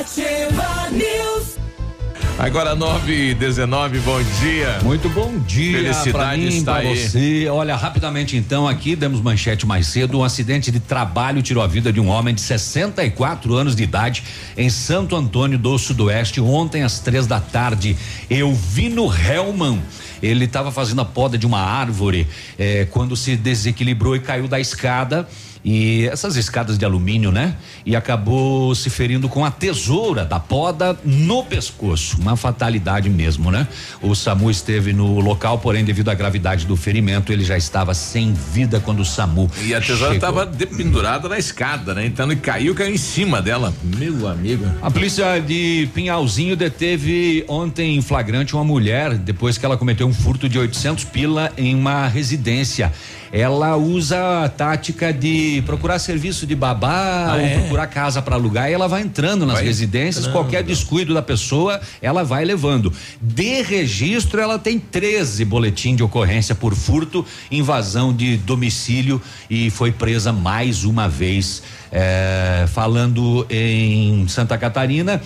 Ativa News. Agora 9 e 19 bom dia. Muito bom dia. Felicidade pra mim, está aí. você. Olha, rapidamente então, aqui demos manchete mais cedo. Um acidente de trabalho tirou a vida de um homem de 64 anos de idade em Santo Antônio do Sudoeste ontem às três da tarde. Elvino Helman. Ele estava fazendo a poda de uma árvore eh, quando se desequilibrou e caiu da escada. E essas escadas de alumínio, né? E acabou se ferindo com a tesoura da poda no pescoço. Uma fatalidade mesmo, né? O SAMU esteve no local, porém, devido à gravidade do ferimento, ele já estava sem vida quando o SAMU. E a tesoura estava pendurada na escada, né? Então ele caiu, caiu em cima dela. Meu amigo. A polícia de Pinhalzinho deteve ontem em flagrante uma mulher depois que ela cometeu um furto de 800 pila em uma residência. Ela usa a tática de procurar serviço de babá Ah, ou é? procurar casa para alugar e ela vai entrando nas Vai residências, entrando. qualquer descuido da pessoa, ela vai levando. De registro, ela tem 13 boletim de ocorrência por furto, invasão de domicílio e foi presa mais uma vez. É, falando em Santa Catarina,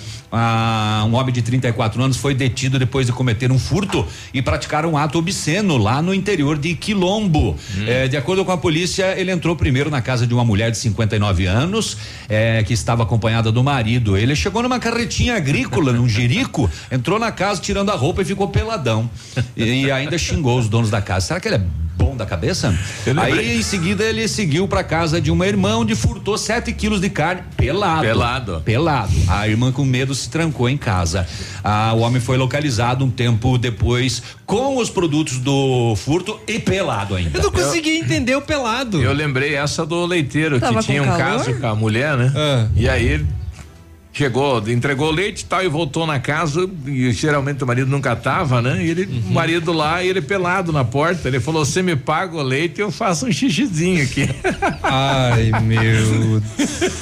um homem de 34 anos foi detido depois de cometer um furto e praticar um ato obsceno lá no interior de Quilombo. É, de acordo com a polícia, ele entrou primeiro na casa de uma mulher de 59 anos, é, que estava acompanhada do marido. Ele chegou numa carretinha agrícola, num jerico, entrou na casa tirando a roupa e ficou peladão. E, ainda xingou os donos da casa. Será que ele é bom da cabeça? Aí em seguida ele seguiu para casa de uma irmã onde furtou 7 quilos de carne pelado. Pelado. Pelado. A irmã com medo se trancou em casa. Ah, o homem foi localizado um tempo depois com os produtos do furto e pelado ainda. Eu não consegui entender o pelado. Eu lembrei essa do leiteiro Tava que tinha um calor? caso com a mulher, né? Ah. E aí ele chegou, entregou o leite e tal e voltou na casa e geralmente o marido nunca tava, né? E ele, o marido lá, e ele pelado na porta, ele falou: "Você me paga o leite, eu faço um xixizinho aqui". Ai, meu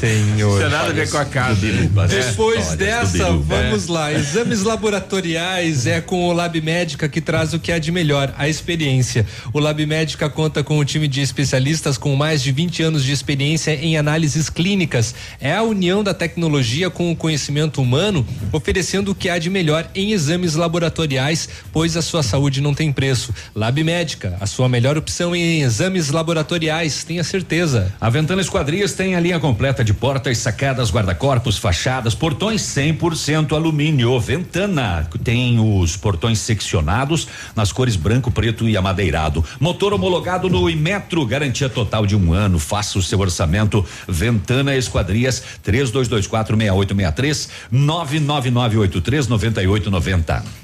senhor. Não tem nada a ver com a casa. né? Depois dessa, É. vamos lá. Exames laboratoriais é com o Lab Médica que traz o que há de melhor, a experiência. O Lab Médica conta com um time de especialistas com mais de 20 anos de experiência em análises clínicas. É a união da tecnologia com o conhecimento humano, oferecendo o que há de melhor em exames laboratoriais, pois a sua saúde não tem preço. Lab Médica, a sua melhor opção em exames laboratoriais, tenha certeza. A Ventana Esquadrias tem a linha completa de portas, sacadas, guarda-corpos, fachadas, portões 100% alumínio. Ventana tem os portões seccionados nas cores branco, preto e amadeirado. Motor homologado no Imetro, garantia total de um ano. Faça o seu orçamento. Ventana Esquadrias 32246863 999839890.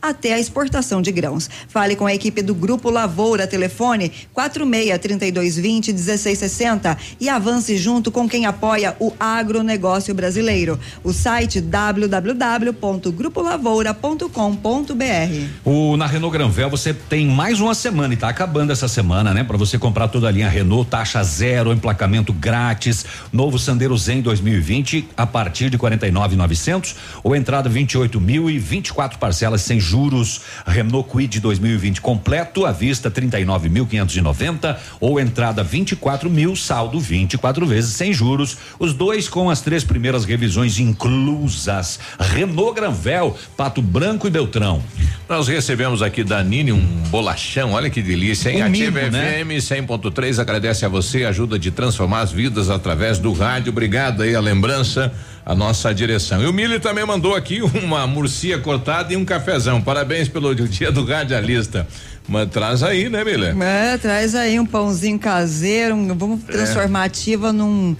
até a exportação de grãos. Fale com a equipe do Grupo Lavoura, telefone 46 3220 1660 e avance junto com quem apoia o agronegócio brasileiro. O site www.grupolavoura.com.br. O na Renault Granvel você tem mais uma semana e tá acabando essa semana, né? Para você comprar toda a linha Renault, taxa zero, emplacamento grátis, novo Sandero Zen 2020 a partir de 49.900 ou entrada 28 mil e 24 parcelas sem juros. Renault Kwid 2020 completo à vista 39.590 ou entrada 24 mil, saldo 24 vezes sem juros. Os dois com as três primeiras revisões inclusas. Renault Granvel, Pato Branco e Beltrão. Nós recebemos aqui da Nini um bolachão, olha que delícia, hein? Um Ativa mimo, né? FM 100.3 agradece a você, ajuda de transformar as vidas através do rádio. Obrigado aí a lembrança. A nossa direção. E o Mili também mandou aqui uma murcia cortada e um cafezão. Parabéns pelo dia do radialista. Mas traz aí, né, Mili? É, traz aí um pãozinho caseiro, um- vamos transformar a ativa num,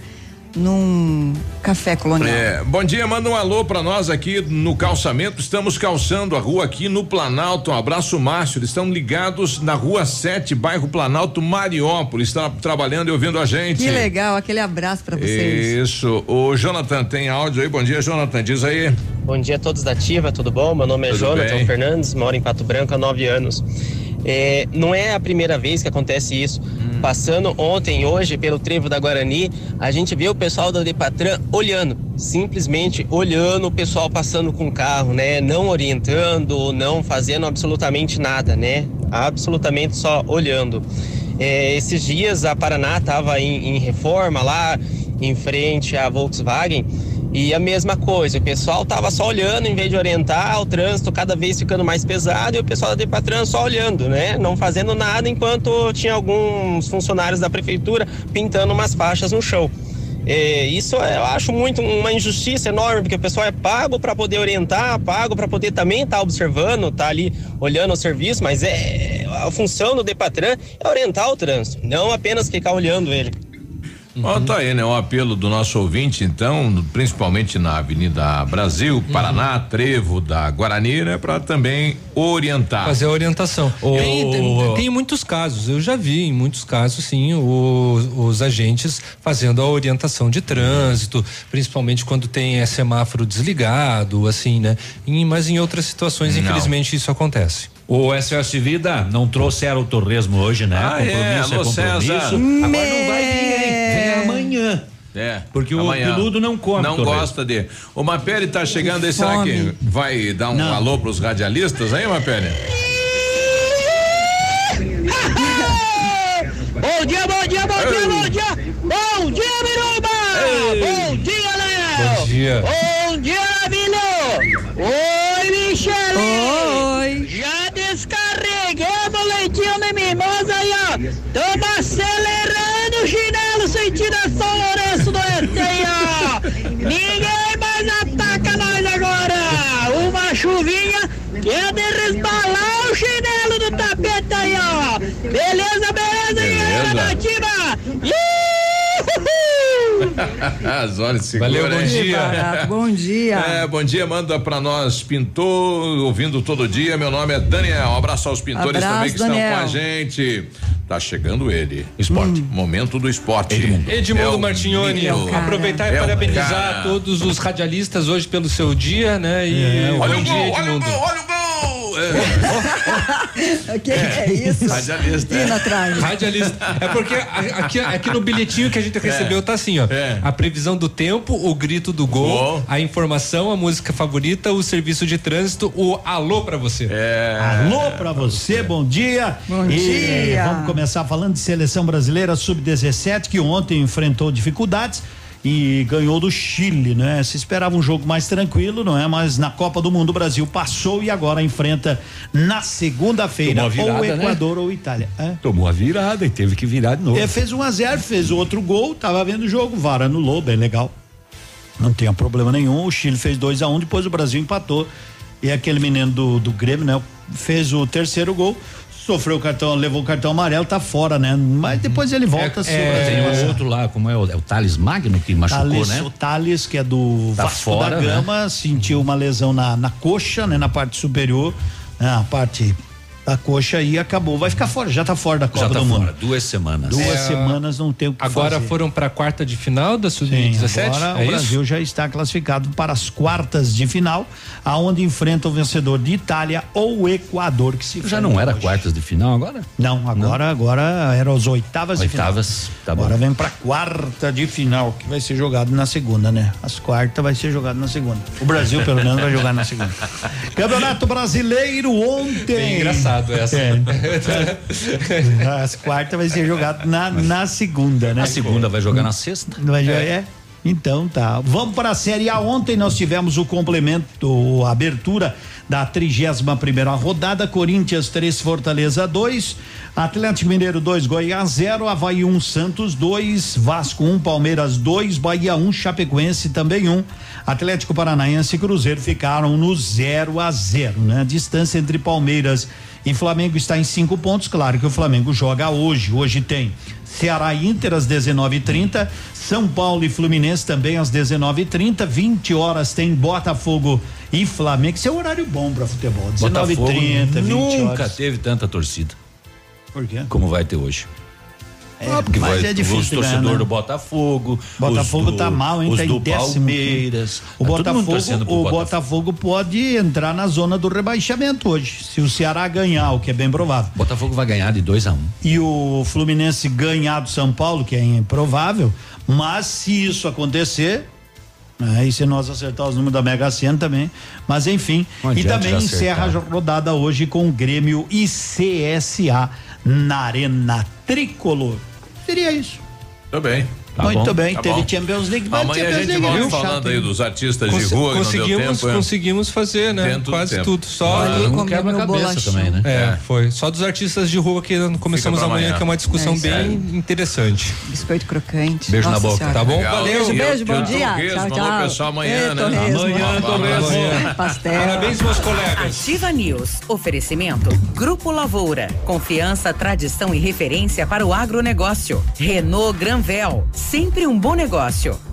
num café colonial. É, bom dia, manda um alô pra nós aqui no calçamento. Estamos calçando a rua aqui no Planalto. Um abraço, Márcio. Eles estão ligados na rua 7, bairro Planalto, Mariópolis. Estão trabalhando e ouvindo a gente. Que legal, aquele abraço pra vocês. Isso. O Jonathan tem áudio aí. Bom dia, Jonathan. Diz aí. Bom dia a todos da Ativa, tudo bom? Meu nome é Tudo Jonathan bem. Fernandes, moro em Pato Branco há nove anos. É, não é a primeira vez que acontece isso. Hum. Passando ontem hoje pelo trevo da Guarani, a gente vê o pessoal da Depatran olhando, simplesmente olhando o pessoal passando com o carro, né? Não orientando, não fazendo absolutamente nada, né? Absolutamente só olhando. É, esses dias a Paraná estava em, em reforma lá em frente à Volkswagen e a mesma coisa, o pessoal tava só olhando em vez de orientar, o trânsito cada vez ficando mais pesado e o pessoal da Depatran só olhando, né? Não fazendo nada enquanto tinha alguns funcionários da prefeitura pintando umas faixas no chão. É, isso é, eu acho muito uma injustiça enorme, porque o pessoal é pago para poder orientar, pago para poder também estar observando, tá ali olhando o serviço, mas é a função do Depatran é orientar o trânsito, não apenas ficar olhando ele. Ó, tá aí, né? O apelo do nosso ouvinte, então, principalmente na Avenida Brasil, Paraná, Trevo da Guarani, né? Pra também orientar. Fazer a orientação. Tem, tem- tem muitos casos, eu já vi em muitos casos, sim, os, os agentes fazendo a orientação de trânsito, principalmente quando tem é, semáforo desligado, assim, né? Mas em outras situações, Não. infelizmente, isso acontece. O SOS Vida não trouxeram o torresmo hoje, né? Ah, é, alô, César. Agora não vai vir, hein? Vem amanhã. É. Porque o peludo não come Não torresmo. gosta de. O Mapele tá chegando aí, será que vai dar um Não. alô pros radialistas aí, Mapele? Bom dia, bom dia, bom dia, bom dia! Bom dia, Miruba! Bom dia, Léo! Bom dia. Bom dia, Navilho! Oi, Michele! Oi! Já descarregamos o leitinho de mimosa aí, ó! Tamo acelerando o chinelo sentido a São Lourenço do Este aí, ó! Ninguém mais ataca nós agora! Uma chuvinha que é de resbalar o chinelo do tapete aí, ó! Beleza, beleza, Beleza. galera nativa! As horas segura, Valeu, bom dia. Bom dia. É, bom dia, manda pra nós, pintor, ouvindo todo dia. Meu nome é Daniel. Um abraço aos pintores Abraço, também que Daniel. estão com a gente. Tá chegando ele. Esporte. Momento do esporte. Edmundo É o Martignoni, aproveitar e É o parabenizar cara. todos os radialistas hoje pelo seu dia, né? E É, olha bom o dia, gol, olha o Edmundo. gol, olha o gol! O que é isso? Radialista. Atrás. Radialista. É porque a- aqui, aqui no bilhetinho que a gente recebeu tá assim, ó. A previsão do tempo, o grito do gol, a informação, a música favorita, o serviço de trânsito, o alô pra você. É. Alô pra você, bom dia. Bom E dia. Vamos começar falando de seleção brasileira sub-17 que ontem enfrentou dificuldades e ganhou do Chile, né? Se esperava um jogo mais tranquilo, não é? Mas na Copa do Mundo o Brasil passou e agora enfrenta na segunda-feira ou né? Equador ou Itália. É? Tomou a virada e teve que virar de novo. É, fez 1 a 0 fez outro gol, tava vendo o jogo, VAR anulou, bem legal. Não tem problema nenhum. O Chile fez 2 a 1 depois o Brasil empatou. E aquele menino do, do Grêmio, né? Fez o terceiro gol, sofreu o cartão, levou o cartão amarelo, tá fora, né? Mas depois ele volta o Brasil tem o outro lá, como é o, é o Thales Magno que machucou, Thales, né? O Thales, que é do Tá Vasco fora, da né? Gama, sentiu uma lesão na, na coxa, né? Na parte superior, né, na parte da coxa e acabou. Vai ficar fora, já tá fora da Copa Já tá do fora, Mundo. duas semanas. Duas É, semanas não tem o que Agora fazer. foram pra quarta de final da Sim, Sub-17? agora é o Brasil já está classificado para as quartas de final, aonde enfrenta o vencedor de Itália ou Equador que se Já não era quartas de final agora? Não, agora agora eram as oitavas, de Oitavas, final. tá bom. agora vem para quarta de final, que vai ser jogado na segunda, né? As quartas vai ser jogado na segunda. O Brasil pelo menos vai jogar na segunda. Campeonato Brasileiro ontem. Bem engraçado essa. É. As quartas vai ser jogado na, na segunda, né? A segunda vai jogar na sexta? Vai jogar, é. Então tá. Vamos para a Série A. Ontem nós tivemos o complemento, a abertura da 31 primeira rodada. Corinthians 3, Fortaleza 2, Atlético Mineiro 2, Goiás 0, Havaí 1, um, Santos 2, Vasco 1, um, Palmeiras 2, Bahia 1, um, Chapecoense também 1. Atlético Paranaense e Cruzeiro ficaram no 0 a 0, né? A distância entre Palmeiras e Flamengo está em cinco pontos. Claro que o Flamengo joga hoje. Hoje tem Ceará e Inter às 19:30, São Paulo e Fluminense também às 19:30, 20 horas tem Botafogo e Flamengo. Isso é um horário bom para futebol. 19:30, 20 nunca horas. Nunca teve tanta torcida. Por quê? Como vai ter hoje. É, ah, porque mas vai, é difícil. Os torcedores né? do Botafogo. Botafogo tá mal, hein? Os tá do. Palmeiras. O tá Botafogo, o Botafogo. Botafogo pode entrar na zona do rebaixamento hoje. Se o Ceará ganhar, o que é bem provável. Botafogo vai ganhar de 2 a 1 um. E o Fluminense ganhar do São Paulo, que é improvável. Mas se isso acontecer, né, e se nós acertar os números da Mega Sena também. Mas enfim. e também encerra a rodada hoje com o Grêmio e CSA na Arena Tricolor. Seria isso. Tudo bem. Tá Muito bom. bem, tá teve bom. Champions League. Amanhã Champions a gente League, volta viu? falando Chato, aí dos artistas de rua conseguimos, que não deu tempo. Conseguimos fazer, né? Dentro Quase do tudo. Só ah, um quebra-cabeça também, né? É, é, foi. Só dos artistas de rua que começamos amanhã, amanhã, que é uma discussão É, bem interessante. Biscoito crocante. Beijo na Nossa boca. Senhora. Tá bom? Legal. Valeu. Beijo, beijo, bom dia. Tchau, alô, tchau. pessoal, amanhã, né? Amanhã, torresmo. Pastel. Parabéns, meus colegas. Ativa News. Oferecimento. Grupo Lavoura. Confiança, tradição e referência para o agronegócio. Renault Granvel. Sempre um bom negócio.